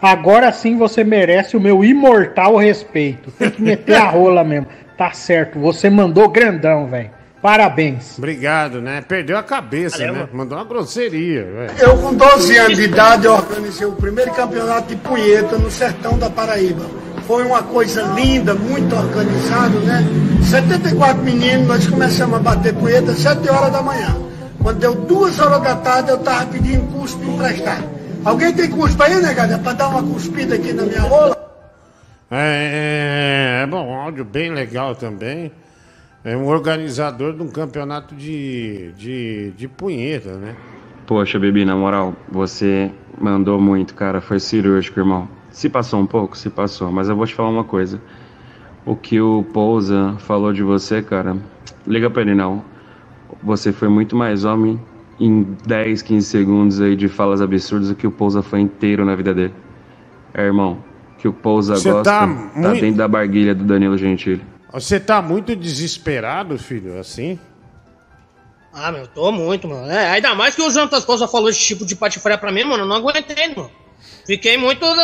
Agora sim você merece o meu imortal respeito. Tem que meter a rola mesmo. Tá certo, você mandou grandão, velho. Parabéns. Obrigado, né? Perdeu a cabeça, Valeu, né? Mandou uma grosseria, velho. Eu, com 12 anos de idade, organizei o primeiro campeonato de punheta no sertão da Paraíba. Foi uma coisa linda, muito organizado, né? 74 meninos, nós começamos a bater punheta às 7 horas da manhã. Quando deu 2 horas da tarde, eu tava pedindo cuspe emprestado. Alguém tem cuspe aí, negada? Pra dar uma cuspida aqui na minha rola? É, é, é bom, um áudio bem legal também. É um organizador de um campeonato de, de, de punheta, né? Poxa, Bibi, na moral, você mandou muito, cara. Foi cirúrgico, irmão. Se passou um pouco, se passou. Mas eu vou te falar uma coisa. O que o Pousa falou de você, cara, liga pra ele não. Você foi muito mais homem em 10, 15 segundos aí de falas absurdas do que o Pousa foi inteiro na vida dele. É, irmão, que o Pousa Você gosta tá tá, muito- dentro da barguilha do Danilo Gentili. Você tá muito desesperado, filho, assim? Ah, meu, eu tô muito, mano. É, ainda mais que o Jantas Costa falou esse tipo de patifaria pra mim, mano. Eu não aguentei, mano. Fiquei muito. uh,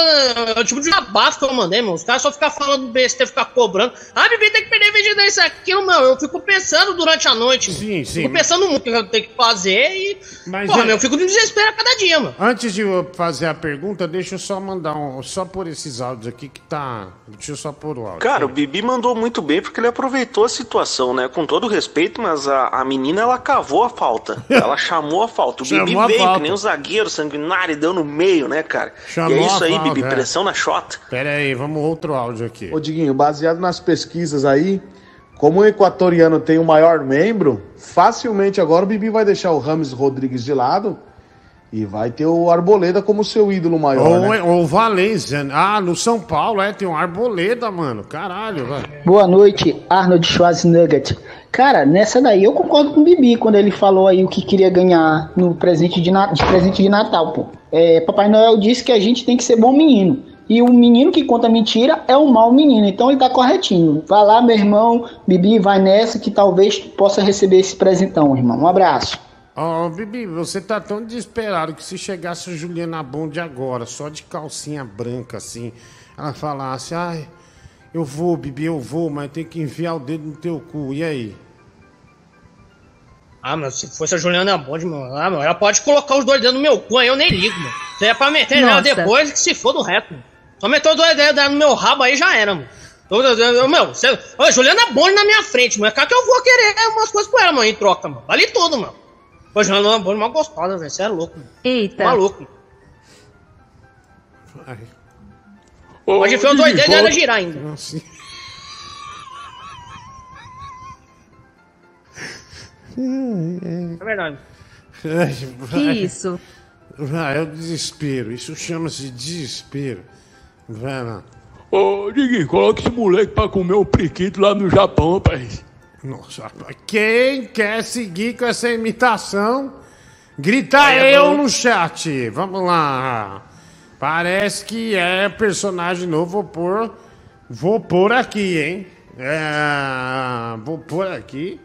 É o tipo de abafo que eu mandei, mano. Os caras só ficam falando besteira, ficar cobrando. Ah, Bibi tem que perder vídeo desse aquilo, meu. Eu fico pensando durante a noite. Sim, sim. Fico pensando muito o que eu tenho que fazer e. Mas porra, é- meu, eu fico de desespero a cada dia, mano. Antes de eu fazer a pergunta, deixa eu só mandar um. Só por esses áudios aqui que tá. Deixa eu só pôr o áudio. Cara, o Bibi mandou muito bem porque ele aproveitou a situação, né? Com todo respeito, mas a, a menina ela cavou a falta. Ela chamou a falta. O Chamou Bibi veio, falta. que nem um zagueiro sanguinário, deu no meio, né, cara? E é isso aí, Bibi, é. pressão na chota. Pera aí, vamos outro áudio aqui. Ô Diguinho, baseado nas pesquisas aí, como o equatoriano tem o maior membro, facilmente agora o Bibi vai deixar o Rames Rodrigues de lado e vai ter o Arboleda como seu ídolo maior, Ou, né? ou Valência. Ah, no São Paulo, é, tem um Arboleda, mano. Caralho, velho. Boa noite, Arnold Schwarzenegger. Cara, nessa daí eu concordo com o Bibi quando ele falou aí o que queria ganhar no presente de, na- de presente de Natal, pô. É, Papai Noel disse que a gente tem que ser bom menino. E o menino que conta mentira é o mau menino. Então ele tá corretinho. Vai lá, meu irmão, Bibi, vai nessa que talvez possa receber esse presentão, irmão. Um abraço. Ó, Bibi, você tá tão desesperado que se chegasse a Juliana Bond agora, só de calcinha branca, assim, ela falasse, ai, eu vou, Bibi, eu vou, mas tem que enfiar o dedo no teu cu. E aí? Ah, mas se fosse a Juliana Bond, mano, ah, mano, ela pode colocar os dois dedos no meu cu, aí eu nem ligo, mano. Se é pra meter nela Nossa. depois, que se for do reto, mano. Só meteu os dois dedos dela no meu rabo aí já era, mano. Eu, eu, eu, meu, você, ó, Juliana Bond na minha frente, mano. É claro que eu vou querer umas coisas com ela, mano, em troca, mano. Vale tudo, mano. Pô, Juliana Bond é uma gostosa, velho. Você é louco, mano. Eita. Maluco. Pode enfiar os dois dedos e ela girar ainda. É verdade. Que isso? Ah, é o desespero. Isso chama-se desespero. Vai lá. Ô, Diguinho, coloca esse moleque pra comer um priquito lá no Japão, rapaz. Nossa, rapaz. Quem quer seguir com essa imitação, grita Aí é eu no chat. Vamos lá. Parece que é personagem novo. Vou pôr, vou pôr aqui, hein? É, vou pôr aqui.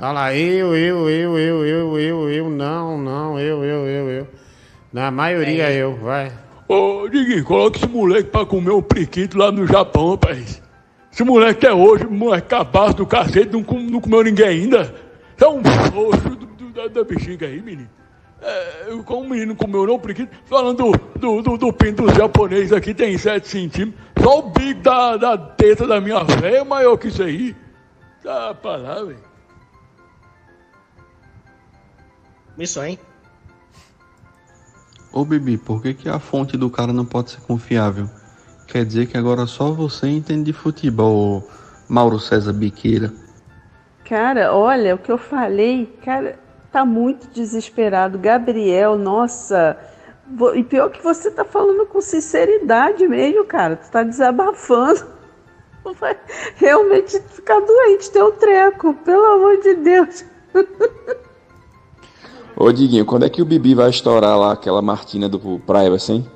Olha lá, eu, eu, eu, eu, eu, eu, eu, não, não, eu, eu, eu, eu. Na maioria eu, vai. Ô, Diguinho, coloca esse moleque pra comer um priquito lá no Japão, rapaz. Esse moleque até hoje, moleque cabaço do cacete, não, com- não comeu ninguém ainda. tá um do- da, da bexiga aí, menino. É, com um menino com meu nome, preguiça, falando do, do, do, do pinto japonês aqui, tem 7 centímetros. Só o bico da, da teta da minha véia é maior que isso aí. Tá pra lá, velho. Isso, hein? Ô Bibi, por que, que a fonte do cara não pode ser confiável? Quer dizer que agora só você entende de futebol, Mauro César Biqueira. Cara, olha, o que eu falei, cara, tá muito desesperado. Gabriel, nossa. E pior que você tá falando com sinceridade mesmo, cara. Tu tá desabafando. Vai realmente ficar doente, teu treco, pelo amor de Deus. Ô Diguinho, quando é que o Bibi vai estourar lá aquela Martina do Privacy, hein?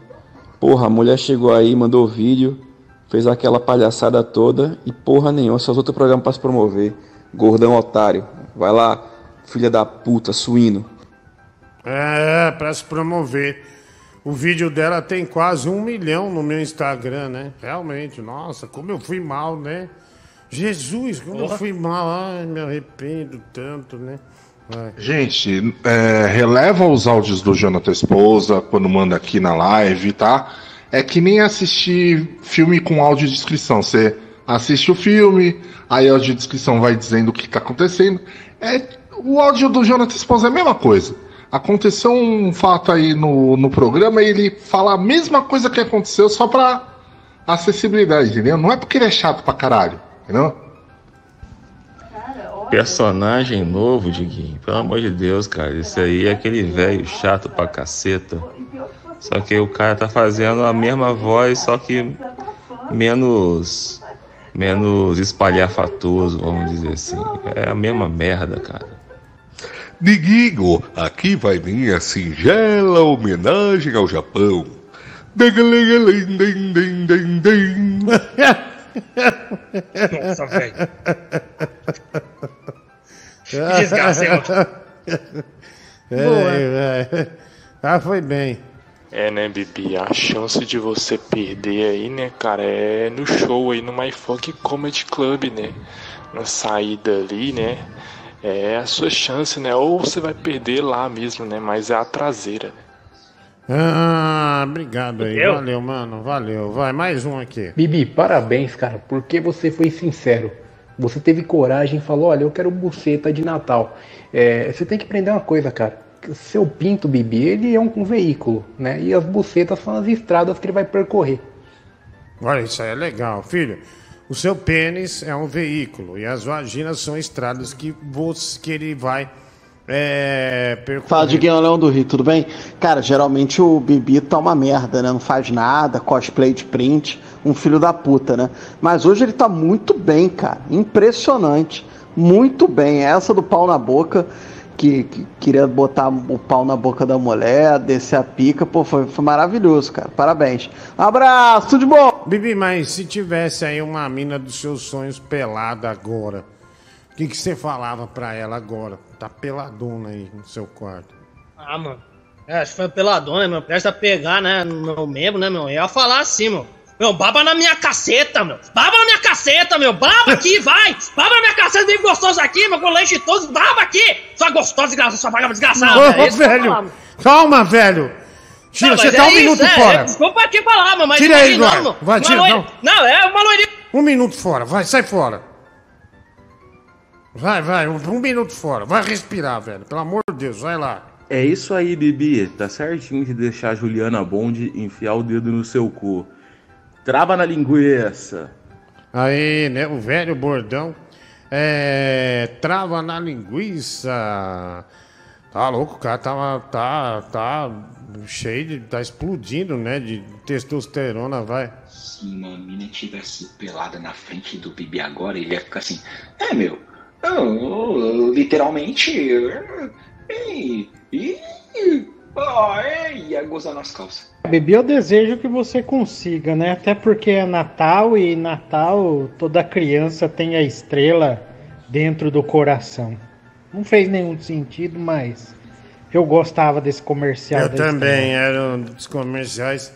Porra, a mulher chegou aí, mandou vídeo, fez aquela palhaçada toda e porra nenhuma, só os outros programas pra se promover. Gordão otário. Vai lá, filha da puta, suíno. É, pra se promover. O vídeo dela tem quase um milhão no meu Instagram, né? Realmente, nossa, como eu fui mal, né? Jesus, como eu fui mal. Ai, me arrependo tanto, né? Gente, é, releva os áudios do Jonathan Esposa quando manda aqui na live, tá? É que nem assistir filme com audiodescrição. Você assiste o filme, aí a audiodescrição vai dizendo o que tá acontecendo. É, o áudio do Jonathan Esposa é a mesma coisa. Aconteceu um fato aí no, no programa e ele fala a mesma coisa que aconteceu só pra acessibilidade, entendeu? Não é porque ele é chato pra caralho, entendeu? Personagem novo, Diguinho. Pelo amor de Deus, cara. Esse aí é aquele velho chato pra caceta. Só que o cara tá fazendo a mesma voz, só que menos. menos espalhafatoso, vamos dizer assim. É a mesma merda, cara. Diguinho, aqui vai minha singela homenagem ao Japão. Nossa, velho. Que desgraça, hein, É, é. Ah, foi bem. É, né, Bibi? A chance de você perder aí, né, cara, é no show aí no My Funk Comedy Club, né? Na saída ali, né? É a sua chance, né? Ou você vai perder lá mesmo, né? Mas é a traseira. Ah, obrigado aí. Valeu, mano. Valeu. Vai, mais um aqui. Bibi, parabéns, cara, porque você foi sincero. Você teve coragem e falou: Olha, eu quero buceta de Natal. É, você tem que aprender uma coisa, cara. Seu pinto, Bibi, ele é um, um veículo, né? E as bucetas são as estradas que ele vai percorrer. Olha, isso aí é legal. Filho, o seu pênis é um veículo e as vaginas são estradas que, você, que ele vai é, percorrer. Fala de Leão do Rio, tudo bem? Cara, geralmente o Bibi tá uma merda, né? Não faz nada, cosplay de print, um filho da puta, né? Mas hoje ele tá muito bem, cara. Impressionante. Muito bem. Essa do pau na boca, que, que queria botar o pau na boca da mulher, descer a pica, pô, foi, foi maravilhoso, cara. Parabéns. Abraço, tudo de bom! Bibi, mas se tivesse aí uma mina dos seus sonhos pelada agora, o que, que você falava pra ela agora? Tá peladona aí no seu quarto. Ah, mano. É, acho que foi peladona, meu. Presta a pegar, né? No meu membro, né, meu? Eu ia falar assim, meu. Meu, baba na minha caceta, meu. Baba na minha caceta, meu. Baba aqui, vai. Baba na minha caceta, bem gostoso aqui, meu. Com leite todo. Baba aqui. Sua gostosa, desgraçada, sua vagaba desgraçada. Ô, é velho! Calma, velho! Tira, Não, você tá é um isso, minuto é, fora. é, Desculpa aqui falar, meu, mas Tira aí, Eduardo. Vai, uma tira, loira- não. Não, é uma loirinha. Um minuto fora, vai, sai fora. Vai, vai, um, minuto fora. Vai respirar, velho. Pelo amor de Deus, vai lá. É isso aí, Bibi. Tá certinho de deixar a Juliana Bond enfiar o dedo no seu cu. Trava na linguiça. Aí, né? O velho bordão. É. Trava na linguiça. Tá louco, o cara tá, tá, tá cheio de. tá explodindo, né? De testosterona, vai. Se uma mina tivesse pelada na frente do Bibi agora, ele ia ficar assim: É, meu, eu, literalmente. E. E. é", ia gozar nas calças. Bibi, eu desejo que você consiga, né? Até porque é Natal e Natal toda criança tem a estrela dentro do coração. Não fez nenhum sentido, mas eu gostava desse comercial. Eu também, estrela. era um dos comerciais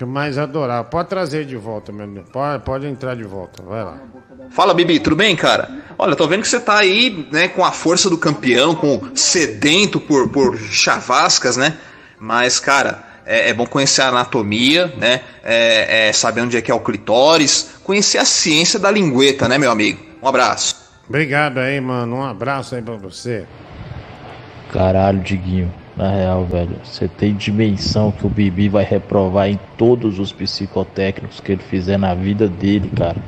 Que mais adorar. Pode trazer de volta, meu amigo. Pode, pode entrar de volta. Vai lá. Fala, Bibi, tudo bem, cara? Olha, tô vendo que você tá aí, né, com a força do campeão, com sedento por, por chavascas, né? Mas, cara, é, é bom conhecer a anatomia, né? É, é, saber onde é que é o clitóris, conhecer a ciência da lingueta, né, meu amigo? Um abraço. Obrigado aí, mano. Um abraço aí pra você. Caralho, Diguinho. Na real, velho, você tem dimensão que o Bibi vai reprovar em todos os psicotécnicos que ele fizer na vida dele, cara.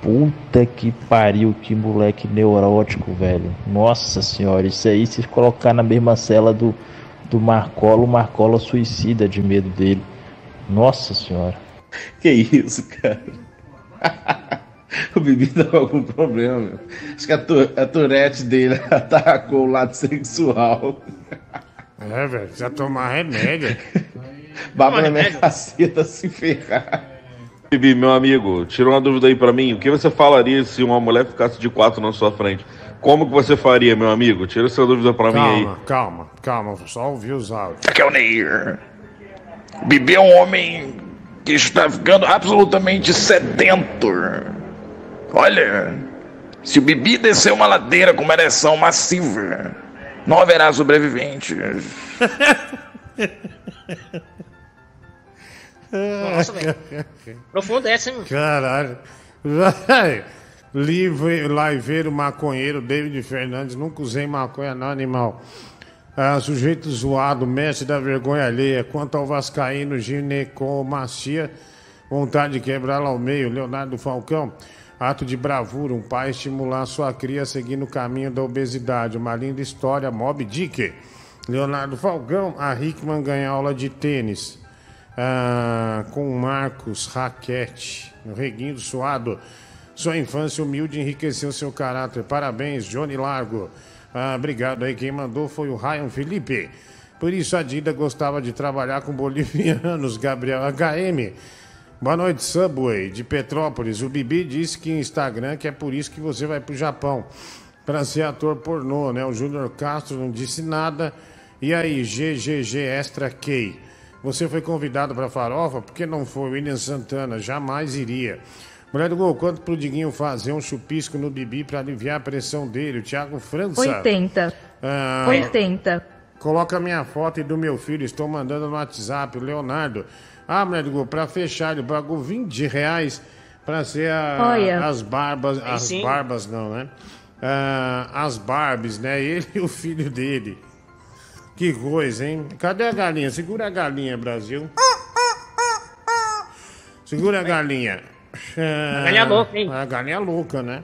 Puta que pariu, que moleque neurótico, velho. Nossa senhora, isso aí se colocar na mesma cela do, do Marcola, o Marcola suicida de medo dele. Nossa senhora. Que isso, cara? o Bibi com algum problema, meu. Acho que a, tu, a Tourette dele atacou o lado sexual. É, velho, precisa tomar remédio. Baba na minha caceta se ferrar. Bibi, meu amigo, tira uma dúvida aí pra mim. O que você falaria se uma mulher ficasse de quatro na sua frente? Como que você faria, meu amigo? Tira essa dúvida pra mim aí. Calma, calma, só ouvir os áudios. Aqui é o Neir. Bibi é um homem que está ficando absolutamente sedento. Olha, se o Bibi descer uma ladeira com uma ereção massiva, não haverá sobrevivente. Nossa, velho. Profundo essa, hein? Caralho. Vai. Livre, liveiro, maconheiro, David Fernandes. Nunca usei maconha, não, animal. Ah, sujeito zoado, mestre da vergonha alheia. Quanto ao Vascaíno, ginecomastia, vontade de quebrá-la ao meio. Leonardo Falcão, ato de bravura. Um pai estimular sua cria seguindo o caminho da obesidade. Uma linda história, Mob Dick. Leonardo Falcão, a Hickman ganha aula de tênis. Ah, com Marcos Raquete, no Reguinho do Suado. Sua infância humilde enriqueceu seu caráter. Parabéns, Johnny Largo. Ah, obrigado aí. Quem mandou foi o Ryan Felipe. Por isso a Dida gostava de trabalhar com bolivianos, Gabriel HM. Boa noite, Subway, de Petrópolis. O Bibi disse que Instagram que é por isso que você vai pro Japão. Para ser ator pornô, né? O Júnior Castro não disse nada. E aí, GGG Extra K. Você foi convidado para farofa? Por que não foi? William Santana jamais iria. Mulher do Gol, quanto pro Diguinho fazer um chupisco no Bibi para aliviar a pressão dele? O Thiago França. 80. Ah, 80. Coloca minha foto e do meu filho, estou mandando no WhatsApp, o Leonardo. Ah, mulher do Gol, pra fechar, ele pagou 20 reais pra ser a- as barbas. As sim. barbas não, né? Ah, as Barbies, né? Ele e o filho dele. Que coisa, hein? Cadê a galinha? Segura a galinha, Brasil. Segura a galinha. Ah, A galinha louca, hein? A galinha louca, né?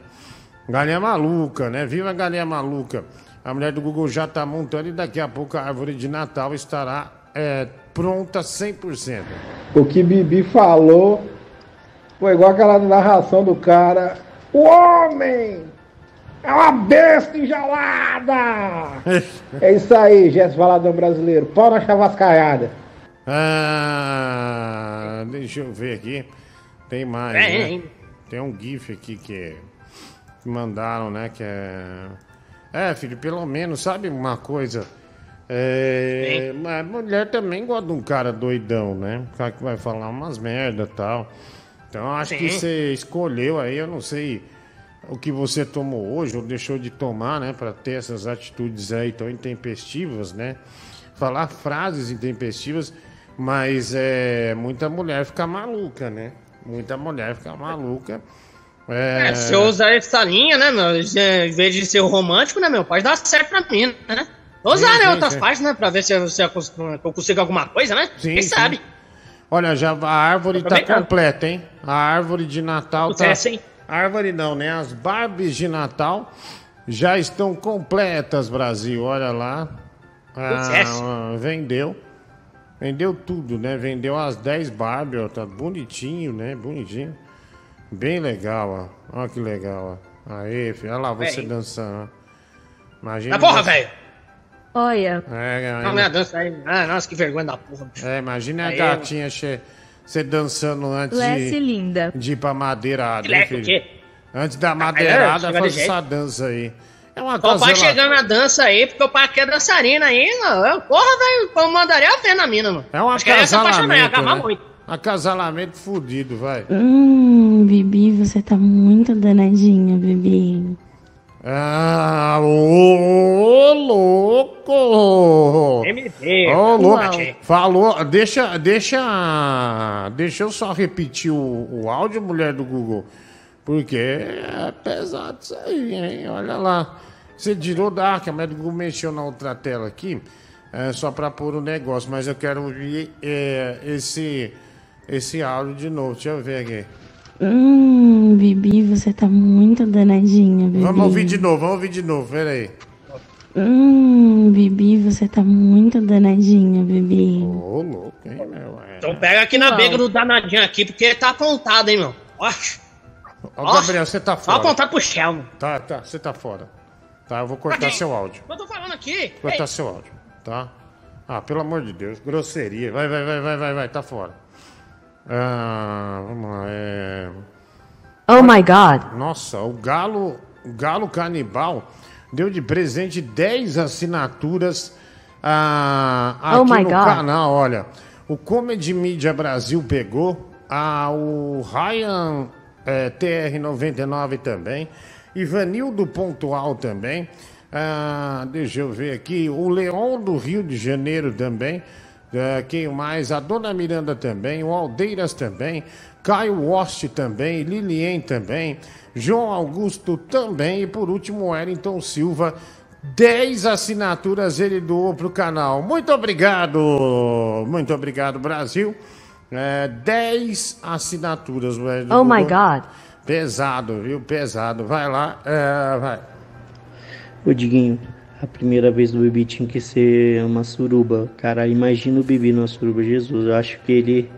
Galinha maluca, né? Viva a galinha maluca. A mulher do Google já tá montando e daqui a pouco a árvore de Natal estará é, pronta 100%. O que Bibi falou foi igual aquela narração do cara. O homem é uma besta enjaulada! é isso aí, Jéssica Valadão brasileiro. Pau na chavascaiada. Ah, deixa eu ver aqui. Tem mais. É, né? Tem um GIF aqui que, que mandaram, né? Que é. É, filho, pelo menos, sabe uma coisa? É, mas mulher também gosta de um cara doidão, né? Um cara que vai falar umas merda e tal. Então acho que Sim. você escolheu aí, eu não sei o que você tomou hoje ou deixou de tomar, né? Pra ter essas atitudes aí tão intempestivas, né? Falar frases intempestivas, mas é muita mulher fica maluca, né? Muita mulher fica maluca. É, É, se eu usar essa linha, né, meu? Em vez de ser o romântico, né, meu? Pode dar certo pra mim, né? Vou usar, né, outras sim. né? Pra ver se eu, se eu cons- eu consigo alguma coisa, né? Sim, Quem sim. sabe? Olha, já a árvore tá completa, hein? A árvore de Natal tá. Sucesso, hein? Árvore não, né? As Barbies de Natal já estão completas, Brasil. Olha lá. Ah, vendeu. Vendeu tudo, né? Vendeu as 10 Barbie, ó. Tá bonitinho, né? Bonitinho. Bem legal, ó. Olha que legal, ó. Aê, filho. Olha lá você Véi. dançando, ó. Imagina. Ah, porra, velho! Olha. É, Não, não é a dança aí. Ah, nossa, que vergonha da porra. É, imagina a gatinha che... você dançando antes de, linda. de ir pra madeirada, hein, Leque, o filho? quê? Antes da é, madeirada, faz essa dança aí. É uma Ó, o pai coisa... chegando na dança aí, porque o pai quer dançarina aí, não. Eu, porra, velho, eu mandaria a ver na mina, mano. É um Acho que acabar né? muito. Acasalamento fudido, vai. Hum, Bibi, você tá muito danadinha, Bibi. Ah, ô, louco! MD, Ô, louco! uau. Falou, deixa, deixa, deixa eu só repetir o, o áudio, mulher do Google, porque é pesado isso aí, hein? Olha lá. Você tirou da arca, mas o Google mexeu na outra tela aqui, é, só pra pôr o negócio, mas eu quero ouvir é, esse, esse áudio de novo. Deixa eu ver aqui. Hum, Bibi, você tá muito danadinha, Bibi. Vamos ouvir de novo, vamos ouvir de novo, peraí. Hum, Bibi, você tá muito danadinha, Bibi. Ô, louco, hein, meu? É. Então pega aqui na beira do danadinho aqui, porque tá apontado, hein, meu. Oxe. Ó, Gabriel, você tá fora. apontar pro chão, meu. Tá, tá, você tá fora. Tá, eu vou cortar Aqui. seu áudio. Eu tô falando aqui. Vou cortar Ei, seu áudio, tá? Ah, pelo amor de Deus, grosseria. Vai, vai, vai, vai, vai, vai, tá fora. Ah, vamos lá, é... Oh my god. Nossa, o Galo, o Galo Canibal deu de presente 10 assinaturas ah, aqui Oh my no God. canal. Olha, o Comedy Media Brasil pegou, ah, o Ryan eh, TR99 também, Ivanildo Pontual também. Ah, deixa eu ver aqui, o Leon do Rio de Janeiro também. Ah, quem mais? A Dona Miranda também, o Aldeiras também, Caio Wost também, Lilien também, João Augusto também e por último o Wellington Silva. 10 assinaturas ele doou pro canal. Muito obrigado! Muito obrigado, Brasil. É, 10 assinaturas, velho. Oh my god. Pesado, viu? Pesado. Vai lá, é, vai. Ô Diguinho, a primeira vez do Bibi tinha que ser uma suruba. Cara, imagina o Bibi numa suruba. Jesus, eu acho que ele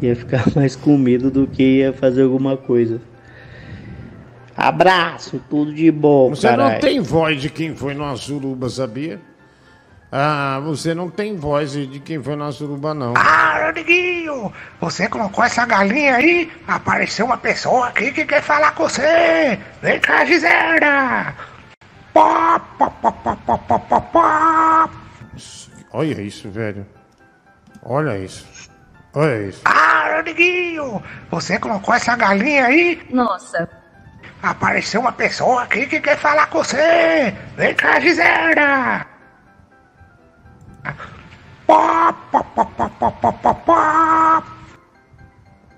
ia ficar mais com medo do que ia fazer alguma coisa. Abraço, tudo de bom, Você caralho. não tem voz de quem foi numa suruba, sabia? Ah, você não tem voz de quem foi numa suruba, não. Ah, Diguinho, você colocou essa galinha aí, apareceu uma pessoa aqui que quer falar com você. Vem cá, Gisela. Pó, pó, pó, pó, pó, pó, pó, pó. Olha isso, velho. Olha isso. Olha isso. Ah, Diguinho, você colocou essa galinha aí, Nossa. apareceu uma pessoa aqui que quer falar com você. Vem cá, Gisela. Pó, pó, pó, pó, pó, pó, pó, pó.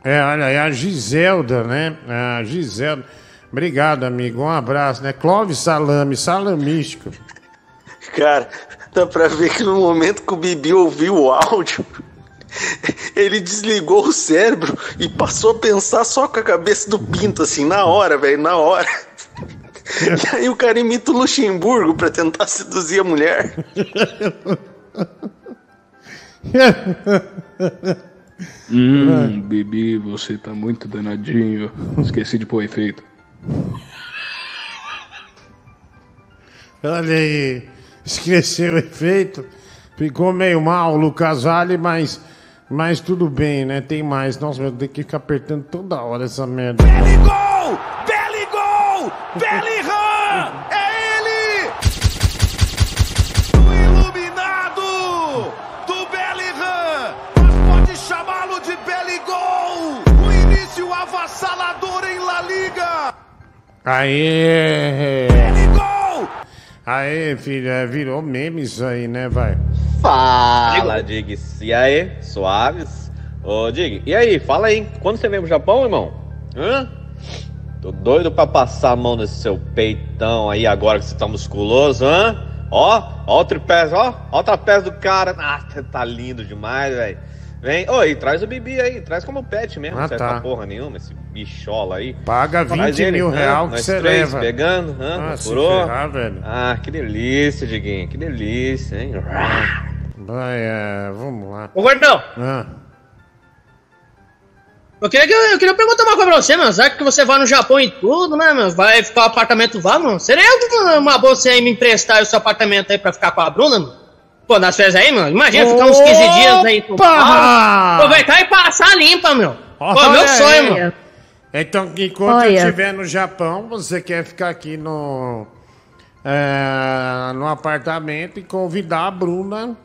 É, olha, é a Giselda, né? É A Giselda. Obrigado, amigo. Um abraço, né? Clóvis Salame, salamístico. Cara, dá pra ver que no momento que o Bibi ouviu o áudio, ele desligou o cérebro e passou a pensar só com a cabeça do pinto, assim, na hora, velho, na hora. E aí o cara imita o Luxemburgo pra tentar seduzir a mulher. Hum, Bibi, você tá muito danadinho. Esqueci de pôr efeito. Olha aí. Esqueceu o efeito. Ficou meio mal o Lucas Vale, mas, mas tudo bem, né? Tem mais. Nossa, eu tenho que ficar apertando toda hora essa merda. Gol! Belly Gol! Bellingham! É Aê! Aê, filho, é, virou meme isso aí, né, vai? Fala, Diggs. E aí, suaves? Ô, Dig, e aí, fala aí, quando você vem pro Japão, irmão? Hã? Tô doido pra passar a mão nesse seu peitão aí agora que você tá musculoso, hã? Ó, ó o tripé, ó, ó o trapézio do cara. Ah, tá lindo demais, velho. Vem, oi, traz o Bibi aí, traz como pet mesmo, Ah, não serve tá. pra porra nenhuma, esse bichola aí. Paga Traz 20 ele, mil hã? real que Nós você três leva. pegando, hã? Ah, Furou? ferrar, velho. Ah, que delícia, Diguinho, que delícia, hein? Vai, é, vamos lá. Ô, Gordão, Ah, eu queria, que- eu queria perguntar uma coisa pra você, mano. Já que você vai no Japão e tudo, né, mano? Vai ficar o apartamento lá, mano? Seria uma boa você aí me emprestar o seu apartamento aí pra ficar com a Bruna, mano? Pô, nas férias aí, mano? Imagina ficar uns 15 dias aí! Paulo. Aproveitar e passar limpa, meu. Pô, meu aí. sonho, mano. Então, enquanto eu Olha. estiver no Japão, você quer ficar aqui no, é, no apartamento e convidar a Bruna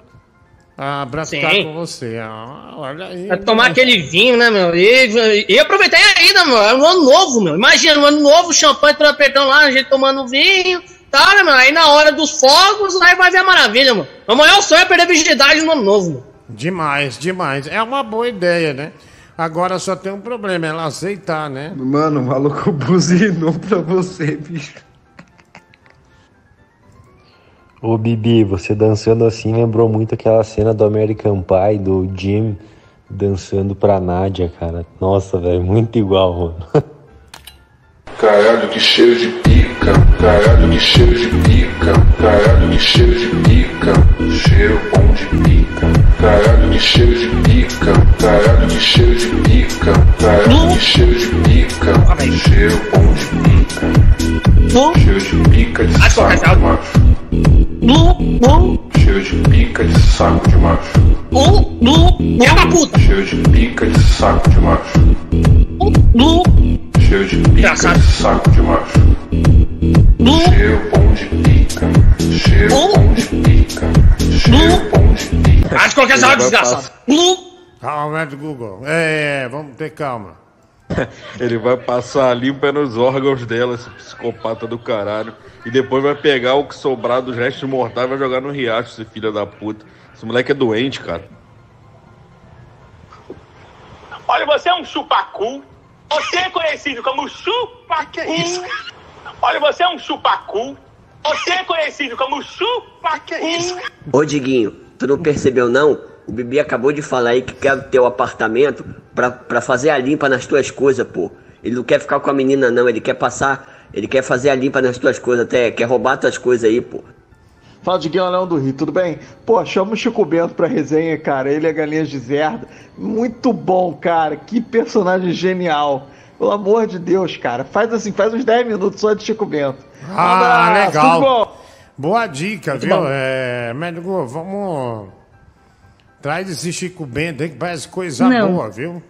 Ah, pra Sim. ficar com você. Ah, olha aí. Tomar né? aquele vinho, né, meu? E, e aproveitei ainda, meu. É um ano novo, meu. Imagina, um ano novo, champanhe, trompetão lá, a gente tomando vinho. Tá, né, meu? Aí na hora dos fogos, aí vai ver a maravilha, mano. O maior sonho é perder a virgindade no ano novo, mano. Demais, demais. É uma boa ideia, né? Agora só tem um problema, ela aceitar, né? Mano, o maluco buzinou pra você, bicho. Ô Bibi, você dançando assim lembrou muito aquela cena do American Pie, do Jim dançando pra Nádia, cara. Nossa, velho, muito igual, mano. Caralho, que cheiro de pica. Caralho, que cheiro de pica. Caralho, que cheiro de pica. Cheiro bom de pica. Caralho, que cheiro de pica. Caralho, que cheiro de pica. Caralho, que cheiro de pica. Cheiro bom de pica. Cheiro de pica de saco de macho. Cheiro de pica de saco de macho. Cheiro de pica de saco de macho. Cheiro de pica de saco de macho. Cheiro bom de pica. Cheiro bom de pica. Cheiro bom de pica. Acho que qualquer hora, desgraçado. Calma, do Google. É, vamos ter calma. Ele vai passar a limpa nos órgãos dela, esse psicopata do caralho. E depois vai pegar o que sobrar dos restos mortais e vai jogar no riacho, esse filho da puta. Esse moleque é doente, cara. Olha, você é um chupacu. Você é conhecido como chupacu. Que é isso? Olha, você é um chupacu. Você é conhecido como chupacu. Que é isso? Ô Diguinho, tu não percebeu não? O Bibi acabou de falar aí que quer teu apartamento pra, pra fazer a limpa nas tuas coisas, pô. Ele não quer ficar com a menina não, ele quer passar, ele quer fazer a limpa nas tuas coisas até, quer roubar tuas coisas aí, pô. Fala de Leão do Rio, tudo bem? Pô, chama o Chico Bento pra resenha, cara. Ele é Galinhas de Zerda. Muito bom, cara. Que personagem genial. Pelo amor de Deus, cara. Faz assim, faz uns 10 minutos só de Chico Bento. Ah, abraço, legal. bom? Boa dica, Muito viu? bom. É, Médico, vamos. Traz esse Chico Bento aí que parece coisa Não. boa, viu?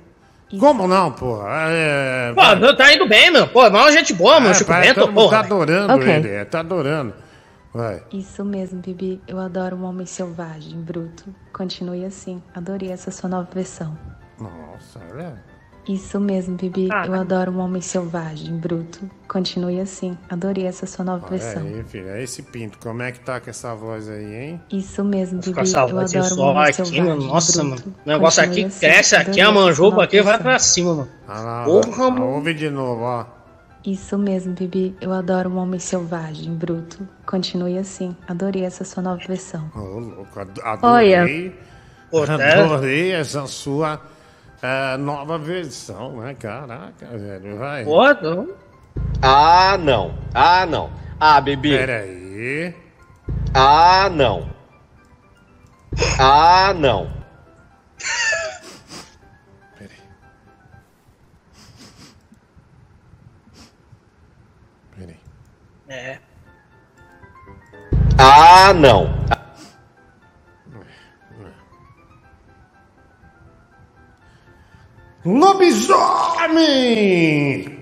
Como não, porra? É, Pô, não, tá indo bem, meu. Pô, maior gente boa, meu. é, Chico Bento, tá porra. adorando Ok. ele, é, tá adorando. Vai. Isso mesmo, Bibi. Eu adoro um homem selvagem, bruto. Continue assim. Adorei essa sua nova versão. Nossa, olha. Isso mesmo, Bibi. Eu adoro um homem selvagem, bruto. Continue assim. Adorei essa sua nova Olha versão. aí, filho. É esse pinto. Como é que tá com essa voz aí, hein? Isso mesmo, Bibi. Com essa Eu voz adoro um só homem aqui, selvagem, mano. Nossa, bruto. mano. O negócio aqui Continue assim. cresce aqui, Adorei a essa manjuba nova aqui vai versão. pra cima, mano. Ah lá, Porra, lá. mano. Ouve de novo, ó. Isso mesmo, Bibi. Eu adoro um homem selvagem, bruto. Continue assim. Adorei essa sua nova versão. Ô, louco, ad- Olha. adorei. Adorei essa sua eh, nova versão, né? Caraca, velho. Vai. Pô, não. Ah, não. Ah, não. Ah, bebê. Peraí. Ah, não. Ah, não. É. Ah, não. Lobisomem!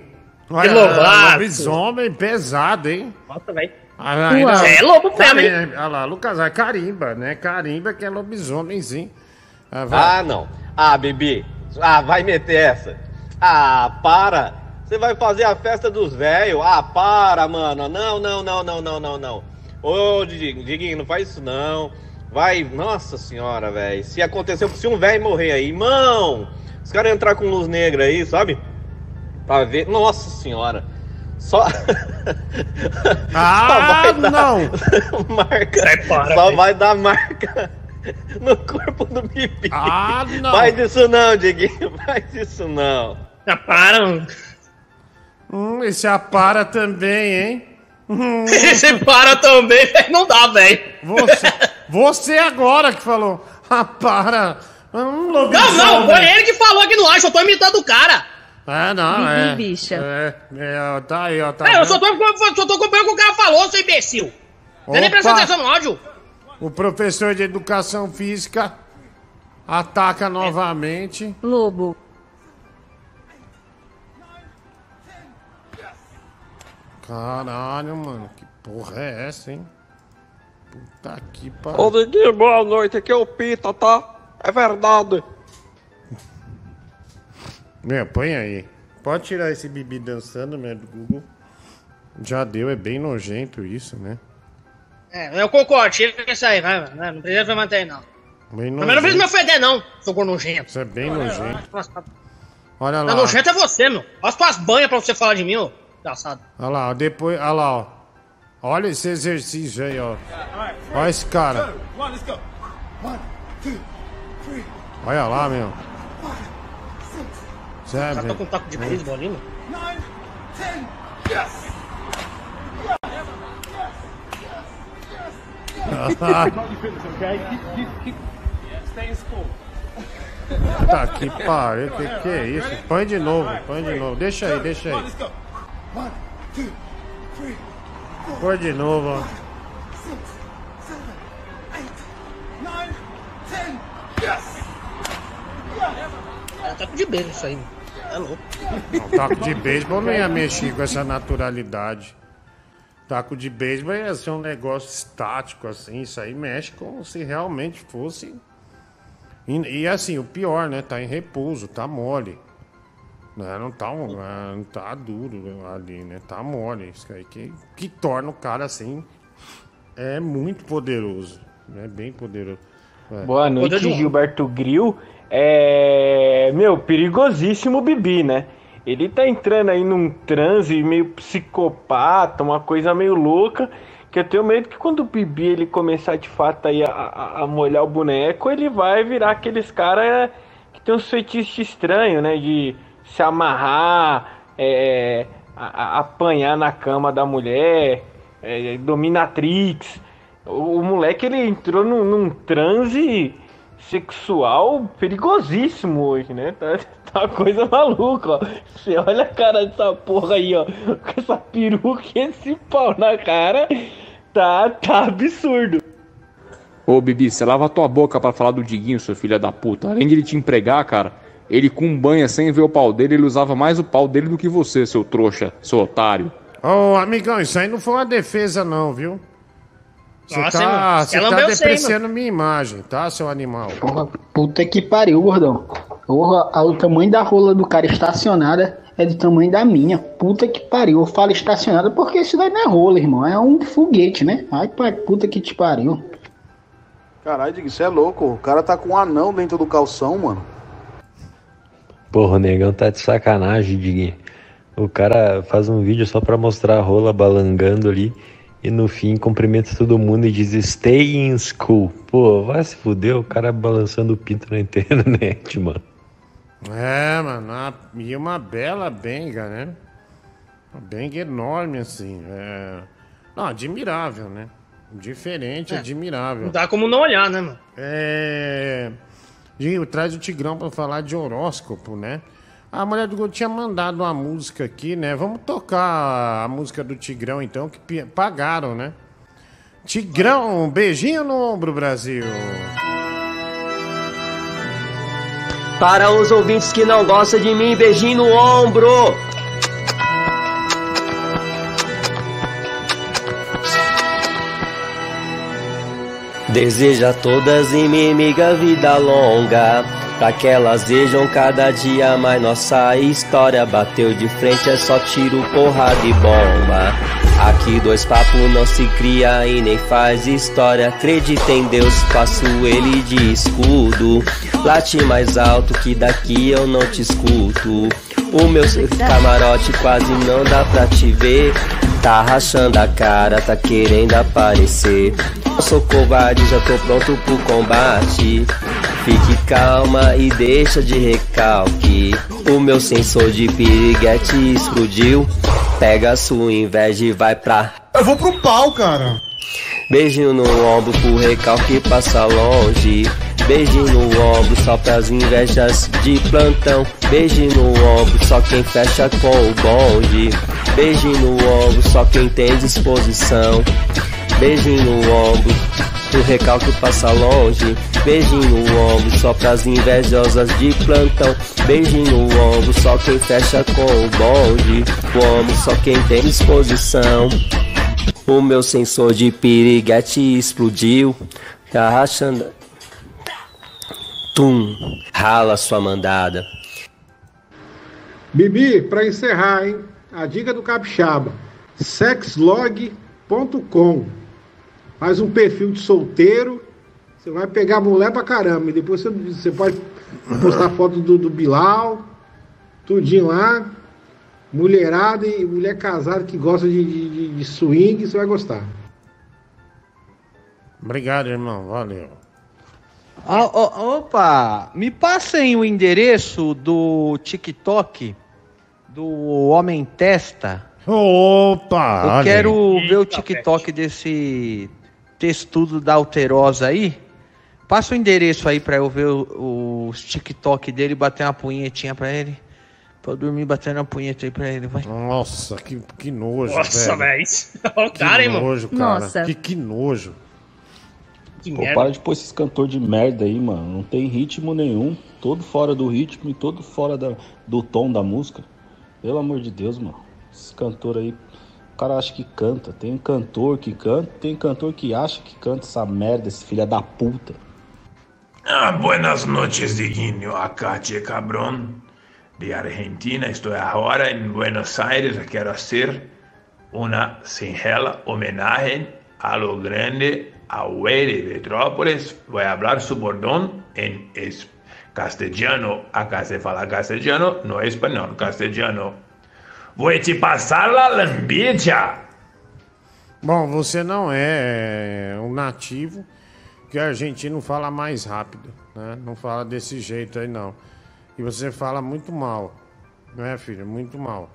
Olha, lobisomem pesado, hein? Nossa, velho. Ah, é lobo mesmo, hein? Olha lá, Lucas, é carimba, né? Carimba que é lobisomem, sim. Ah. Ah, não. Ah, bebê. Ah, vai meter essa. Ah, para. Você vai fazer a festa dos velhos. Ah, para, mano. Não, não, não, não, não, não, não. Ô, Diguinho, Diguinho, não faz isso não. Vai, nossa senhora, velho. Se acontecer, se um velho morrer aí, irmão, os caras entrar com luz negra aí, sabe? Pra ver. Nossa senhora. Só. Ah, vai dar não! marca. Só velho. vai dar marca no corpo do Bibi. Ah, não! Faz isso não, Diguinho. Faz isso não. Já para, mano. Hum, esse apara também, hein? Hum, Você para também. Não dá, velho. você, você agora que falou. Ah, para. Hum, Não, não, foi ele que falou que não acha, eu tô imitando o cara. Ah, não, Bibi, é. bicha. É, é, tá aí, ó. Tá É, eu só tô, só tô acompanhando o que o cara falou, seu imbecil. Você nem presta atenção no áudio. O professor de educação física ataca novamente. Lobo. Caralho, mano, que porra é essa, hein? Puta que pariu. Ô, Diguinho, boa noite. Aqui é o Pita, tá? É verdade. Meu, põe aí. Pode tirar esse Bibi dançando, né, do Google. Já deu, é bem nojento isso, né? É, eu concordo, tira isso aí, vai, vai, não precisa me manter, não. Bem Também não precisa me ofender, não, seu nojento. Isso é bem nojento. Olha Não, lá. nojento é você, meu. Olha as tuas banhas pra você falar de mim, ô. Olha lá, depois. Olha lá, ó. Olha esse exercício aí, ó. Olha esse cara. Olha lá, meu. Já Sério. tô com um taco de beisebol ali, meu. Tá que pariu, que que é isso? Põe de novo, põe de novo. Deixa aí, deixa aí. Põe de novo, ó. É taco de beisebol isso aí. É louco. Não, taco de beisebol não ia mexer com essa naturalidade. Taco de beisebol ia ser um negócio estático, assim. Isso aí mexe como se realmente fosse. E, e, assim, o pior, né? Tá em repouso, tá mole. Né? Não, tá, um- ah, não tá duro ali, né? Tá mole. Isso aí que, que torna o cara assim. É muito poderoso. É bem poderoso. É. Boa noite, Gilberto Gril. É. Meu, perigosíssimo o Bibi, né? Ele tá entrando aí num transe meio psicopata, uma coisa meio louca. Que eu tenho medo que quando o Bibi ele começar de fato aí a, a, a molhar o boneco, ele vai virar aqueles caras que tem uns feitiços estranhos, né? De se amarrar, é, a- a- apanhar na cama da mulher, é, dominatrix. O, o moleque ele entrou num, num transe sexual perigosíssimo hoje, né? Tá, tá uma coisa maluca, ó. Você olha a cara dessa porra aí, ó. Com essa peruca e esse pau na cara. Tá, tá absurdo. Ô, Bibi, você lava tua boca pra falar do Diguinho, seu filho da puta. Além de ele te empregar, cara, ele com banha sem ver o pau dele, ele usava mais o pau dele do que você, seu trouxa, seu otário. Ô, amigão, isso aí não foi uma defesa, não, viu? Você Nossa, tá, você tá depreciando minha imagem, tá, seu animal? Porra, puta que pariu, gordão. Porra, o tamanho da rola do cara estacionada é do tamanho da minha. Puta que pariu. Eu falo estacionada porque isso daí não é rola, irmão. É um foguete, né? Ai, pai, puta que te pariu. Caralho, Diego, isso é louco. O cara tá com um anão dentro do calção, mano. Porra, o negão tá de sacanagem, Diguinho. O cara faz um vídeo só pra mostrar a rola balangando ali e no fim cumprimenta todo mundo e diz stay in school. Pô, vai se fuder, o cara balançando o pinto na internet, mano. É, mano, a- e uma bela benga, né? Uma benga enorme, assim. É... Não, admirável, né? Diferente, É, admirável. Não dá como não olhar, né, mano? É. Digo, traz o Tigrão pra falar de horóscopo, né? A mulher do Gol tinha mandado uma música aqui, né? Vamos tocar a música do Tigrão, então, que pagaram, né? Tigrão, um beijinho no ombro, Brasil. Para os ouvintes que não gostam de mim, beijinho no ombro. Deseja a todas inimiga vida longa, pra que elas vejam cada dia mais nossa história. Bateu de frente é só tiro, porrada e bomba. Aqui dois papos não se cria e nem faz história. Acredita em Deus, faço ele de escudo. Late mais alto que daqui eu não te escuto. O meu camarote quase não dá pra te ver. Tá rachando a cara, tá querendo aparecer. Eu sou covarde, já tô pronto pro combate. Fique calma e deixa de recalque. O meu sensor de piriguete explodiu. Pega a sua inveja e vai pra. Eu vou pro pau, cara. Beijinho no ombro pro recalque passa longe. Beijinho no ombro só pras invejas de plantão. Beijinho no ombro só quem fecha com o bonde. Beijinho no ombro só quem tem disposição. Beijinho no ombro pro recalque passa longe. Beijinho no ombro só pras invejosas de plantão. Beijinho no ombro só quem fecha com o bonde. O ombro só quem tem disposição. O meu sensor de piriguete explodiu. Tá rachando. Tum. Rala sua mandada. Bibi, pra encerrar, hein? A dica do capixaba: sexlog.com. Faz um perfil de solteiro, você vai pegar mulher pra caramba. E depois você, você pode postar foto do, do Bilal, tudinho lá. Mulherada e mulher casada que gosta de, de, de swing, você vai gostar. Obrigado, irmão. Valeu. Ah, opa, me passem o endereço do TikTok do Homem Testa. Opa! Eu olha quero ver o TikTok desse textudo da Alterosa aí. Passa o endereço aí pra eu ver o, os TikTok dele e bater uma punhetinha pra ele. Pra eu dormir batendo uma punheta aí pra ele, vai. Nossa, que, que nojo, Nossa, velho. velho. O cara, hein, Que mano. nojo, cara. Que, que nojo. Que Pô, merda. para de pôr esses cantor de merda aí, mano. Não tem ritmo nenhum. Todo fora do ritmo e todo fora da- do tom da música. Pelo amor de Deus, mano. Esse cantor aí, o cara acha que canta. Tem cantor que canta, tem cantor que acha que canta essa merda, esse filho da puta. Ah, buenas noches, Diguinho. Acá, Che Cabrón, de Argentina. Estou agora em Buenos Aires. Quero fazer uma singela homenagem a lo grande Aue de Petrópolis. Vou falar su bordón em es castellano. Acá se fala castellano, no espanhol, castellano. Vou te passar la lambicha. Bom, você não é um nativo, que o argentino fala mais rápido, né? Não fala desse jeito aí, não. E você fala muito mal, né, filho? Muito mal.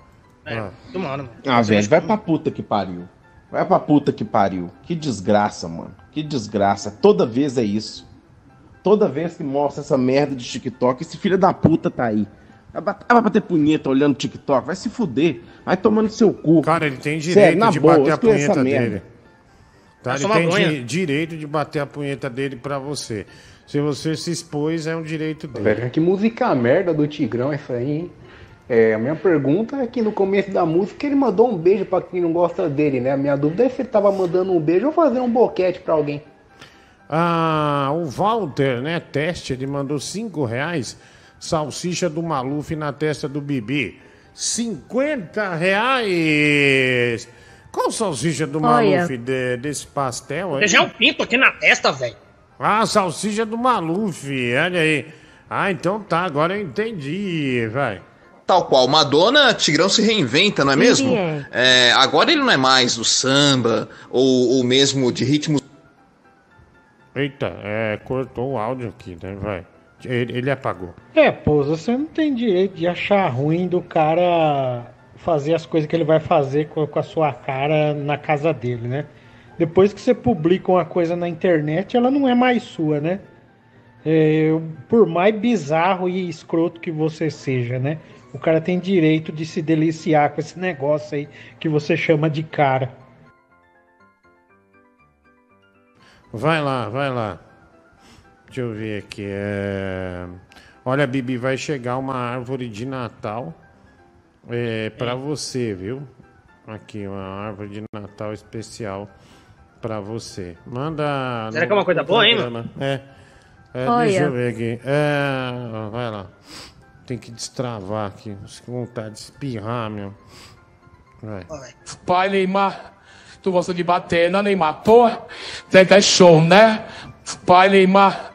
É, Ah. muito mal, né? Ah, velho, vai pra puta que pariu. Vai pra puta que pariu. Que desgraça, mano. Que desgraça. Toda vez é isso. Toda vez que mostra essa merda de TikTok, esse filho da puta tá aí. Vai vai bater punheta olhando TikTok, vai se fuder. Vai tomando seu cu. Cara, ele tem direito Sério, na de boa, bater a essa punheta merda. dele. Tá? Vai Ele tem direito de bater a punheta dele pra você. Se você se expôs, é um direito dele. Que música merda do Tigrão essa aí, hein? É, a minha pergunta é que no começo da música ele mandou um beijo pra quem não gosta dele, né? A minha dúvida é se ele tava mandando um beijo ou fazendo um boquete pra alguém. Ah, o Walter, né, teste, ele mandou 5 reais, salsicha do Maluf na testa do Bibi. 50 reais! Qual salsicha do Olha. Maluf de- desse pastel aí? Um pinto aqui na testa, velho. Ah, salsicha do Maluf, olha aí. Ah, então tá, agora eu entendi, vai. Tal qual Madonna, Tigrão se reinventa, não é mesmo? É. É, agora ele não é mais do samba ou, ou mesmo de ritmos. Eita, é, cortou o áudio aqui, né, vai. Ele, ele apagou. É, pô, você não tem direito de achar ruim do cara fazer as coisas que ele vai fazer com, com a sua cara na casa dele, né? Depois que você publica uma coisa na internet, ela não é mais sua, né? É, por mais bizarro e escroto que você seja, né? O cara tem direito de se deliciar com esse negócio aí que você chama de cara. Vai lá, vai lá. Deixa eu ver aqui. é, Olha, Bibi, vai chegar uma árvore de Natal é, para você, viu? Aqui, uma árvore de Natal especial para você. Manda. Será no- que é uma coisa boa, hein, programa. É. É, Olha. Deixa eu ver aqui. É, vai lá. Tem que destravar aqui. Com vontade de espirrar, meu. Vai. Pai Neymar, tu gosta de bater na Neymar, pô, tem que é show, né? Pai Neymar,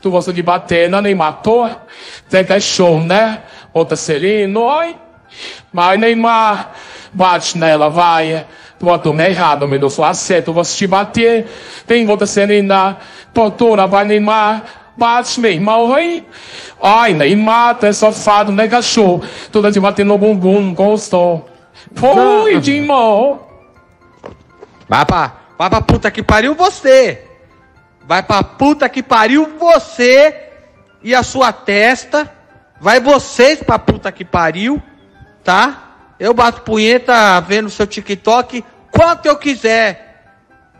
tu gosta de bater na Neymar, pô, tem que é show, né? Outra Celino, oi. Mas Neymar, bate nela, vai. Tu botou me errado, me deu sua certo, você te bater. Tem outra Celina, pontura, vai Neymar. Bate, meu irmão, oi. Ai, Neymar, tu é safado, né, cachorro? Toda de bater no bumbum, gostou. Foi, Dimon. Vai pra, vai pra puta que pariu você. Vai pra puta que pariu você e a sua testa. Vai vocês pra puta que pariu, tá? Eu bato punheta vendo seu TikTok quanto eu quiser.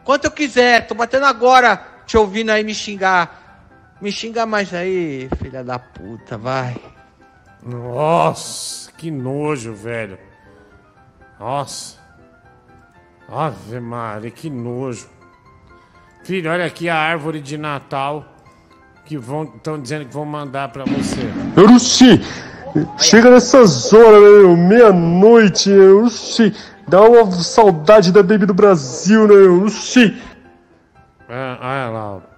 Quanto eu quiser. Tô batendo agora te ouvindo aí me xingar. Me xinga mais aí, filha da puta, vai. Nossa, que nojo, velho. Nossa. Ave Maria, que nojo. Filho, olha aqui a árvore de Natal que vão estão dizendo que vão mandar pra você. Oxi! Chega nessas horas, meia-noite, oxi! Dá uma saudade da Baby do Brasil, né, oxi! Ah, olha lá.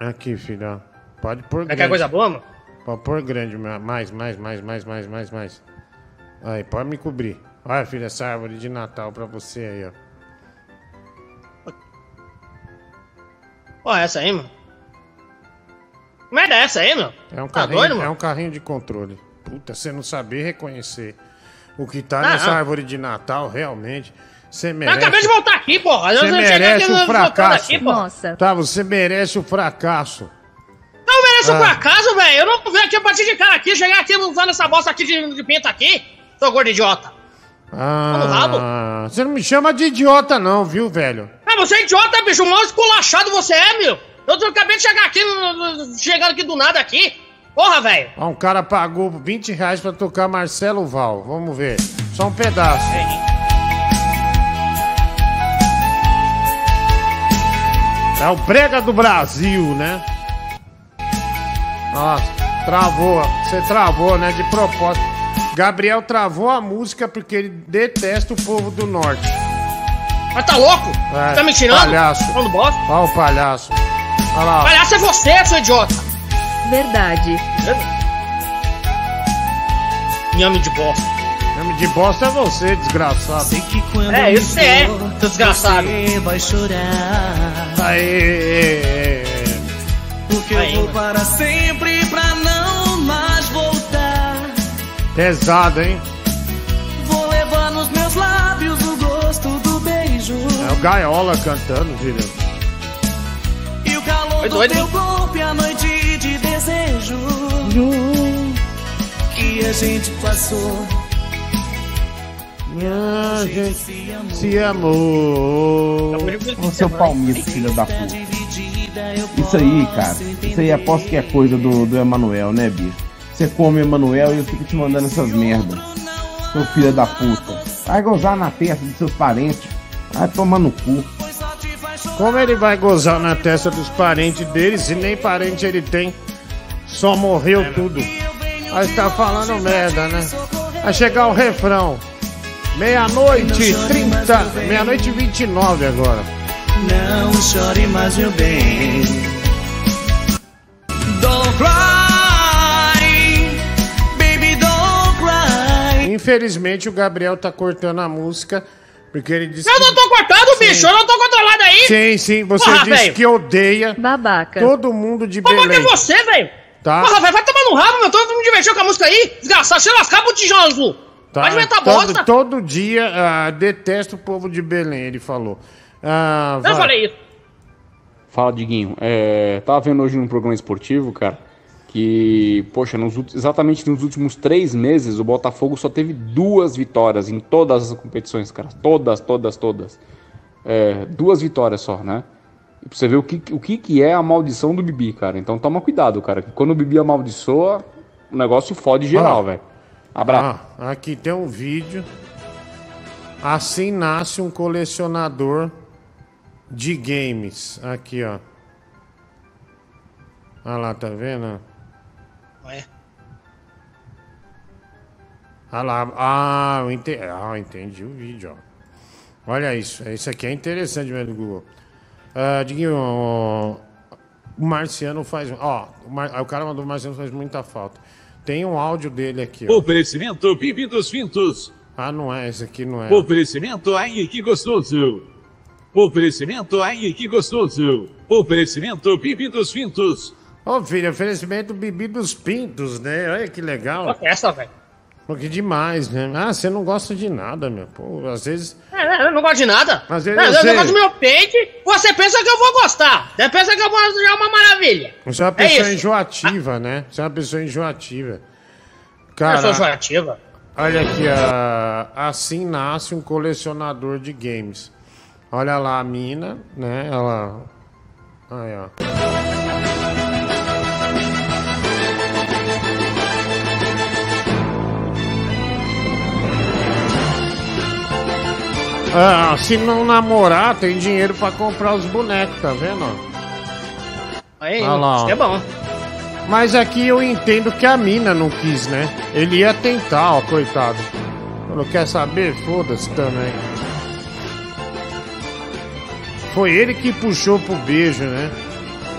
Aqui, filho, ó. Pode pôr grande. Quer coisa boa, mano? Pode pôr grande, mais, mais, mais, mais, mais, mais, mais. Aí, pode me cobrir. Olha, filho, essa árvore de Natal pra você aí, ó. Ó, essa aí, mano. Que merda é essa aí, meu? É um Tá carrinho, doido, é um carrinho de controle. Puta, você não saber reconhecer o que tá Não, nessa não. árvore de Natal, realmente, você Eu merece. acabei de voltar aqui, porra. Eu Você eu cheguei merece aqui o voltando fracasso. Aqui, porra. Tá, você merece o fracasso. Não merece Ah. um fracasso, velho. Eu não venho aqui a partir de cara aqui, chegar aqui usando essa bosta aqui de, de pinto aqui. Seu gordo idiota. Ah, você não me chama de idiota, não, viu, velho? Ah, você é idiota, bicho. Mal esculachado você é, meu. Eu acabei de chegar aqui, chegando aqui do nada aqui. Porra, velho. Ó, um cara pagou 20 reais pra tocar Marcelo Val. Vamos ver. Só um pedaço. É o Brega do Brasil, né? Nossa, travou. Você travou, né? De propósito. Gabriel travou a música porque ele detesta o povo do norte. Mas tá louco? É, tá me tirando? Palhaço. Falando bosta? Olha o palhaço. Olha lá. Palhaço é você, seu idiota. Verdade. Nhame de bosta. De bosta é você, desgraçado. É, isso você é, desgraçado. vai chorar. Aê! Porque eu vou para sempre pra não mais voltar. Pesado, hein? Vou levar nos meus lábios o gosto do beijo. É o Gaiola cantando, filho. E o calor Foi do doido, teu hein? golpe à noite de desejo. Que a gente passou. A gente se amou. Ô seu palmito, filho da puta. Isso aí, cara. Isso aí aposto que é coisa do, do Emanuel, né, bicho? Você come Emanuel e eu fico te mandando essas merdas. Seu filho da puta. Vai gozar na testa dos seus parentes. Vai tomar no cu. Como ele vai gozar na testa dos parentes dele se nem parente ele tem? Só morreu tudo. Aí tá falando merda, né? Vai chegar o refrão. Meia-noite, 30. Meia-noite e 29 agora. Não chore mais, meu bem. Don't cry, baby, don't cry. Infelizmente o Gabriel tá cortando a música porque ele disse Eu não tô cortando, bicho. Eu não tô controlado aí. Sim, sim, você Porra, disse velho. que odeia Babaca. todo mundo de Babaca é Belém. você, velho. Tá. Porra, velho, vai tomar no rabo, meu. Tô me divertindo com a música aí. Desgraçado, você lascar pro tijolo azul. Tá? Vai inventar todo, bosta. todo dia ah, detesto o povo de Belém, ele falou. Ah, Eu vai. falei isso. Fala, Diguinho. É, tava vendo hoje num programa esportivo, cara, que, poxa, nos exatamente nos últimos três meses, o Botafogo só teve duas vitórias em todas as competições, cara. Todas, todas, todas. É, duas vitórias só, né? E pra você ver o que, o que, que é a maldição do Bibi, cara. Então toma cuidado, cara. Que quando o Bibi amaldiçoa, o negócio fode geral, Ah. velho. Abraço. Ah, aqui tem um vídeo. Assim nasce um colecionador de games. Aqui, ó. Olha lá, tá vendo? Ué. Olha lá. Ah, eu entendi, ah, eu entendi o vídeo, ó. Olha isso. Isso aqui é interessante mesmo do Google. Ah, Diguinho, o Marciano faz. Ó, o, Mar- o cara mandou o Marciano faz muita falta. Tem um áudio dele aqui, ó. Oferecimento Bibi dos Fintos. Ah, não é, esse aqui não é. Oferecimento ai que gostoso. Oferecimento ai que gostoso. Oferecimento Bibi dos Fintos. Ô, filho, oferecimento Bibi dos Pintos, né? Olha que legal. Olha essa, velho. Pô, que demais, né? Ah, você não gosta de nada, meu. Pô, às vezes. É, eu não gosto de nada. Às É, vezes eu você- não gosto do meu peito. Você pensa que eu vou gostar. Você pensa que eu vou achar uma maravilha. Você é uma É pessoa isso. enjoativa, né? Você é uma pessoa enjoativa. Eu Cara, sou enjoativa. olha aqui, ah, assim nasce um colecionador de games. Olha lá a mina, né? Ela. Aí, ó. Ah, se não namorar, tem dinheiro pra comprar os bonecos, tá vendo? Aí, Olha lá, isso é bom. Mas aqui eu entendo que a mina não quis, né? Ele ia tentar, ó, coitado. Não quer saber? Foda-se também. Foi ele que puxou pro beijo, né?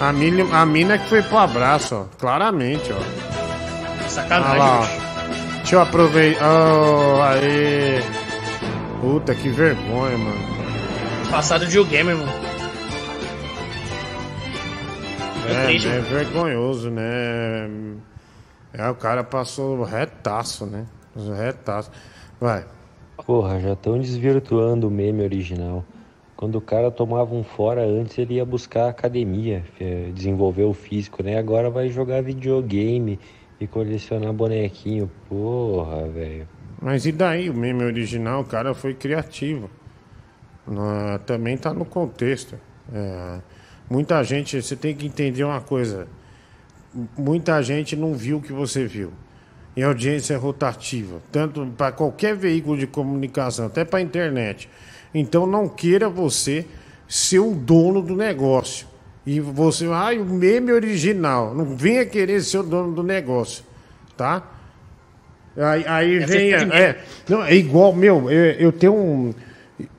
A mina, a mina que foi pro abraço, ó. Claramente, ó. Sacanagem, Olha lá, ó. Deixa eu aproveitar. Oh, aê. Puta, que vergonha, mano. Passado de gamer, mano. É, triste, é mano. vergonhoso, né? É, o cara passou retaço, né? Retaço. Vai. Porra, já estão desvirtuando o meme original. Quando o cara tomava um fora antes, ele ia buscar academia, eh, desenvolver o físico, né? Agora vai jogar videogame e colecionar bonequinho. Porra, velho. Mas e daí? O meme original, o cara foi criativo. Ah, também tá no contexto. É, muita gente, você tem que entender uma coisa. Muita gente não viu o que você viu. E a audiência rotativa, tanto para qualquer veículo de comunicação, até para a internet. Então não queira você ser o dono do negócio. E você, ai, o meme original. Não venha querer ser o dono do negócio, tá? Aí, aí É vem. de É, não, é igual, meu, eu, eu tenho um.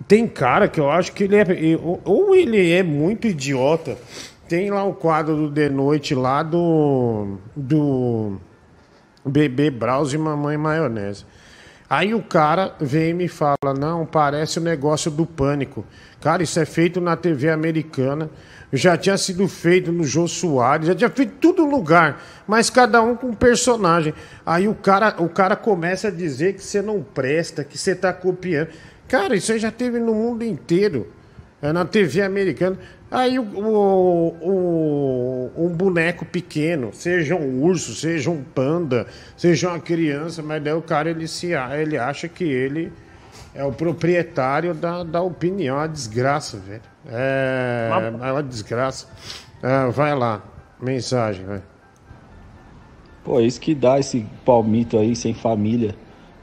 Tem cara que eu acho que ele é. Ou ele é muito idiota. Tem lá o quadro do The Noite lá do. Do. Bebê Brause e Mamãe Maionese. Aí o cara vem e me fala: não, parece o negócio do pânico. Cara, isso é feito na TV americana. Já tinha sido feito no Jô Soares, já tinha feito tudo lugar, mas cada um com personagem. Aí o cara, o cara começa a dizer que você não presta, que você está copiando. Cara, isso aí já teve no mundo inteiro. É na TV americana. Aí o, o- o- um boneco pequeno, seja um urso, seja um panda, seja uma criança, mas daí o cara ele, se, ele acha que ele é o proprietário da, da opinião. É uma desgraça, velho. É, é uma desgraça. Ah, vai lá, mensagem, vai. Pô, é isso que dá esse palmito aí sem família.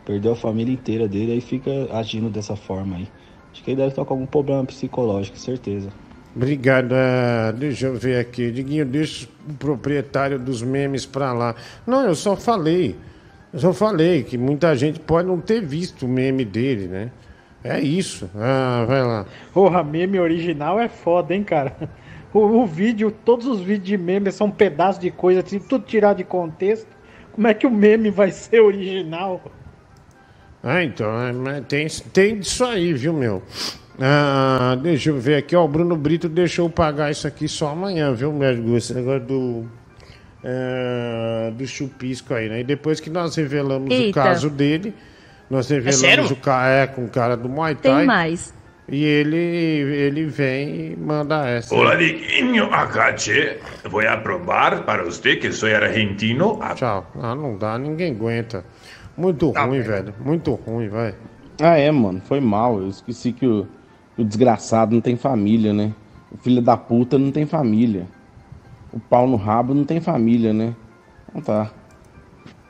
Perdeu a família inteira dele, aí fica agindo dessa forma aí. Acho que ele deve estar com algum problema psicológico, certeza. Obrigado. ah, deixa eu ver aqui. Diguinho, deixa o proprietário dos memes pra lá. Não, eu só falei. Eu só falei que muita gente pode não ter visto o meme dele, né? É isso. Ah, vai lá. Porra, meme original é foda, hein, cara? O, o vídeo, todos os vídeos de meme são pedaços de coisa, assim, tudo tirado de contexto. Como é que o meme vai ser original? Ah, então, é, tem, tem disso aí, viu, meu? Ah, deixa eu ver aqui, ó. O Bruno Brito deixou eu pagar isso aqui só amanhã, viu, médico? Esse negócio do. É, do chupisco aí, né? E depois que nós revelamos o Eita. caso dele, nós revelamos sério? o ca- é, com o cara do Muay Thai. Tem mais. E ele, ele vem e manda essa. Hola, Diguinho, acá, che. Voy a probar para usted que soy argentino. Tchau. Ah, não dá, ninguém aguenta. Muito ruim, velho. Muito ruim, vai. Ah, é, mano, foi mal. Eu esqueci que o, o desgraçado não tem família, né? O filho da puta não tem família. O pau no rabo não tem família, né? Então tá.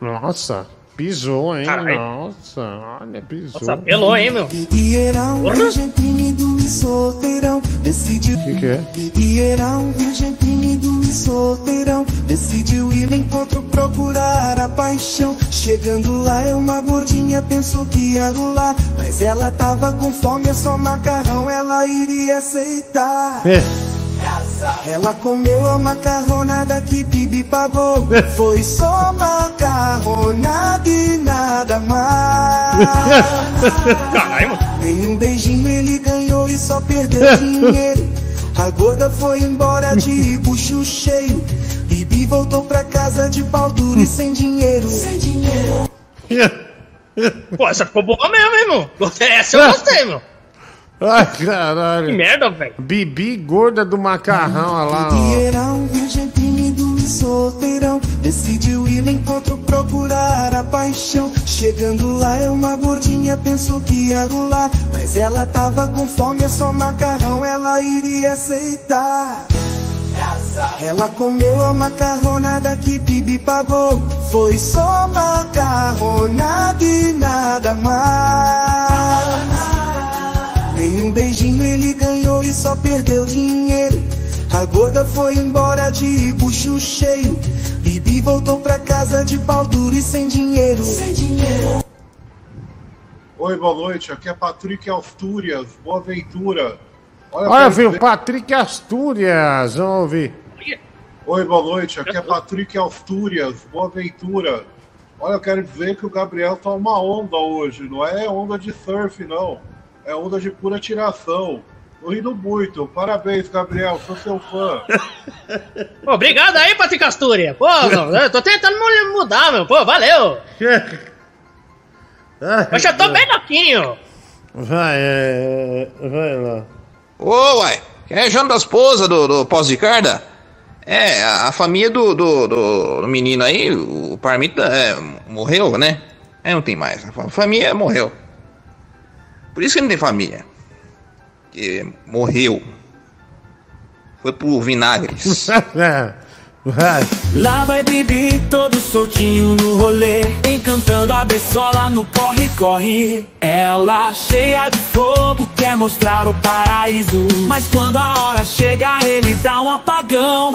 Nossa, pisou, hein? Caralho. Nossa, olha, pisou. Nossa, pelou, hein, meu? E era um virgem tímido e solteirão Decidiu que, que é? E era um virgem tímido e solteirão Decidiu ir no encontro procurar a paixão Chegando lá é uma gordinha pensou que ia rolar Mas ela tava com fome, é só macarrão Ela iria aceitar ela comeu a macarronada que Bibi pagou. Foi só macarronada e nada mais. Caralho, mano. Nenhum beijinho ele ganhou e só perdeu dinheiro. A gorda foi embora de bucho cheio. Bibi voltou pra casa de pau duro e sem dinheiro. Sem dinheiro. Pô, essa ficou boa mesmo, hein, meu? Gostei- Essa eu gostei, meu. Ai, caralho. Que merda, velho. Bibi gorda do macarrão, olha lá, um virgem tímido e solteirão Decidiu ir no encontro procurar a paixão Chegando lá é uma gordinha pensou que ia rolar Mas ela tava com fome, é só macarrão Ela iria aceitar ela comeu a macarronada que Bibi pagou Foi só macarronada e nada mais cassino ele ganhou e só perdeu dinheiro. A gorda foi embora de bucho cheio. Bibi voltou pra casa de pau duro e sem dinheiro. Sem dinheiro. Oi, boa noite. Aqui é Patrick Astúrias. Boa aventura. Olha, Olha, viu, dizer- Patrick Astúrias, vamos ouvir. Oi, boa noite. Aqui é Patrick Astúrias. Boa aventura. Olha, eu quero dizer que o Gabriel tá uma onda hoje. Não é onda de surf, não. É onda de pura tiração. Tô rindo muito. Parabéns, Gabriel. Sou seu fã. Pô, obrigado aí, Patrick Astúria. Pô, tô tentando mu- mudar, meu. Pô, valeu. Mas eu tô bem louquinho. Vai, é, vai lá. Ô, uai, quem é João da esposa do, do Pós de Carda? É, a, a família do, do, do- do menino aí, o Parmita, é, morreu, né? É, não tem mais. A fa- família morreu. Por isso que não tem família. Que morreu. Foi pro vinagres. Lá vai Bibi, todo soltinho no rolê Encantando a bessola no corre-corre Ela cheia de fogo, quer mostrar o paraíso Mas quando a hora chega, ele dá um apagão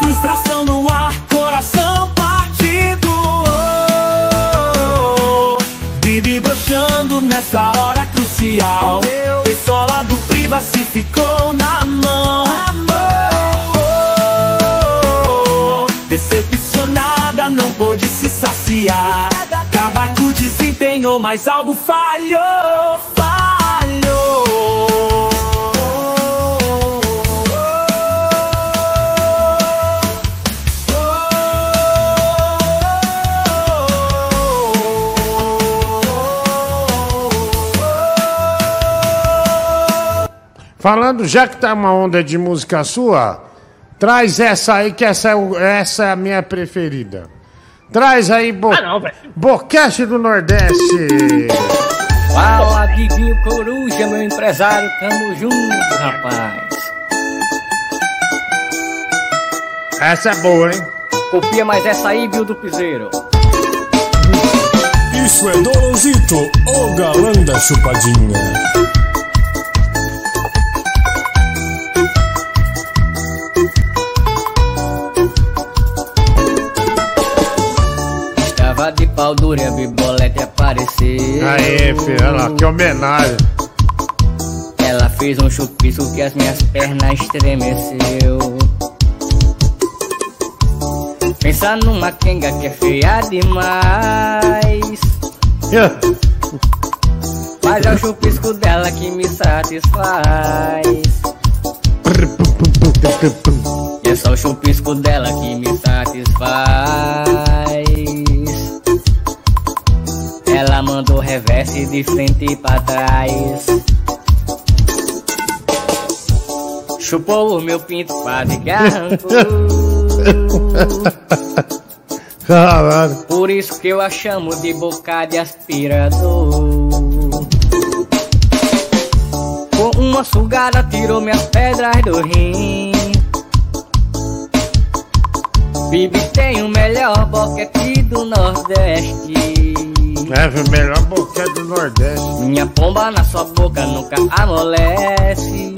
Frustração no ar, coração partido oh, Bibi broxando nessa hora crucial Bessola do privacy ficou na mão Decepcionada, não pôde se saciar. Cavaco desempenhou, mas algo falhou, falhou. Falando, já que tá uma onda de música sua, traz essa aí, que essa é, o- essa é a minha preferida. Traz aí, Bo... Ah, não, velho. Boquete do Nordeste. Fala, Diguinho Coruja, meu empresário, tamo junto, rapaz. Essa é boa, hein? Copia mais essa aí, viu, do piseiro. Isso é Dolozito, o galã da chupadinha. Dura e a bibolete apareceu. Aê, filho, olha lá, que homenagem. Ela fez um chupisco que as minhas pernas estremeceu. Pensa numa quenga que é feia demais. Mas é o chupisco dela que me satisfaz. E é só o chupisco dela que me satisfaz. Ela mandou reverse de frente pra trás. Chupou o meu pinto, quase que arrancou. Caralho. Por isso que eu a chamo de boca de aspirador. Com uma sugada tirou minhas pedras do rim. Bibi tem o melhor boquete do Nordeste. É, o melhor boquete do Nordeste. Minha pomba na sua boca nunca amolece.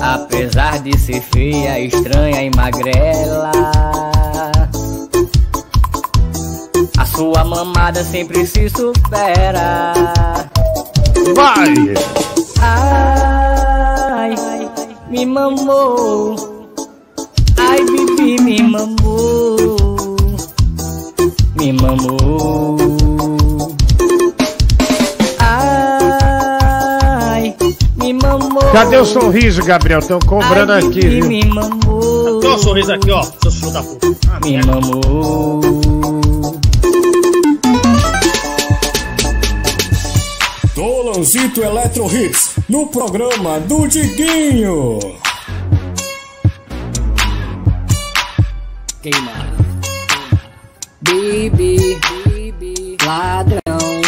Apesar de ser feia, estranha e magrela. A sua mamada sempre se supera. Vai! Ai, me mamou. Ai, Bibi me mamou. Me mamou. Ai, me mamou. Cadê o sorriso, Gabriel? Estão cobrando Ai, aqui, viu? me mamou. Ó, o sorriso aqui, ó. Seu filho da puta. Ah, Me mamou. Dolanzito Electro Hits, no programa do Diguinho. Queimar. Bibi, ladrão,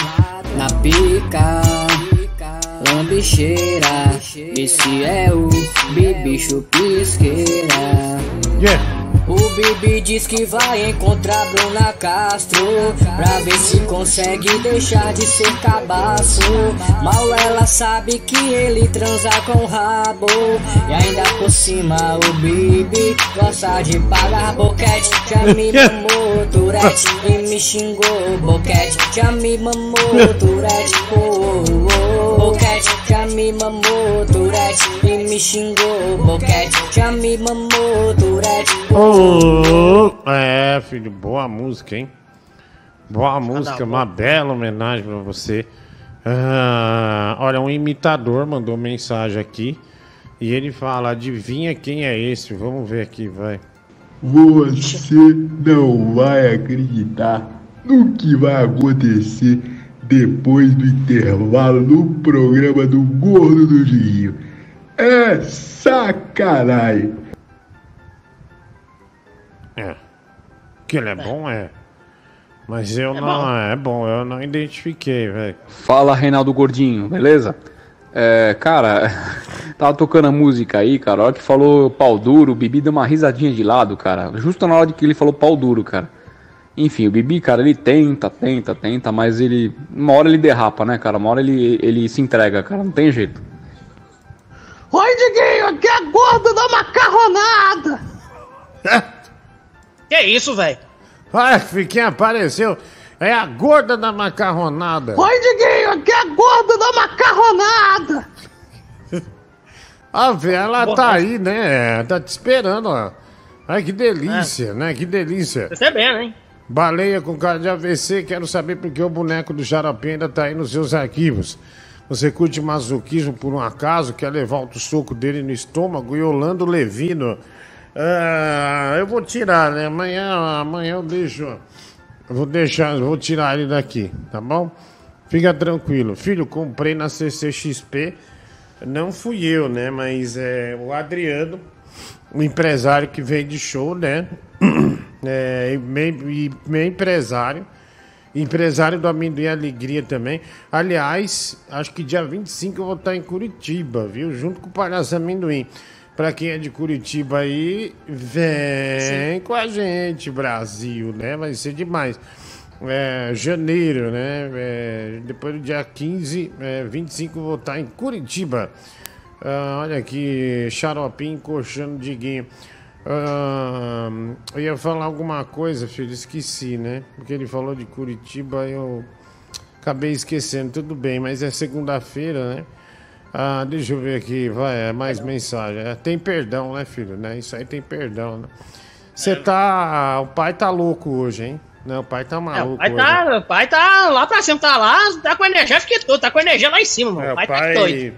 na pica, lambicheira. Esse é o bibi chupisqueira. O Bibi diz que vai encontrar Bruna Castro Pra ver se consegue deixar de ser cabaço. Mal ela sabe que ele transa com o rabo. E ainda por cima o Bibi gosta de pagar boquete. Já me mamou Tourette e me xingou Boquete. Já me mamou Tourette oh, oh, oh. Boquete já me mamou Tourette e me xingou Boquete já me mamou Tourette Ô, É, filho, boa música, hein? Boa música, uma bela homenagem pra você. Ah, olha, um imitador mandou mensagem aqui e ele fala: adivinha quem é esse? Vamos ver aqui, vai. Você não vai acreditar no que vai acontecer depois do intervalo no programa do Gordo do Rio. É sacanagem. É. Que ele é, bom, é. Mas eu não. É bom, eu não identifiquei, velho. Fala, Reinaldo Gordinho, beleza? É, cara, tava tocando a música aí, cara. A hora que falou pau duro, o Bibi deu uma risadinha de lado, cara. Justo na hora de que ele falou pau duro, cara. Enfim, o Bibi, cara, ele tenta, tenta, tenta, mas ele. Uma hora ele derrapa, né, cara? Uma hora ele, ele se entrega, cara. Não tem jeito. Oi, Diguinho, aqui é gordo da macarronada. Que isso, velho? Ai, quem apareceu é a gorda da macarronada. Oi, Diguinho, aqui é gordo da macarronada. A velha, ela tá aí, né? Tá te esperando, ó. Ai, que delícia, né? Que delícia. Percebendo, hein? Baleia com cara de AVC, quero saber por que o boneco do Xarope ainda tá aí nos seus arquivos. Você curte masoquismo por um acaso, quer levar outro soco dele no estômago e Orlando Levino. Ah, eu vou tirar, né? Amanhã, amanhã eu deixo. Eu vou deixar, vou tirar ele daqui, tá bom? Fica tranquilo. Filho, comprei na CCXP. Não fui eu, né? Mas é o Adriano, o empresário que vende show, né? É, e meio, e meio empresário. Empresário do Amendoim Alegria também. Aliás, acho que dia 25 eu vou estar em Curitiba, viu? Junto com o Palhaço Amendoim. Pra quem é de Curitiba aí, vem com a gente, Brasil, né? Vai ser demais. É, janeiro, né? É, depois do dia 15, é, 25 eu vou estar em Curitiba. Ah, olha aqui, xaropinho encoxando Diguinho. Ah, eu ia falar alguma coisa, filho, esqueci, né? Porque ele falou de Curitiba, eu acabei esquecendo. Tudo bem, mas é segunda-feira, né? Ah, deixa eu ver aqui, vai, é mais mensagem. É, tem perdão, né, filho? Né? Isso aí tem perdão, né? Você tá. O pai tá louco hoje, hein? Não, o pai tá É, o maluco. pai hoje. tá, o pai tá lá pra cima, tá lá, tá com energia que todo, tá com energia lá em cima, mano. É, o pai, pai, tá doido.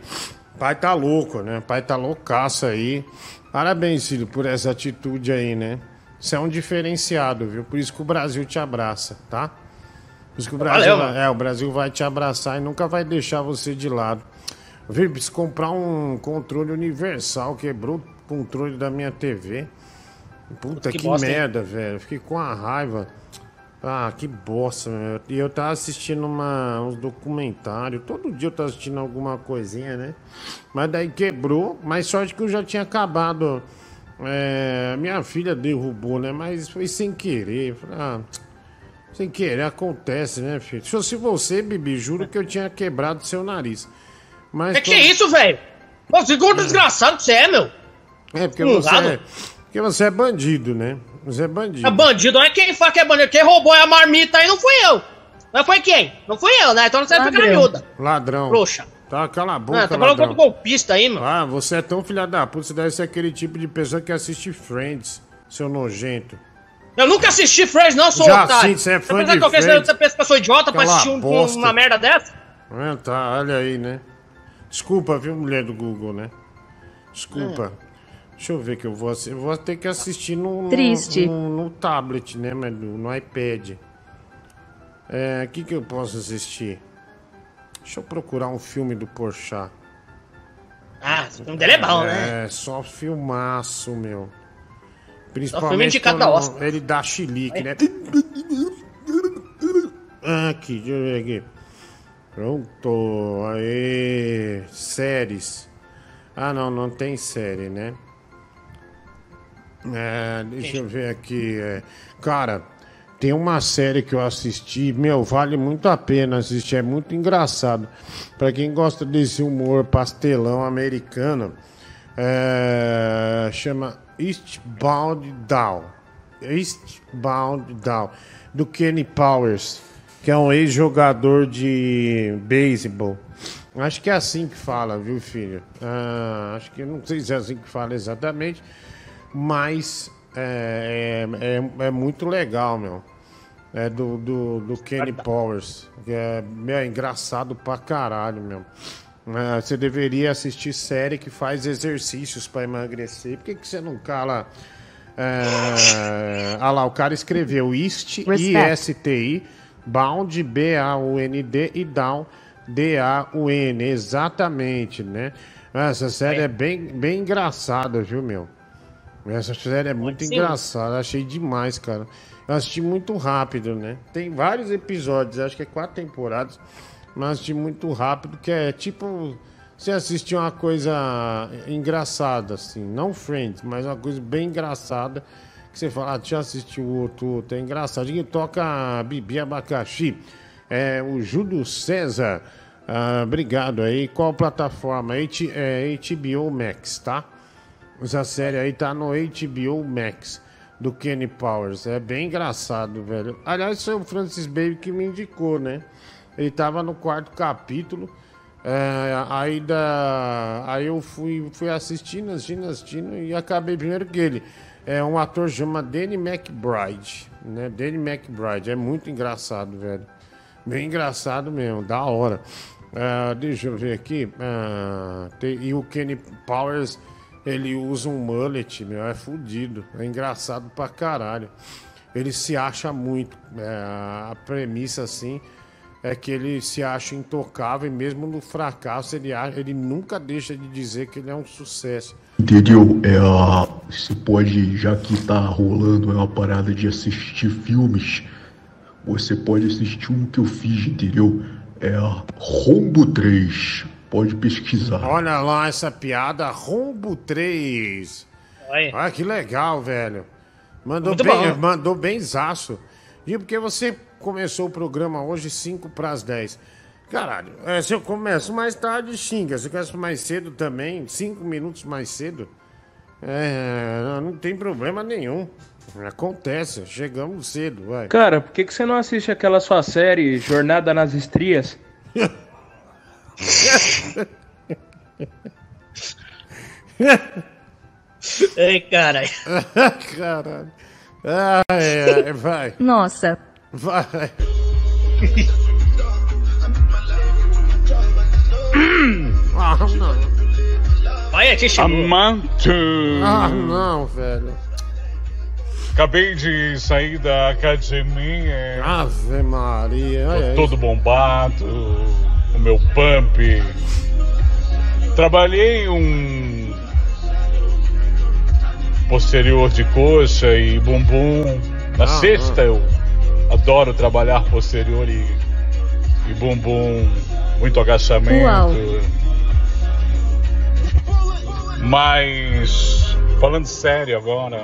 Pai tá louco, né? Pai tá loucaço aí. Parabéns, filho, por essa atitude aí, né? Isso é um diferenciado, viu? Por isso que o Brasil te abraça, tá? Por isso que o Brasil, Valeu, é, o Brasil vai te abraçar e nunca vai deixar você de lado. Viu? Preciso comprar um controle universal. Quebrou o controle da minha TV. Puta Que que, bosta, hein? merda, velho. Fiquei com a raiva. Ah, que bosta, meu. E eu tava assistindo uma, uns documentários. Todo dia eu tava assistindo alguma coisinha, né? Mas daí quebrou. Mas sorte que eu já tinha acabado. É, minha filha derrubou, né? Mas foi sem querer. Ah, sem querer, acontece, né, filho? Se fosse você, Bibi, juro que eu tinha quebrado seu nariz. Mas Que que é isso, velho? Ô, segundo desgraçado que você é, meu. É, porque você é, porque você é bandido, né? Você é bandido. É bandido, não é quem fala que é bandido. Quem roubou a marmita aí não fui eu. Mas foi quem? Não fui eu, né? Então não serve pra ajuda. Ladrão. Trouxa. Tá, cala a boca, Ah, tá falando contra golpista aí, mano. Ah, você é tão filha da puta, você deve ser aquele tipo de pessoa que assiste Friends, seu nojento. Eu nunca assisti Friends, não, sou Já otário. sim, você é fã pensa de que eu Friends. Você pensa que eu sou idiota pra Cala assistir a um- uma merda dessa? É, tá, olha aí, né? Desculpa, viu, mulher do Google, né? Desculpa. Deixa eu ver que eu vou assistir. Eu vou ter que assistir no, no, Triste. no, no tablet, né? Mas no, no iPad. É, o que, que eu posso assistir? Deixa eu procurar um filme do Porchat. Ah, o filme dele é bom, né? É, só filmaço, meu. Principalmente quando Oscar. ele dá chilique, né? Aqui, deixa eu ver aqui. Pronto, aí, séries. Ah, não, não tem série, né? É, deixa eu ver aqui. é. Cara, tem uma série que eu assisti, meu, vale muito a pena assistir, é muito engraçado. Pra quem gosta desse humor pastelão americano, é, chama Eastbound Down. Eastbound Down, do Kenny Powers, que é um ex-jogador de beisebol. Acho que é assim que fala, viu, filho? Ah, acho que não sei se é assim que fala exatamente, mas é, é, é, é muito legal, meu. É do, do, do Kenny Powers, é, meu, é engraçado pra caralho, meu. É, você deveria assistir série que faz exercícios pra emagrecer. Por que, que você não cala? É... Ah lá, o cara escreveu Respect. I-S-T-I, Bound, B-A-U-N-D e Down, D-A-U-N. Exatamente, né? Essa série é, bem, bem engraçada, viu, meu? Essa série é muito Sim. engraçada, achei demais, cara. Eu assisti muito rápido, né? Tem vários episódios, acho que é quatro temporadas, mas assisti muito rápido, que é tipo. Você assistir uma coisa engraçada, assim, não Friends, mas uma coisa bem engraçada, que você fala, ah, deixa eu assistir o outro, outro, é engraçado. E toca Bibi Abacaxi, é, o Júlio César, ah, obrigado aí. Qual plataforma? H, é, HBO Max, tá? Essa série aí tá no HBO Max, do Kenny Powers. É bem engraçado, velho. Aliás, foi o Francis Baby que me indicou, né? Ele tava no quarto capítulo. é, aí, da, aí eu fui, fui assistindo, assistindo, assistindo e acabei primeiro que ele. É um ator chama Danny McBride, né? Danny McBride. É muito engraçado, velho. Bem engraçado mesmo, da hora. Ah, deixa eu ver aqui. Ah, tem- e o Kenny Powers, ele usa um mullet, meu, é fudido. É engraçado pra caralho. Ele se acha muito. É, a premissa, assim, é que ele se acha intocável e mesmo no fracasso ele, ele nunca deixa de dizer que ele é um sucesso. Entendeu? É, você pode, já que tá rolando é uma parada de assistir filmes, você pode assistir um que eu fiz, entendeu? É a Rombo 3. Pode pesquisar. Olha lá essa piada, Rombo 3. Olha que legal, velho. Mandou Muito bem, bom. mandou bem zaço. E porque você começou o programa hoje 5 para as 10. Caralho, é, se eu começo mais tarde, xinga. Se eu começo mais cedo também, 5 minutos mais cedo, é, não tem problema nenhum. Acontece, chegamos cedo, vai. Cara, por que, que você não assiste aquela sua série Jornada nas Estrias? Ei, caralho. Caralho. Ai, ai, vai. Nossa. Vai. ah, não. Olha, te chamou. Amante. Ah, não, velho. Acabei de sair da academia. Ave Maria. Tô olha todo bombado. O meu pump. Trabalhei um posterior de coxa e bumbum. Na Ah, sexta ah. eu adoro trabalhar posterior e, e bumbum. Muito agachamento. Uau. Mas falando sério agora,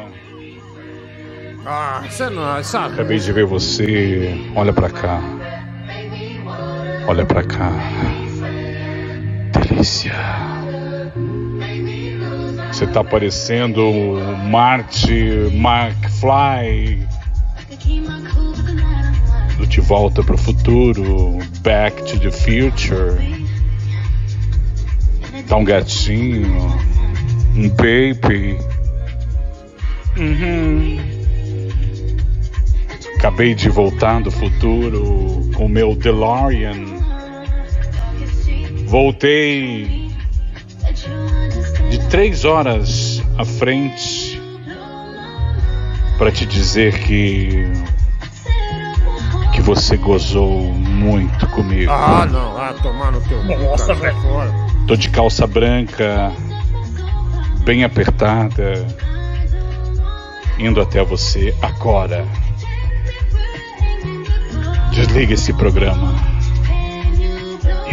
Ah, você não sabe. acabei de ver você. Olha pra cá. Olha pra cá. Delícia. Você tá parecendo o Marty McFly do De Volta pro Futuro, Back to the Future. Tá um gatinho, um baby. Uhum. Acabei de voltar do futuro com o meu DeLorean. Voltei de três horas à frente para te dizer que que você gozou muito comigo. Ah, não. Ah, tomar no teu Nossa, velho. fora. Tô de calça branca, bem apertada, indo até você agora. Desliga esse programa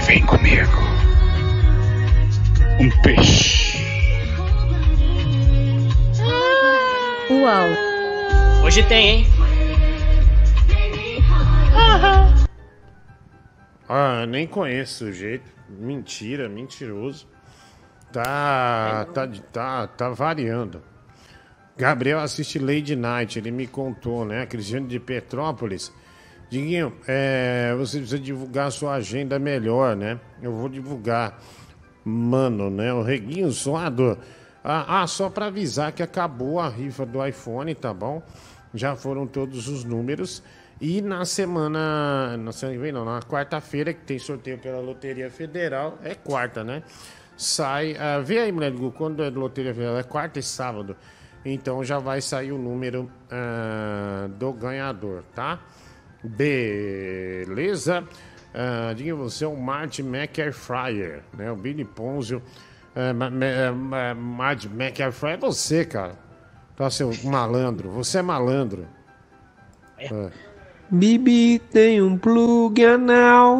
vem comigo. Um peixe. Uau. Hoje tem, hein? Ah, nem conheço o sujeito. Mentira, mentiroso. Tá, tá, tá, tá variando. Gabriel assiste Lady Night, ele me contou, né? A Cristiane de Petrópolis. Diguinho, é, você precisa divulgar a sua agenda melhor, né? Eu vou divulgar. Mano, né? O Reguinho Suado. Ah, ah, só para avisar que acabou a rifa do iPhone, tá bom? Já foram todos os números. E na semana. Na semana que vem, não, na quarta-feira, que tem sorteio pela Loteria Federal. É quarta, né? Sai. ah, vê aí, mulher quando é Loteria Federal? É quarta e sábado. Então já vai sair o número ah, do ganhador, tá? Beleza? Ah, diga você é o Martin Mac Air Fryer, né? O Billy Ponzio. É, é, Fryer é você, cara. Tá, seu malandro. Você é malandro. É. Bibi tem um plug anal.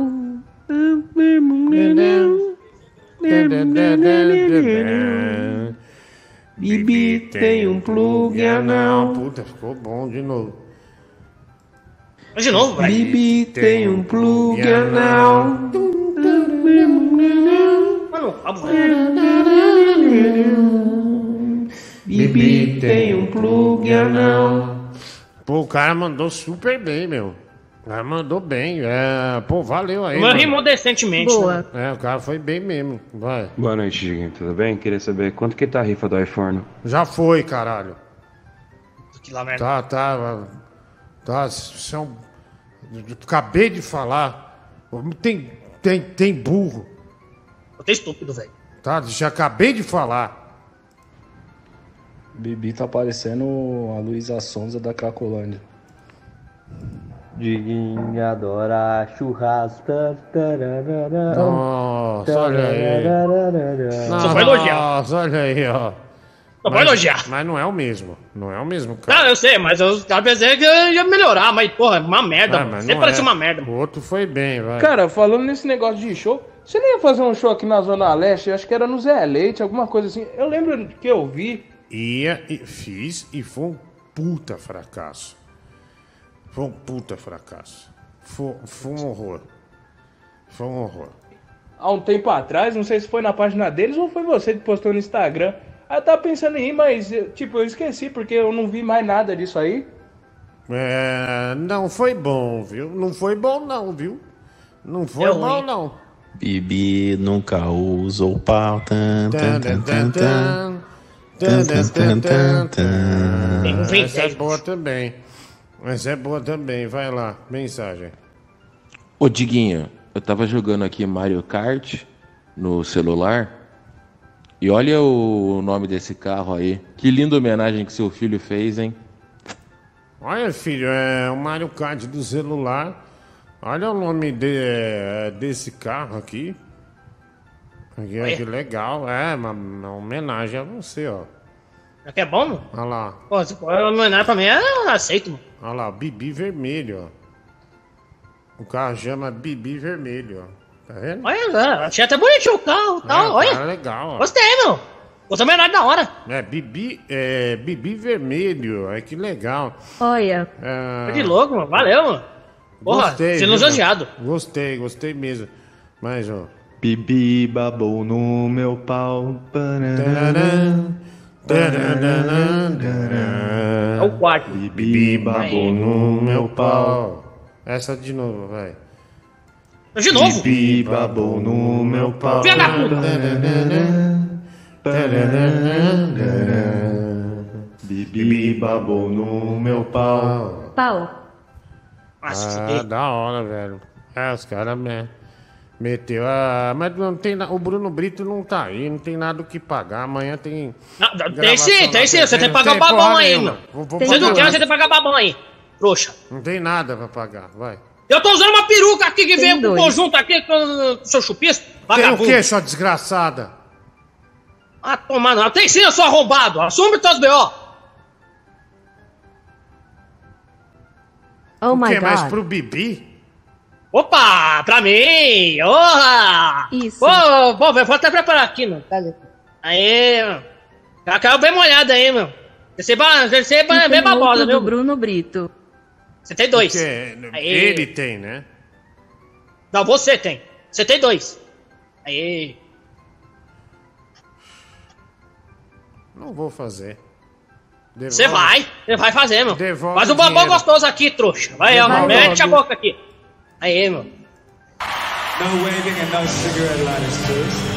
Bibi tem um plug anal. Puta, ficou bom de novo. Mas de novo, vai. Bibi tem um plug anal. Mano, rabo, Bibi tem um plug anal. Pô, o cara mandou super bem, meu. O cara mandou bem. É, pô, valeu aí. Mas mano. rimou decentemente. Boa. né? É, o cara foi bem mesmo. Vai. Boa noite, Diguinho. Tudo bem? Queria saber quanto que tá a rifa do iPhone? Já foi, caralho. Que lá, merda. Tá, tá. Tá, isso é um... Acabei de falar. Tem, tem, tem burro. Eu tô estúpido, velho. Tá, já acabei de falar. Bibi tá parecendo a Luísa Sonza da Cracolândia. Diguinho adora churrasco. Nossa, olha aí. Só vai elogiar. Nossa, olha aí, ó. Vai elogiar. Mas não é o mesmo. Não é o mesmo, cara. Não, eu sei, mas eu tava pensando que ia melhorar, mas, porra, uma merda, Ah, Sempre não parecia é. uma merda. O outro foi bem, vai. Cara, falando nesse negócio de show, você nem ia fazer um show aqui na Zona Leste, acho que era no Zé Leite, alguma coisa assim. Eu lembro que eu vi. Ia e fiz e foi um puta fracasso. Foi um puta fracasso. Foi, foi um horror. Foi um horror. há um tempo atrás, não sei se foi na página deles ou foi você que postou no Instagram. Aí eu tava pensando em ir, mas, eu- tipo, eu esqueci porque eu não vi mais nada disso aí. É, não foi bom, viu? Não foi bom, não, viu? Não foi É bom, não. Bibi nunca usou pau. Tan, tan, tan, tan, tan. Tan, Tan, tan, tan, tan, Tem tan. Essa é boa também. Essa é boa também. Vai lá, mensagem. Ô Diguinho, eu tava jogando aqui Mario Kart no celular. E olha o nome desse carro aí. Que linda homenagem que seu filho fez, hein? Olha, filho, é o Mario Kart do celular. Olha o nome de- é, desse carro aqui. Aqui, que legal. É, uma, uma homenagem a você, ó. Já que é bom, mano? Olha lá. Pô, se for homenagem pra mim, eu aceito, mano. Olha lá, Bibi vermelho, ó. O carro chama Bibi vermelho, ó. Tá vendo? Olha, achei até bonitinho o carro e É, tal. Olha. carro é legal, ó. Gostei, meu. Gostei homenagem da hora. É, Bibi, é, Bibi vermelho. É que legal. Olha. É, Foi de louco, mano. Valeu, mano. Porra, gostei, elogiado. Gostei, gostei mesmo. Mas, ó. Bibi babou no meu pau. É o quarto. Bibi babou no meu pau. Essa de novo, vai. De novo? Bibi babou no meu pau. Filha da puta. Bibi babou no meu pau. Pau. Ah, da hora, velho. É, os caras me, meteu. Ah, mas não tem na- o Bruno Brito não tá aí, não tem nada o que pagar. Amanhã tem. Não, tem sim, tem sim. Você tem que pagar babão aí, mano. Você não quer, você tem que pagar babão aí. Trouxa. Não tem nada pra pagar, vai. Eu tô usando uma peruca aqui que Tem veio com dois. conjunto aqui com o seu chupisco. Tem o Vagabundo. que, sua desgraçada? Ah, toma não. Tem sim, eu sou arrombado. Assume teus B.O. Oh o my que, god. pro Bibi? Opa, pra mim! Orra! Isso. Pô, pô, vou até preparar aqui, mano. Cadê? Aí, mano. Já caiu bem molhado aí, meu. Você é bem babosa, viu? Bruno Brito. Você tem dois. Aê. ele tem, né? Não, você tem. Você tem dois. Aí. Não vou fazer. Devolve. Você vai. Você vai fazer, meu. Devolve Faz um dinheiro. gostoso aqui, trouxa. Vai, ó. Mete a boca aqui. Aí, meu. No waving and no cigarette lighters, please.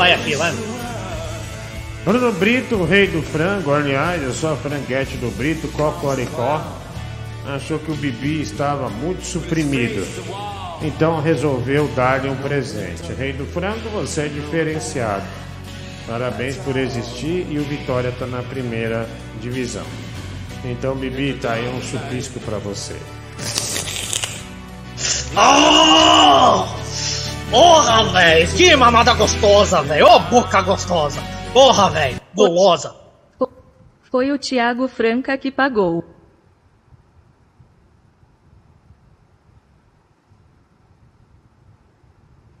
Pai aqui, vai. Bruno Brito, o rei do frango, aliás, eu sou a franguete do Brito, Cocoricó, achou que o Bibi estava muito suprimido. Então resolveu dar-lhe um presente. Rei do frango, você é diferenciado. Parabéns por existir e o Vitória está na primeira divisão. Então, Bibi, tá aí um chupisco para você. Oh! Porra, velho! Que mamada gostosa, velho! Ô, boca gostosa! Porra, velho! Gulosa! Foi o Thiago Franca que pagou.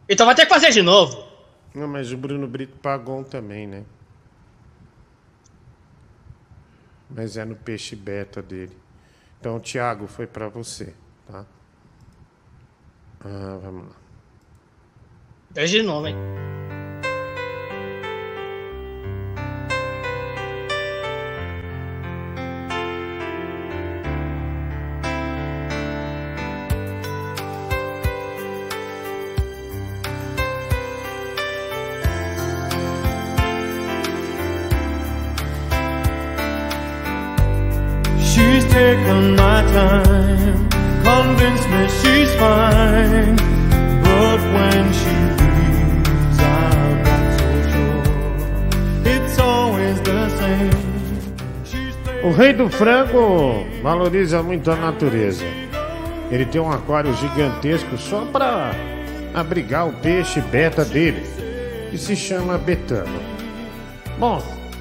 Então vai ter que fazer de novo. Não, mas o Bruno Brito pagou um também, né? Mas é no peixe beta dele. Então, Thiago, foi para você, tá? Ah, vamos lá. Fez de novo, hein? She's taken my time, convinced O rei do frango valoriza muito a natureza. Ele tem um aquário gigantesco só para abrigar o peixe beta dele, que se chama Betano. Bom,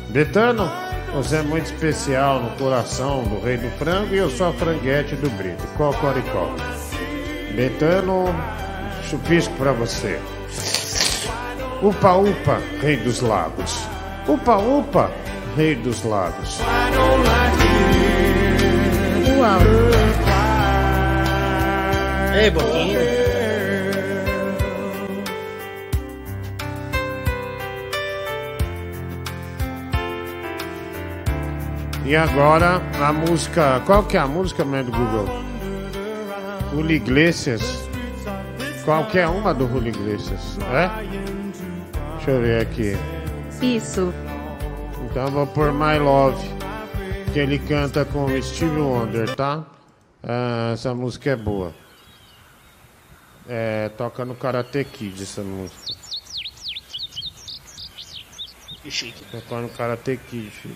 Betano, você é muito especial no coração do rei do frango e eu sou a franguete do Brito. Cocoricó. Betano, chupisco pra você. Upa Upa, rei dos lagos. Upa Upa, rei dos lagos. Uau. Ei, Boquinha. E agora a música. Qual que é a música, mãe do Google? Julio Iglesias. Qualquer uma do Julio Iglesias, é? Deixa eu ver aqui. Isso. Então vou por My Love, que ele canta com o Steve Wonder, tá? Ah, essa música é boa. É, toca no Karate Kid essa música. Que chique. Toca no Karate Kid, filho.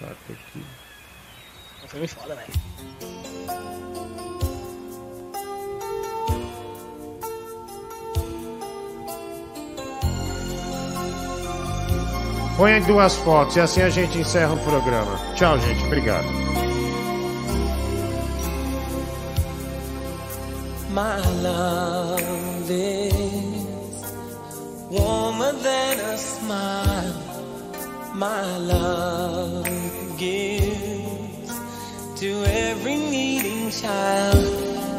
Karate Kid. Foi me foda, velho. Põe aí duas fotos e assim a gente encerra o programa. Tchau, gente. Obrigado. My love is warmer than a smile. My love gives to every needing child.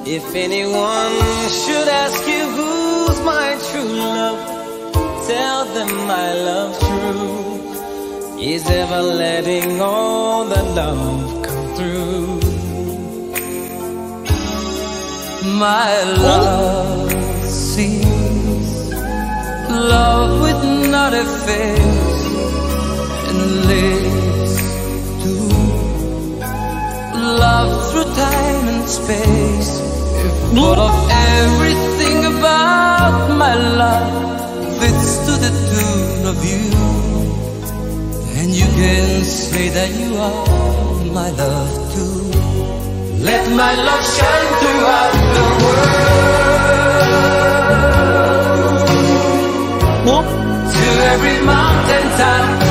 If anyone should ask you who's my true love, tell them my love true is ever letting all the love come through. My love sees love with not a face and lives to love through time and space. But of everything about my love fits to the tune of you, you can say that you are my love too. Let my love shine throughout the world. To every mountain top